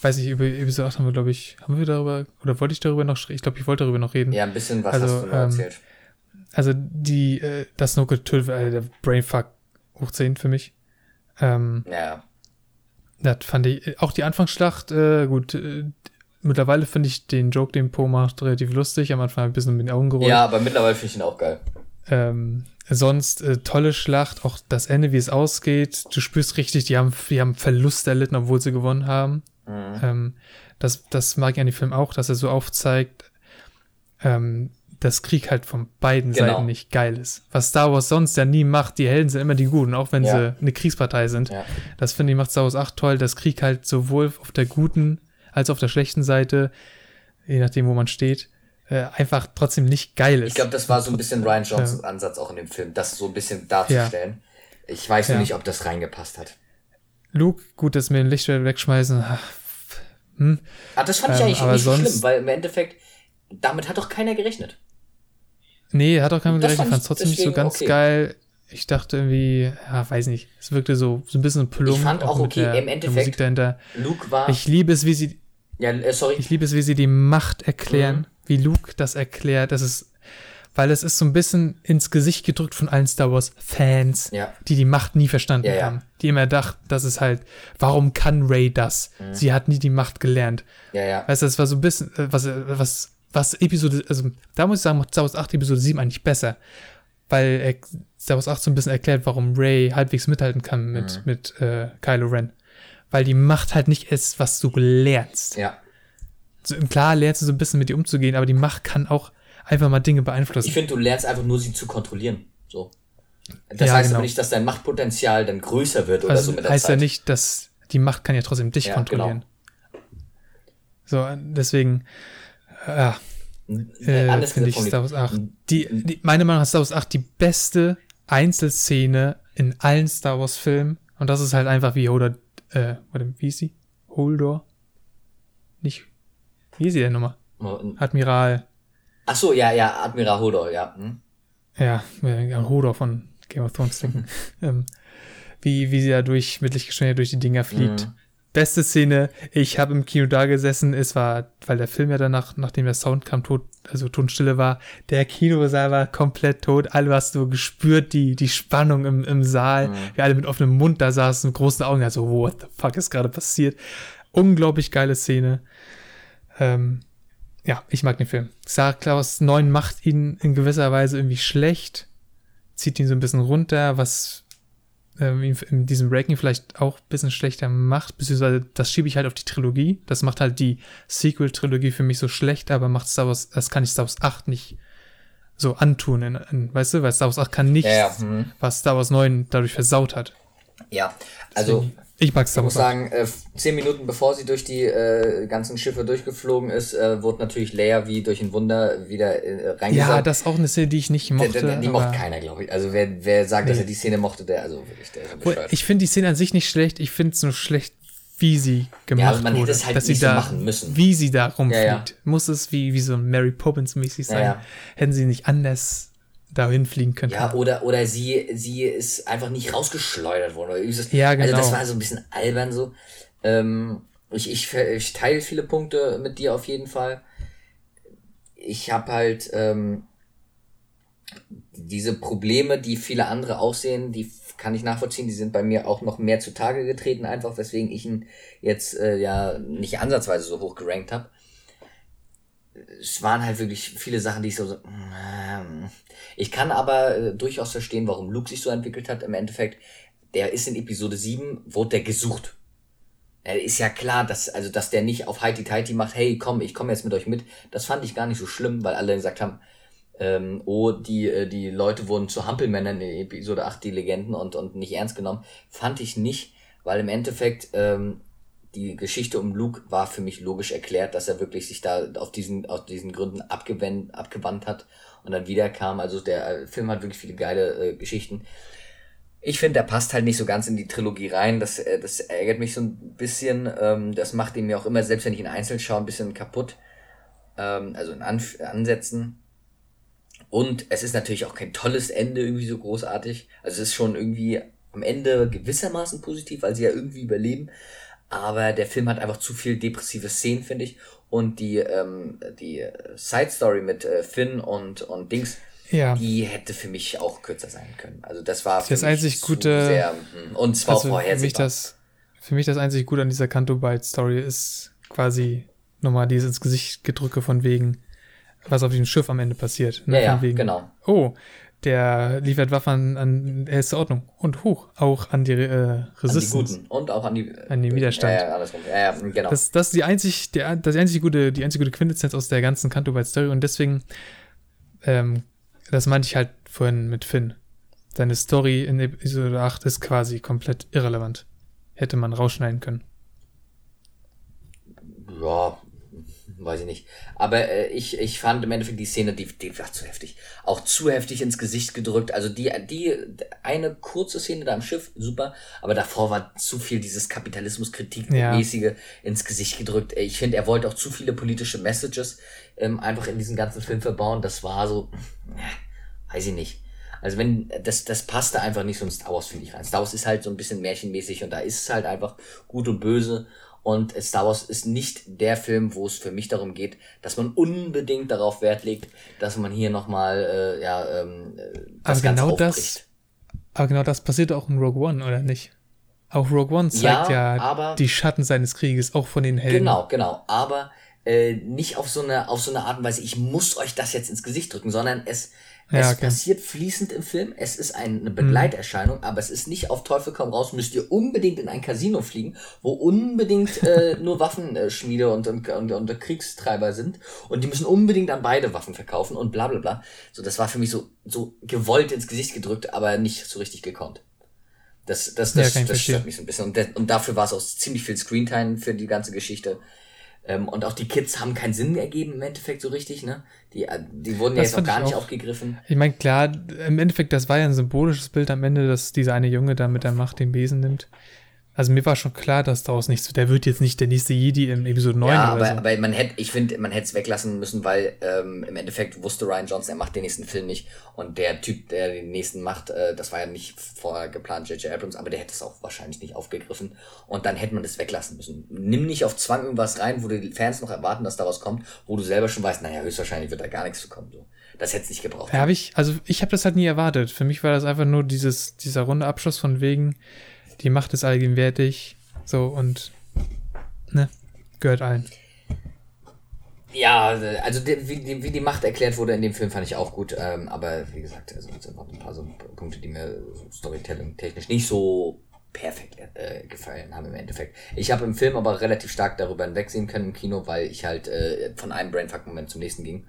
Weiß ich, über Episode 8 haben wir, glaube ich, haben wir darüber, oder wollte ich darüber noch, ich glaube, ich wollte darüber noch reden. Ja, ein bisschen was also, hast du ähm, erzählt also die, äh, das Good Tool, äh, der Brainfuck hoch 10 für mich. Ähm, ja. Das fand ich, auch die Anfangsschlacht, äh, gut, äh, mittlerweile finde ich den Joke, den Po macht, relativ lustig. Am Anfang ein bisschen mit den Augen gerollt. Ja, aber mittlerweile finde ich ihn auch geil. Ähm, sonst äh, tolle Schlacht, auch das Ende, wie es ausgeht. Du spürst richtig, die haben, die haben Verlust erlitten, obwohl sie gewonnen haben. Mhm. Ähm, das, das mag ich an dem Film auch, dass er so aufzeigt, ähm, dass Krieg halt von beiden genau. Seiten nicht geil ist. Was Star Wars sonst ja nie macht, die Helden sind immer die Guten, auch wenn ja. sie eine Kriegspartei sind. Ja. Das finde ich macht Star Wars 8 toll, dass Krieg halt sowohl auf der guten als auf der schlechten Seite, je nachdem, wo man steht, äh, einfach trotzdem nicht geil ist. Ich glaube, das war so ein bisschen Ryan Johnsons ja. Ansatz auch in dem Film, das so ein bisschen darzustellen. Ich weiß nur nicht, ob das reingepasst hat. Luke, gut, dass wir den Lichtschwert wegschmeißen. Hm. Ah, das fand ich ähm, eigentlich nicht so schlimm, weil im Endeffekt, damit hat doch keiner gerechnet. Nee, hat auch keiner gerechnet. Ich fand es trotzdem nicht so ganz okay. geil. Ich dachte irgendwie, ja, weiß nicht. Es wirkte so, so ein bisschen plump. Ich fand auch, auch okay, der, im Endeffekt, Luke war. Ich liebe es, wie sie. Ja, äh, sorry. Ich liebe es, wie sie die Macht erklären, mhm. wie Luke das erklärt. Das ist weil es ist so ein bisschen ins Gesicht gedrückt von allen Star Wars Fans, ja. die die Macht nie verstanden ja, ja. haben, die immer dachten, das ist halt, warum kann Ray das? Mhm. Sie hat nie die Macht gelernt. Ja, ja. Weißt du, das war so ein bisschen, äh, was, was, was Episode, also da muss ich sagen, macht Star Wars 8 Episode 7 eigentlich besser, weil er, Star Wars 8 so ein bisschen erklärt, warum Ray halbwegs mithalten kann mit, mhm. mit äh, Kylo Ren. Weil die Macht halt nicht ist, was du lernst. Ja. So, klar lernst du so ein bisschen mit ihr umzugehen, aber die Macht kann auch einfach mal Dinge beeinflussen. Ich finde, du lernst einfach nur, sie zu kontrollieren. So. Das ja, heißt genau. aber nicht, dass dein Machtpotenzial dann größer wird oder also so mit der heißt Zeit. ja nicht, dass die Macht kann ja trotzdem dich ja, kontrollieren. Genau. So, deswegen, ja. Äh, finde ich Star Wars 8. Die, die, meine Meinung nach Star Wars 8 die beste Einzelszene in allen Star Wars Filmen. Und das ist halt einfach wie Hodor, äh, warte, wie ist sie? Holdor? Nicht, wie ist sie denn nochmal? Admiral. Ach so, ja, ja, Admiral Hodor, ja. Hm? Ja, ja, Hodor von Game of Thrones denken. [LAUGHS] ähm, wie, wie sie da durch, mit Lichtgeschwindigkeit durch die Dinger fliegt. Mhm. Beste Szene, ich habe im Kino da gesessen, es war, weil der Film ja danach, nachdem der Sound kam, tot, also Tonstille war, der Kinosaal war komplett tot, alle hast du gespürt, die, die Spannung im, im Saal, mhm. wir alle mit offenem Mund da saßen, mit großen Augen, also, what the fuck ist gerade passiert? Unglaublich geile Szene. Ähm, ja, ich mag den Film. Sarah Klaus 9 macht ihn in gewisser Weise irgendwie schlecht, zieht ihn so ein bisschen runter, was ähm, in diesem Ranking vielleicht auch ein bisschen schlechter macht, beziehungsweise das schiebe ich halt auf die Trilogie. Das macht halt die Sequel-Trilogie für mich so schlecht, aber macht Star Wars, das kann ich Star Wars 8 nicht so antun, in, in, weißt du, weil Star Wars 8 kann nicht, ja, ja. Mhm. was Star Wars 9 dadurch versaut hat. Ja, also Deswegen. Ich mag's Ich muss sagen, äh, zehn Minuten bevor sie durch die äh, ganzen Schiffe durchgeflogen ist, äh, wurde natürlich Leia wie durch ein Wunder wieder äh, reingesaugt. Ja, das ist auch eine Szene, die ich nicht mochte. Die, die, die mochte keiner, glaube ich. Also wer, wer sagt, nee. dass er die Szene mochte, der, also wirklich, der bescheuert. Ich finde die Szene an sich nicht schlecht, ich finde es nur schlecht, wie sie gemacht ja, also man wurde. Hätte es halt dass nicht sie da, so machen müssen. Wie sie da rumfliegt. Ja, ja. Muss es wie, wie so Mary Poppins mäßig sein. Ja, Hätten sie nicht anders dahin fliegen könnte. Ja, oder, oder sie, sie ist einfach nicht rausgeschleudert worden. ja, genau. Also das genau. war so ein bisschen albern so. Ähm, ich, ich, ich teile viele Punkte mit dir auf jeden Fall. Ich habe halt ähm, diese Probleme, die viele andere auch sehen, die kann ich nachvollziehen. Die sind bei mir auch noch mehr zutage getreten, einfach weswegen ich ihn jetzt äh, ja nicht ansatzweise so hoch gerankt habe. Es waren halt wirklich viele Sachen, die ich so, so äh, ich kann aber äh, durchaus verstehen, warum Luke sich so entwickelt hat. Im Endeffekt, der ist in Episode 7, wurde der gesucht. Er ist ja klar, dass, also, dass der nicht auf Heidi Tighty macht, hey, komm, ich komme jetzt mit euch mit. Das fand ich gar nicht so schlimm, weil alle gesagt haben, ähm, oh, die, äh, die Leute wurden zu Hampelmännern in Episode 8, die Legenden, und, und nicht ernst genommen. Fand ich nicht, weil im Endeffekt, ähm, die Geschichte um Luke war für mich logisch erklärt, dass er wirklich sich da auf diesen, aus diesen Gründen abgewandt, abgewandt hat und dann wieder kam. Also der äh, Film hat wirklich viele geile äh, Geschichten. Ich finde, der passt halt nicht so ganz in die Trilogie rein. Das, äh, das ärgert mich so ein bisschen. Ähm, das macht ihn mir auch immer, selbst wenn ich ihn einzeln schaue, ein bisschen kaputt. Ähm, also in Anf Ansätzen. Und es ist natürlich auch kein tolles Ende, irgendwie so großartig. Also es ist schon irgendwie am Ende gewissermaßen positiv, weil sie ja irgendwie überleben. Aber der Film hat einfach zu viel depressive Szenen, finde ich und die, ähm, die Side Story mit äh, Finn und, und Dings, ja. die hätte für mich auch kürzer sein können. Also das war für das mich einzig gute, sehr, hm, und zwar also vorhersehbar. Für mich, das, für mich das einzig Gute an dieser Canto Bite Story ist quasi nochmal dieses ins Gesicht gedrücke von wegen, was auf dem Schiff am Ende passiert. Ne? Ja, ja, wegen, genau. Oh, der liefert Waffen an erste Ordnung und hoch, auch an die äh, Resistance. An die Guten und auch an die, an den Widerstand. Ja, ja, alles ja, ja, genau. Das, das ist die einzig, der, das die einzige gute, die einzige gute Quintessenz aus der ganzen Kanto Bite Story und deswegen, ähm, das meinte ich halt vorhin mit Finn. Seine Story in Episode 8 ist quasi komplett irrelevant. Hätte man rausschneiden können. Ja, weiß ich nicht. Aber äh, ich, ich fand im Endeffekt die Szene, die, die war zu heftig. Auch zu heftig ins Gesicht gedrückt. Also die, die, eine kurze Szene da am Schiff, super. Aber davor war zu viel dieses Kapitalismuskritik-mäßige ja. ins Gesicht gedrückt. Ich finde, er wollte auch zu viele politische Messages ähm, einfach in diesen ganzen Film verbauen. Das war so, äh, weiß ich nicht. Also wenn, das, das passte einfach nicht so in Star Wars, finde ich rein. Star Wars ist halt so ein bisschen märchenmäßig und da ist es halt einfach gut und böse und Star Wars ist nicht der Film, wo es für mich darum geht, dass man unbedingt darauf Wert legt, dass man hier nochmal, äh, ja, ähm, äh, das aber Ganze genau aufbricht. das, Aber genau das passiert auch in Rogue One, oder nicht? Auch Rogue One zeigt ja, ja aber, die Schatten seines Krieges, auch von den Helden. Genau, genau. Aber äh, nicht auf so eine auf so eine Art und Weise, ich muss euch das jetzt ins Gesicht drücken, sondern es ja, es okay. passiert fließend im Film, es ist eine Begleiterscheinung, mhm. aber es ist nicht auf Teufel komm raus, müsst ihr unbedingt in ein Casino fliegen, wo unbedingt äh, [LAUGHS] nur Waffenschmiede und, und, und, und Kriegstreiber sind und die müssen unbedingt an beide Waffen verkaufen und bla bla bla. So, das war für mich so, so gewollt ins Gesicht gedrückt, aber nicht so richtig gekonnt. Das, das, das, ja, das stört mich so ein bisschen. Und, und dafür war es auch ziemlich viel Screentime für die ganze Geschichte. Ähm, und auch die Kids haben keinen Sinn ergeben im Endeffekt so richtig, ne? Die, äh, die wurden das ja jetzt auch gar nicht auch. aufgegriffen. Ich meine, klar, im Endeffekt, das war ja ein symbolisches Bild am Ende, dass dieser eine Junge da mit der Macht den Besen nimmt. Also mir war schon klar, dass daraus nichts, der wird jetzt nicht der nächste Jedi in Episode 9 ja, aber, so. aber man hätte, ich finde, man hätte es weglassen müssen, weil ähm, im Endeffekt wusste Ryan Johnson, er macht den nächsten Film nicht und der Typ, der den nächsten macht, äh, das war ja nicht vorher geplant, J.J. Abrams, aber der hätte es auch wahrscheinlich nicht aufgegriffen und dann hätte man das weglassen müssen. Nimm nicht auf Zwang irgendwas rein, wo die Fans noch erwarten, dass daraus kommt, wo du selber schon weißt, naja, höchstwahrscheinlich wird da gar nichts kommen. So. Das hätte es nicht gebraucht. Ja, hab ich, also ich habe das halt nie erwartet. Für mich war das einfach nur dieses, dieser runde Abschluss von wegen, die Macht ist allgegenwärtig so und ne, gehört allen. Ja, also die, wie, wie, die Macht erklärt wurde in dem Film fand ich auch gut, ähm, aber wie gesagt, also es sind ein paar so Punkte, die mir Storytelling technisch nicht so perfekt äh, gefallen haben im Endeffekt. Ich habe im Film aber relativ stark darüber hinwegsehen können im Kino, weil ich halt äh, von einem Brainfuck-Moment zum nächsten ging.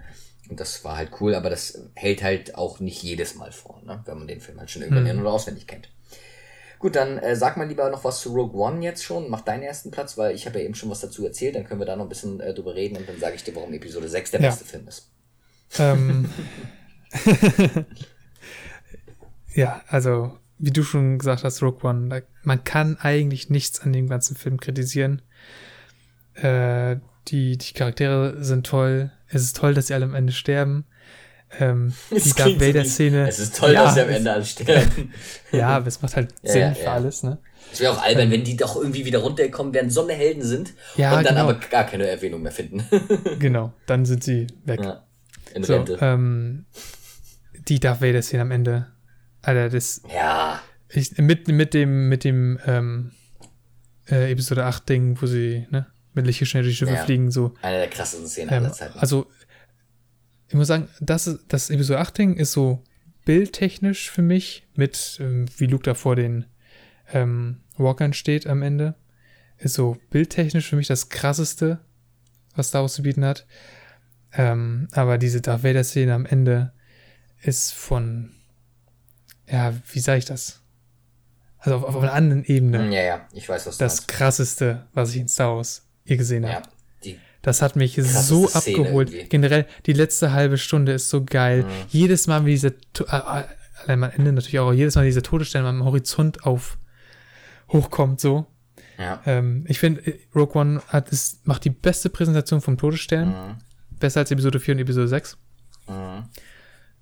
Und das war halt cool, aber das hält halt auch nicht jedes Mal vor, ne? wenn man den Film halt schon irgendwann in- oder auswendig kennt. Gut, dann äh, sag mal lieber noch was zu Rogue One jetzt schon. Mach deinen ersten Platz, weil ich habe ja eben schon was dazu erzählt. Dann können wir da noch ein bisschen äh, drüber reden und dann sage ich dir, warum Episode 6 der ja. beste Film ist. Ähm. [LAUGHS] [LAUGHS] ja, also wie du schon gesagt hast, Rogue One, man kann eigentlich nichts an dem ganzen Film kritisieren. Äh, die, die Charaktere sind toll. Es ist toll, dass sie alle am Ende sterben. Ähm, [LAUGHS] die Darth Vader-Szene. Es ist toll, ja, dass sie am Ende alle sterben. [LAUGHS] ja, aber es macht halt Sinn ja, für alles, ne? Es wäre auch albern, ähm, wenn die doch irgendwie wieder runterkommen, werden so eine Helden sind ja, und dann genau. aber gar keine Erwähnung mehr finden. [LAUGHS] genau, dann sind sie weg. Ja, in so, Rente. Ähm, die Darth Vader-Szene am Ende. Alter, das. Ja. Ich, mit, mit dem, mit dem ähm, äh, Episode 8-Ding, wo sie, ne, mit Lichtgeschwindigkeit durch die Schiffe ja, fliegen, so. Eine der krassesten Szenen aller ähm, Zeiten. Also, ich muss sagen, das, das Episode 8 Ding ist so bildtechnisch für mich mit, ähm, wie Luke da vor den ähm, Walkern steht am Ende, ist so bildtechnisch für mich das krasseste, was Star Wars zu bieten hat. Ähm, aber diese Darth Vader Szene am Ende ist von, ja, wie sage ich das? Also auf, auf, einer anderen Ebene. Ja, ja, ich weiß, was du Das meinst. krasseste, was ich in Star Wars je gesehen habe. Ja, das hat mich so abgeholt. Generell, die letzte halbe Stunde ist so geil. Mhm. Jedes Mal, wie diese, äh, äh, am Ende natürlich auch, jedes Mal diese Todessterne am Horizont auf hochkommt, so. Ja. Ähm, ich finde, äh, Rogue One hat, ist, macht die beste Präsentation vom Todesstern. Mhm. Besser als Episode 4 und Episode 6. Mhm.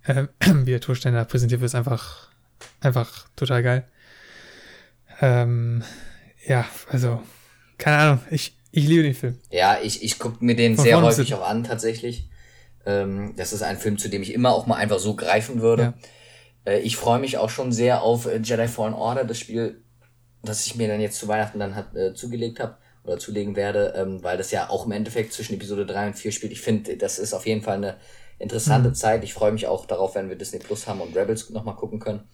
Ähm, [CLEARS THROAT] wie der Todesstern da präsentiert wird, ist einfach, einfach total geil. Ähm, ja, also, keine Ahnung, ich, ich liebe den Film. Ja, ich, ich gucke mir den Von sehr häufig auch an, tatsächlich. Ähm, das ist ein Film, zu dem ich immer auch mal einfach so greifen würde. Ja. Äh, ich freue mich auch schon sehr auf äh, Jedi Fallen Order, das Spiel, das ich mir dann jetzt zu Weihnachten dann hat, äh, zugelegt habe oder zulegen werde, ähm, weil das ja auch im Endeffekt zwischen Episode 3 und 4 spielt. Ich finde, das ist auf jeden Fall eine interessante mhm. Zeit. Ich freue mich auch darauf, wenn wir Disney Plus haben und Rebels nochmal gucken können.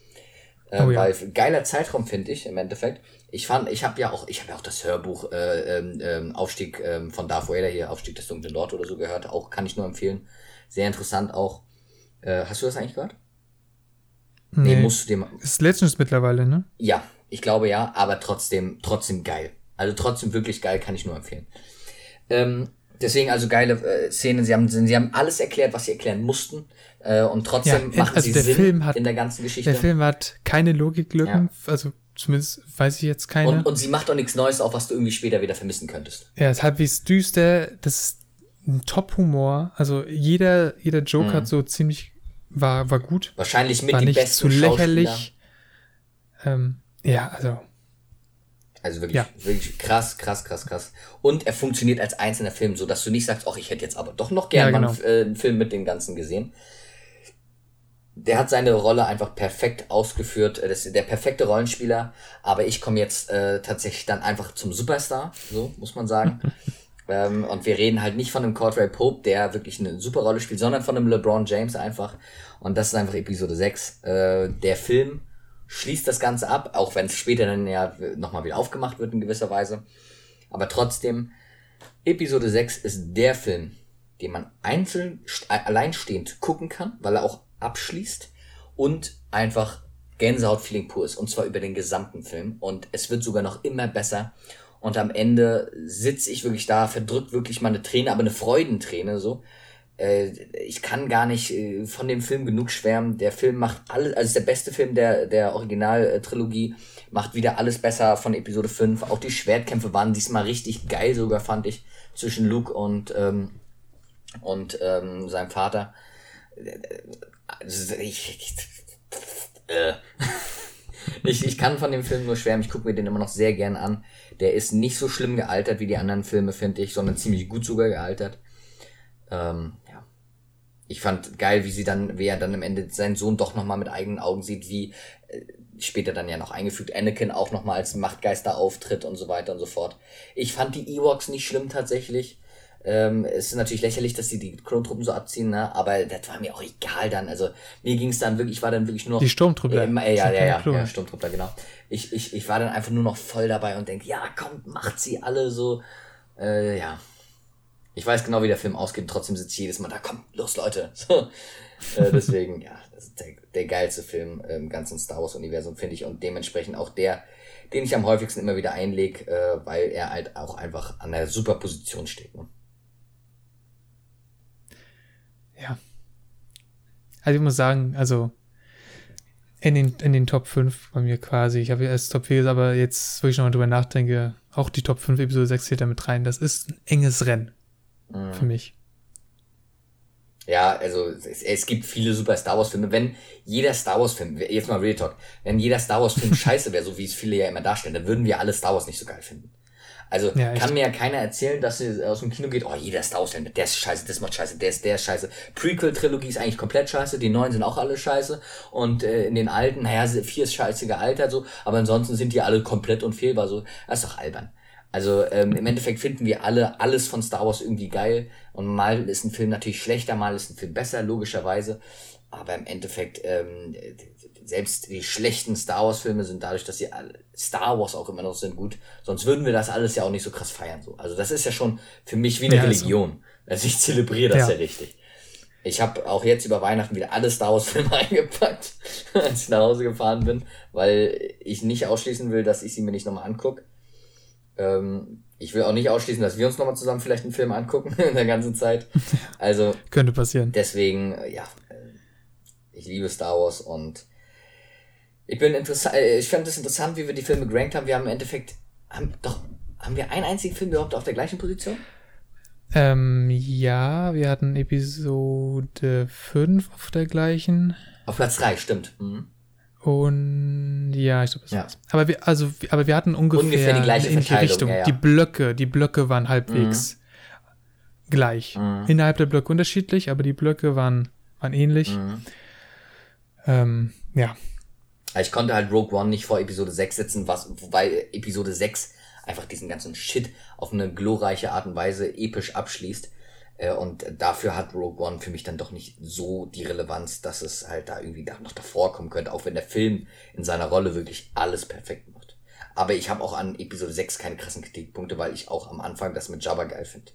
Ähm, oh, ja. Weil geiler Zeitraum finde ich im Endeffekt. Ich fand, ich habe ja auch, ich habe ja auch das Hörbuch äh, ähm, ähm Aufstieg ähm, von Darth Vader hier, Aufstieg des dunklen Lord oder so gehört. Auch kann ich nur empfehlen. Sehr interessant auch. Äh, hast du das eigentlich gehört? Nee, nee musst du dem. Ist Legends mittlerweile, ne? Ja, ich glaube ja, aber trotzdem, trotzdem geil. Also trotzdem wirklich geil, kann ich nur empfehlen. Ähm, Deswegen also geile äh, Szenen. Sie haben, sie haben alles erklärt, was sie erklären mussten. Äh, und trotzdem ja, machen also sie der Sinn Film hat, in der ganzen Geschichte. Der Film hat keine Logiklücken, ja. also zumindest weiß ich jetzt keine. Und, und sie macht auch nichts Neues auf, was du irgendwie später wieder vermissen könntest. Ja, es ist halbwegs düster. Das ist ein Top-Humor. Also jeder, jeder Joke mhm. hat so ziemlich, war, war gut. Wahrscheinlich mit war die nicht besten zu lächerlich. Ähm, ja, also also wirklich, ja. wirklich krass, krass, krass, krass. Und er funktioniert als einzelner Film, so dass du nicht sagst, ach, ich hätte jetzt aber doch noch gerne ja, genau. mal einen, äh, Film mit den ganzen gesehen. Der hat seine Rolle einfach perfekt ausgeführt. Das ist der perfekte Rollenspieler. Aber ich komme jetzt äh, tatsächlich dann einfach zum Superstar, so muss man sagen. [LAUGHS] ähm, und wir reden halt nicht von einem Cordray Pope, der wirklich eine super Rolle spielt, sondern von einem LeBron James einfach. Und das ist einfach Episode 6. Äh, der Film schließt das Ganze ab, auch wenn es später dann ja nochmal wieder aufgemacht wird in gewisser Weise. Aber trotzdem, Episode 6 ist der Film, den man einzeln, alleinstehend gucken kann, weil er auch abschließt und einfach Gänsehaut-Feeling pur ist. Und zwar über den gesamten Film. Und es wird sogar noch immer besser. Und am Ende sitze ich wirklich da, verdrückt wirklich mal eine Träne, aber eine Freudenträne so, äh, ich kann gar nicht äh, von dem Film genug schwärmen. Der Film macht alles, also ist der beste Film der, der Originaltrilogie, macht wieder alles besser von Episode 5. Auch die Schwertkämpfe waren diesmal richtig geil, sogar fand ich, zwischen Luke und, ähm, und ähm, seinem Vater. Also, ich, ich, äh. [LAUGHS] ich, ich kann von dem Film nur schwärmen, ich gucke mir den immer noch sehr gern an. Der ist nicht so schlimm gealtert wie die anderen Filme, finde ich, sondern ziemlich gut sogar gealtert. Ähm, ich fand geil, wie sie dann, wie er dann am Ende seinen Sohn doch nochmal mit eigenen Augen sieht, wie äh, später dann ja noch eingefügt, Anakin auch nochmal als Machtgeister auftritt und so weiter und so fort. Ich fand die Ewoks nicht schlimm tatsächlich. Ähm, es ist natürlich lächerlich, dass sie die Klontruppen so abziehen, ne? aber das war mir auch egal dann. Also mir ging es dann wirklich, ich war dann wirklich nur noch. Die Sturmtruppler. Äh, ja, ja, ja, ja, Sturmtruppler, genau. Ich, ich, ich war dann einfach nur noch voll dabei und denke, ja, komm, macht sie alle so. Äh, ja, ich weiß genau, wie der Film ausgeht, trotzdem sitze ich jedes Mal da, komm, los Leute. [LAUGHS] So. Äh, deswegen, ja, das ist der, der geilste Film im ganzen Star Wars-Universum, finde ich. Und dementsprechend auch der, den ich am häufigsten immer wieder einlege, äh, weil er halt auch einfach an der super Position steht. Ne? Ja. Also ich muss sagen, also in den, in den Top 5 bei mir quasi. Ich habe erst Top 4 gesagt, aber jetzt, wo ich nochmal drüber nachdenke, auch die Top 5 Episode 6 zählt damit rein. Das ist ein enges Rennen mhm. für mich. Ja, also es, es, gibt viele super Star Wars Filme. Wenn jeder Star Wars Film, jetzt mal Real Talk, wenn jeder Star Wars Film [LAUGHS] scheiße wäre, so wie es viele ja immer darstellen, dann würden wir alle Star Wars nicht so geil finden. Also ja, kann mir ja keiner erzählen, dass sie aus dem Kino geht, oh, jeder Star Wars Film, der ist scheiße, das macht scheiße, der ist, der ist scheiße. Prequel-Trilogie ist eigentlich komplett scheiße, die neuen sind auch alle scheiße. Und äh, in den alten, naja, vier ist scheiße gealtert, so, aber ansonsten sind die alle komplett unfehlbar. So, das ist doch albern. Also ähm, im Endeffekt finden wir alle alles von Star Wars irgendwie geil. Und mal ist ein Film natürlich schlechter, mal ist ein Film besser, logischerweise. Aber im Endeffekt, ähm, selbst die schlechten Star Wars-Filme sind dadurch, dass sie Star Wars auch immer noch sind, gut. Sonst würden wir das alles ja auch nicht so krass feiern. So. Also das ist ja schon für mich wie eine ja, Religion. Also ich zelebriere das ja, ja richtig. Ich habe auch jetzt über Weihnachten wieder alle Star Wars-Filme [LAUGHS] eingepackt, als ich nach Hause gefahren bin, weil ich nicht ausschließen will, dass ich sie mir nicht nochmal angucke. Ähm, ich will auch nicht ausschließen, dass wir uns nochmal zusammen vielleicht einen Film angucken [LAUGHS] in der ganzen Zeit. [LAUGHS] Also. Könnte passieren. Deswegen, ja, ich liebe Star Wars und ich bin interessant, äh, ich fand es interessant, wie wir die Filme gerankt haben. Wir haben im Endeffekt, haben doch, haben wir einen einzigen Film überhaupt auf der gleichen Position? Ähm, ja, wir hatten Episode 5 auf der gleichen. Auf Platz 3, stimmt. Mhm. Und ja, ich glaube, das ja. war's. Aber wir, also, aber wir hatten ungefähr, ungefähr die gleiche in die Richtung. Ja, ja. Die Blöcke, die Blöcke waren halbwegs mhm. gleich. Mhm. Innerhalb der Blöcke unterschiedlich, aber die Blöcke waren, waren ähnlich. Mhm. Ähm, ja. Ich konnte halt Rogue One nicht vor Episode 6 setzen, was, weil Episode 6 einfach diesen ganzen Shit auf eine glorreiche Art und Weise episch abschließt. Äh, und dafür hat Rogue One für mich dann doch nicht so die Relevanz, dass es halt da irgendwie noch davor kommen könnte, auch wenn der Film in seiner Rolle wirklich alles perfekt macht. Aber ich habe auch an Episode 6 keine krassen Kritikpunkte, weil ich auch am Anfang das mit Jabba geil finde.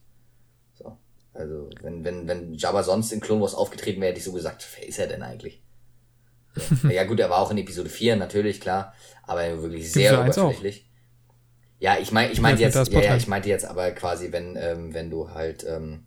So. Also, wenn, wenn, wenn Jabba sonst in Clone Wars aufgetreten wäre, hätte ich so gesagt, wer ist er denn eigentlich? So. ja gut, er war auch in Episode 4, natürlich, klar, aber wirklich sehr oberflächlich. Ja, ich meine, ich meinte jetzt, ja, ja, ich meinte jetzt aber quasi, wenn, ähm, wenn du halt ähm,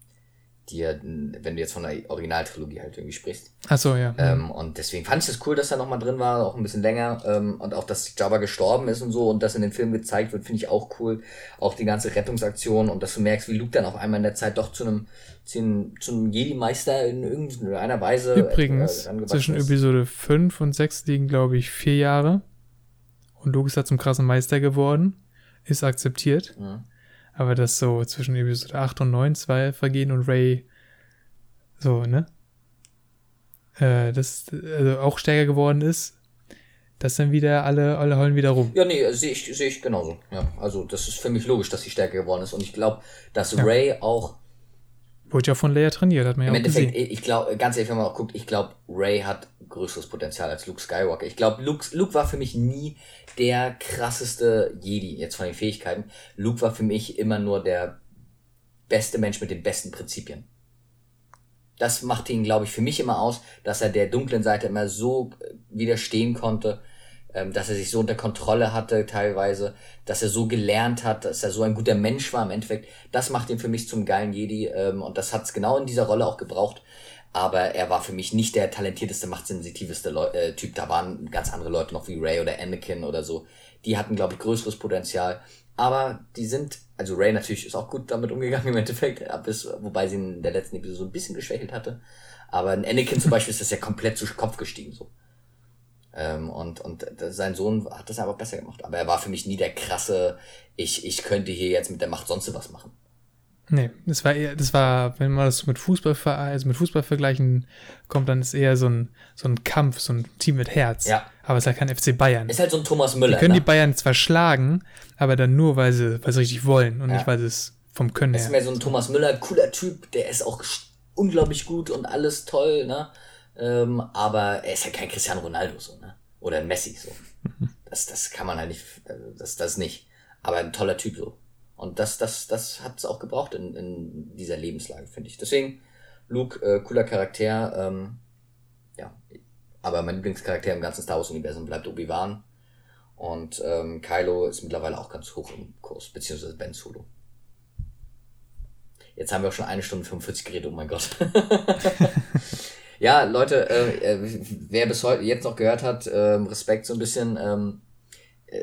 dir, wenn du jetzt von der Originaltrilogie halt irgendwie sprichst. Ach so, ja. Ähm, und deswegen fand ich es das cool, dass er nochmal drin war, auch ein bisschen länger. Ähm, und auch, dass Jabba gestorben ist und so und das in den Film gezeigt wird, finde ich auch cool. Auch die ganze Rettungsaktion und dass du merkst, wie Luke dann auf einmal in der Zeit doch zu einem, zu einem, zu einem Jedi-Meister in irgendeiner Weise. Übrigens, äh, zwischen ist. Episode 5 und 6 liegen, glaube ich, vier Jahre. Und Luke ist da zum krassen Meister geworden. Ist akzeptiert. Mhm. Aber dass so zwischen Episode 8 und 9 zwei vergehen und Ray so, ne? Äh, das also auch stärker geworden ist, dass dann wieder alle, alle heulen wieder rum. Ja, nee, sehe ich, sehe ich genauso. Ja, also das ist für mich logisch, dass sie stärker geworden ist. Und ich glaube, dass ja. Ray auch. Wurde ja von Leia trainiert, hat man ja Im Endeffekt, gesehen. ich glaube, ganz ehrlich, wenn man auch guckt, ich glaube, Ray hat größeres Potenzial als Luke Skywalker. Ich glaube, Luke, Luke war für mich nie der krasseste Jedi, jetzt von den Fähigkeiten. Luke war für mich immer nur der beste Mensch mit den besten Prinzipien. Das machte ihn, glaube ich, für mich immer aus, dass er der dunklen Seite immer so äh, widerstehen konnte, ähm, dass er sich so unter Kontrolle hatte teilweise, dass er so gelernt hat, dass er so ein guter Mensch war im Endeffekt. Das macht ihn für mich zum geilen Jedi ähm, und das hat es genau in dieser Rolle auch gebraucht aber er war für mich nicht der talentierteste, machtsensitiveste Leu äh, Typ. Da waren ganz andere Leute noch wie Ray oder Anakin oder so. Die hatten, glaube ich, größeres Potenzial. Aber die sind, also Ray natürlich ist auch gut damit umgegangen im Endeffekt, bis, wobei sie in der letzten Episode so ein bisschen geschwächelt hatte. Aber in Anakin zum Beispiel ist das ja komplett zu Kopf gestiegen so. Ähm, und, und sein Sohn hat das aber besser gemacht. Aber er war für mich nie der krasse, ich, ich könnte hier jetzt mit der Macht sonst was machen. Nee, das war eher, das war, wenn man das mit Fußball, also mit Fußball vergleichen kommt, dann ist eher so ein, so ein Kampf, so ein Team mit Herz. Ja. Aber es ist halt kein FC Bayern. Ist halt so ein Thomas Müller. Die können ne? die Bayern zwar schlagen, aber dann nur, weil sie, weil sie richtig wollen und ja. nicht, weil sie es vom Können her. Ist mehr so ein Thomas Müller, cooler Typ, der ist auch unglaublich gut und alles toll, ne? Ähm, aber er ist halt kein Cristiano Ronaldo so, ne? Oder ein Messi so. [LAUGHS] Das, das kann man halt nicht, das, das nicht. Aber ein toller Typ so. Und das, das, das hat es auch gebraucht in, in dieser Lebenslage, finde ich. Deswegen, Luke, äh, cooler Charakter, ähm, ja. Aber mein Lieblingscharakter im ganzen Star Wars-Universum bleibt Obi-Wan. Und ähm, Kylo ist mittlerweile auch ganz hoch im Kurs, beziehungsweise Ben Solo. Jetzt haben wir auch schon eine Stunde 45 geredet, oh mein Gott. [LAUGHS] [LAUGHS] ja, Leute, äh, äh, wer bis heute jetzt noch gehört hat, äh, Respekt so ein bisschen. Ähm,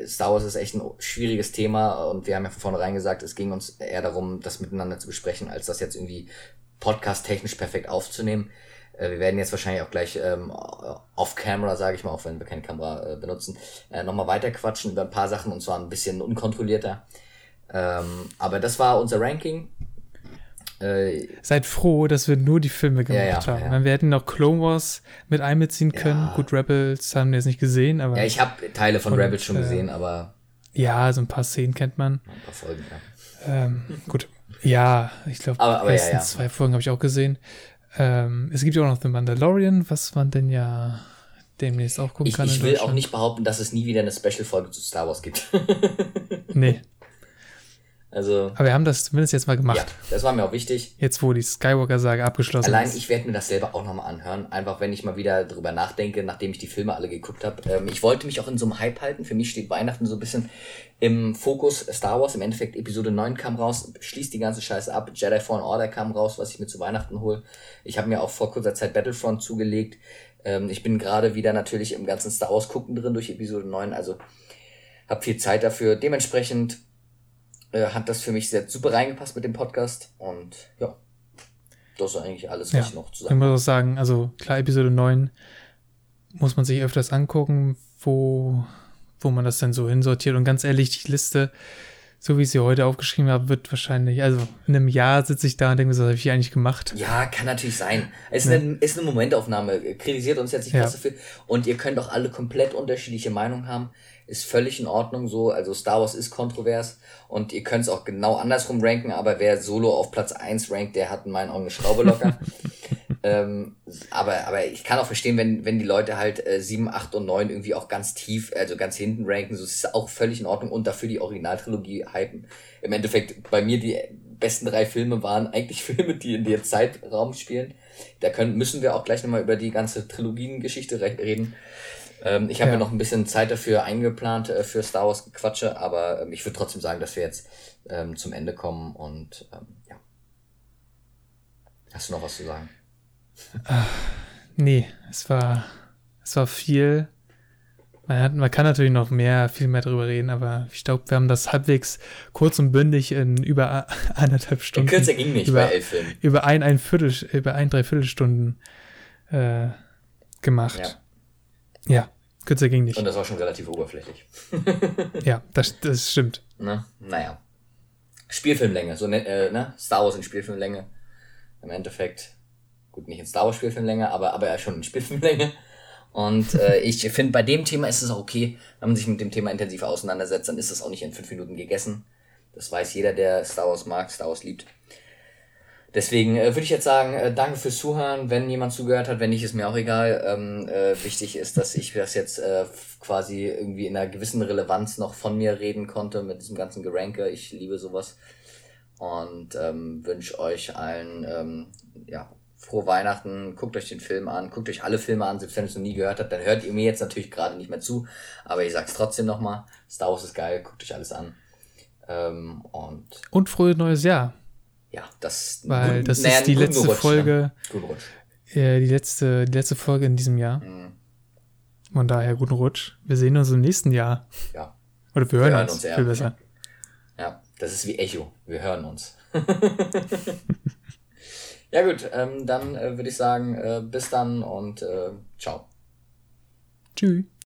Star Wars ist echt ein schwieriges Thema und wir haben ja von vornherein gesagt, es ging uns eher darum, das miteinander zu besprechen, als das jetzt irgendwie podcast-technisch perfekt aufzunehmen. Äh, wir werden jetzt wahrscheinlich auch gleich ähm, off-camera, sage ich mal, auch wenn wir keine Kamera äh, benutzen, äh, nochmal weiter quatschen über ein paar Sachen und zwar ein bisschen unkontrollierter. Ähm, aber das war unser Ranking. Äh, Seid froh, dass wir nur die Filme gemacht ja, ja, haben. Ja. Wir hätten noch Clone Wars mit einbeziehen können. Gut, Rebels haben wir jetzt nicht gesehen, aber. Ja, ich habe Teile von und, Rebels schon äh, gesehen, aber. Ja, so ein paar Szenen kennt man. Ein paar Folgen, ja. Ähm, gut. Ja, ich glaube, die ersten ja, zwei Folgen habe ich auch gesehen. Ähm, es gibt ja auch noch The Mandalorian, was man denn ja demnächst auch gucken ich, kann. Ich will auch nicht behaupten, dass es nie wieder eine Special-Folge zu Star Wars gibt. [LAUGHS] nee. Also, Aber wir haben das zumindest jetzt mal gemacht. Ja, das war mir auch wichtig. Jetzt, wo die Skywalker-Sage abgeschlossen Allein ist. Allein ich werde mir das selber auch nochmal anhören. Einfach, wenn ich mal wieder drüber nachdenke, nachdem ich die Filme alle geguckt habe. Ähm, ich wollte mich auch in so einem Hype halten. Für mich steht Weihnachten so ein bisschen im Fokus. Star Wars, im Endeffekt Episode 9 kam raus, schließt die ganze Scheiße ab. Jedi Fallen Order kam raus, was ich mir zu Weihnachten hole. Ich habe mir auch vor kurzer Zeit Battlefront zugelegt. Ähm, ich bin gerade wieder natürlich im ganzen Star Wars gucken drin durch Episode 9. Also habe viel Zeit dafür. Dementsprechend äh, hat das für mich sehr super reingepasst mit dem Podcast. Und ja, das ist eigentlich alles, was ja, ich noch zu sagen habe. Ich muss auch sagen, also klar, Episode 9 muss man sich öfters angucken, wo, wo man das denn so hinsortiert. Und ganz ehrlich, die Liste, so wie ich sie heute aufgeschrieben habe, wird wahrscheinlich, also in einem Jahr sitze ich da und denke mir, was habe ich hier eigentlich gemacht? Ja, kann natürlich sein. Es ist, ja. eine, ist eine Momentaufnahme. Kritisiert uns jetzt nicht ja. dafür. Und ihr könnt auch alle komplett unterschiedliche Meinungen haben ist völlig in Ordnung so. Also Star Wars ist kontrovers und ihr könnt es auch genau andersrum ranken, aber wer Solo auf Platz 1 rankt, der hat in meinen Augen eine Schraube locker. [LAUGHS] ähm, aber, aber ich kann auch verstehen, wenn, wenn die Leute halt äh, 7, 8 und 9 irgendwie auch ganz tief, also ganz hinten ranken, so ist auch völlig in Ordnung und dafür die Originaltrilogie hypen. Im Endeffekt, bei mir die besten drei Filme waren eigentlich [LAUGHS] Filme, die in der Zeitraum spielen. Da können, müssen wir auch gleich nochmal über die ganze Trilogiengeschichte reden. Ähm, ich habe ja. mir noch ein bisschen Zeit dafür eingeplant äh, für Star Wars Quatsche, aber ähm, ich würde trotzdem sagen, dass wir jetzt ähm, zum Ende kommen und ähm, ja. Hast du noch was zu sagen? Ach, nee, es war, es war viel. Man, hat, man kann natürlich noch mehr, viel mehr drüber reden, aber ich glaube, wir haben das halbwegs kurz und bündig in über [LAUGHS] anderthalb Stunden. Kürzer ging nicht über, bei elf Filmen. Über ein, ein Viertel, über ein, drei Viertelstunden äh, gemacht. Ja. Ja, kürzer ging nicht. Und das war schon relativ oberflächlich. [LAUGHS] [LAUGHS] ja, das, das stimmt. Na, naja. Spielfilmlänge, so ne, äh, ne? Star Wars in Spielfilmlänge. Im Endeffekt, gut, nicht in Star Wars Spielfilmlänge, aber, aber ja schon in Spielfilmlänge. Und äh, [LAUGHS] ich finde, bei dem Thema ist es auch okay, wenn man sich mit dem Thema intensiv auseinandersetzt, dann ist es auch nicht in fünf Minuten gegessen. Das weiß jeder, der Star Wars mag, Star Wars liebt. Deswegen äh, würde ich jetzt sagen, äh, danke fürs Zuhören, wenn jemand zugehört hat, wenn nicht, ist mir auch egal. Ähm, äh, wichtig ist, dass ich das jetzt äh, quasi irgendwie in einer gewissen Relevanz noch von mir reden konnte mit diesem ganzen Geranke. Ich liebe sowas und ähm, wünsche euch allen ähm, ja, frohe Weihnachten, guckt euch den Film an, guckt euch alle Filme an, selbst wenn ihr es noch nie gehört habt, dann hört ihr mir jetzt natürlich gerade nicht mehr zu, aber ich sag's trotzdem nochmal, Star Wars ist geil, guckt euch alles an. Ähm, und, und frohes neues Jahr. Ja, das, Weil guten, das naja, ist die letzte Rutsch, Folge, ne? äh, die, letzte, die letzte Folge in diesem Jahr. Mhm. Von daher guten Rutsch. Wir sehen uns im nächsten Jahr. Ja. Oder wir hören, wir hören uns, uns viel besser. Ja, das ist wie Echo. Wir hören uns. [LAUGHS] Ja gut, ähm, dann äh, würde ich sagen, äh, bis dann und äh, ciao. Tschüss.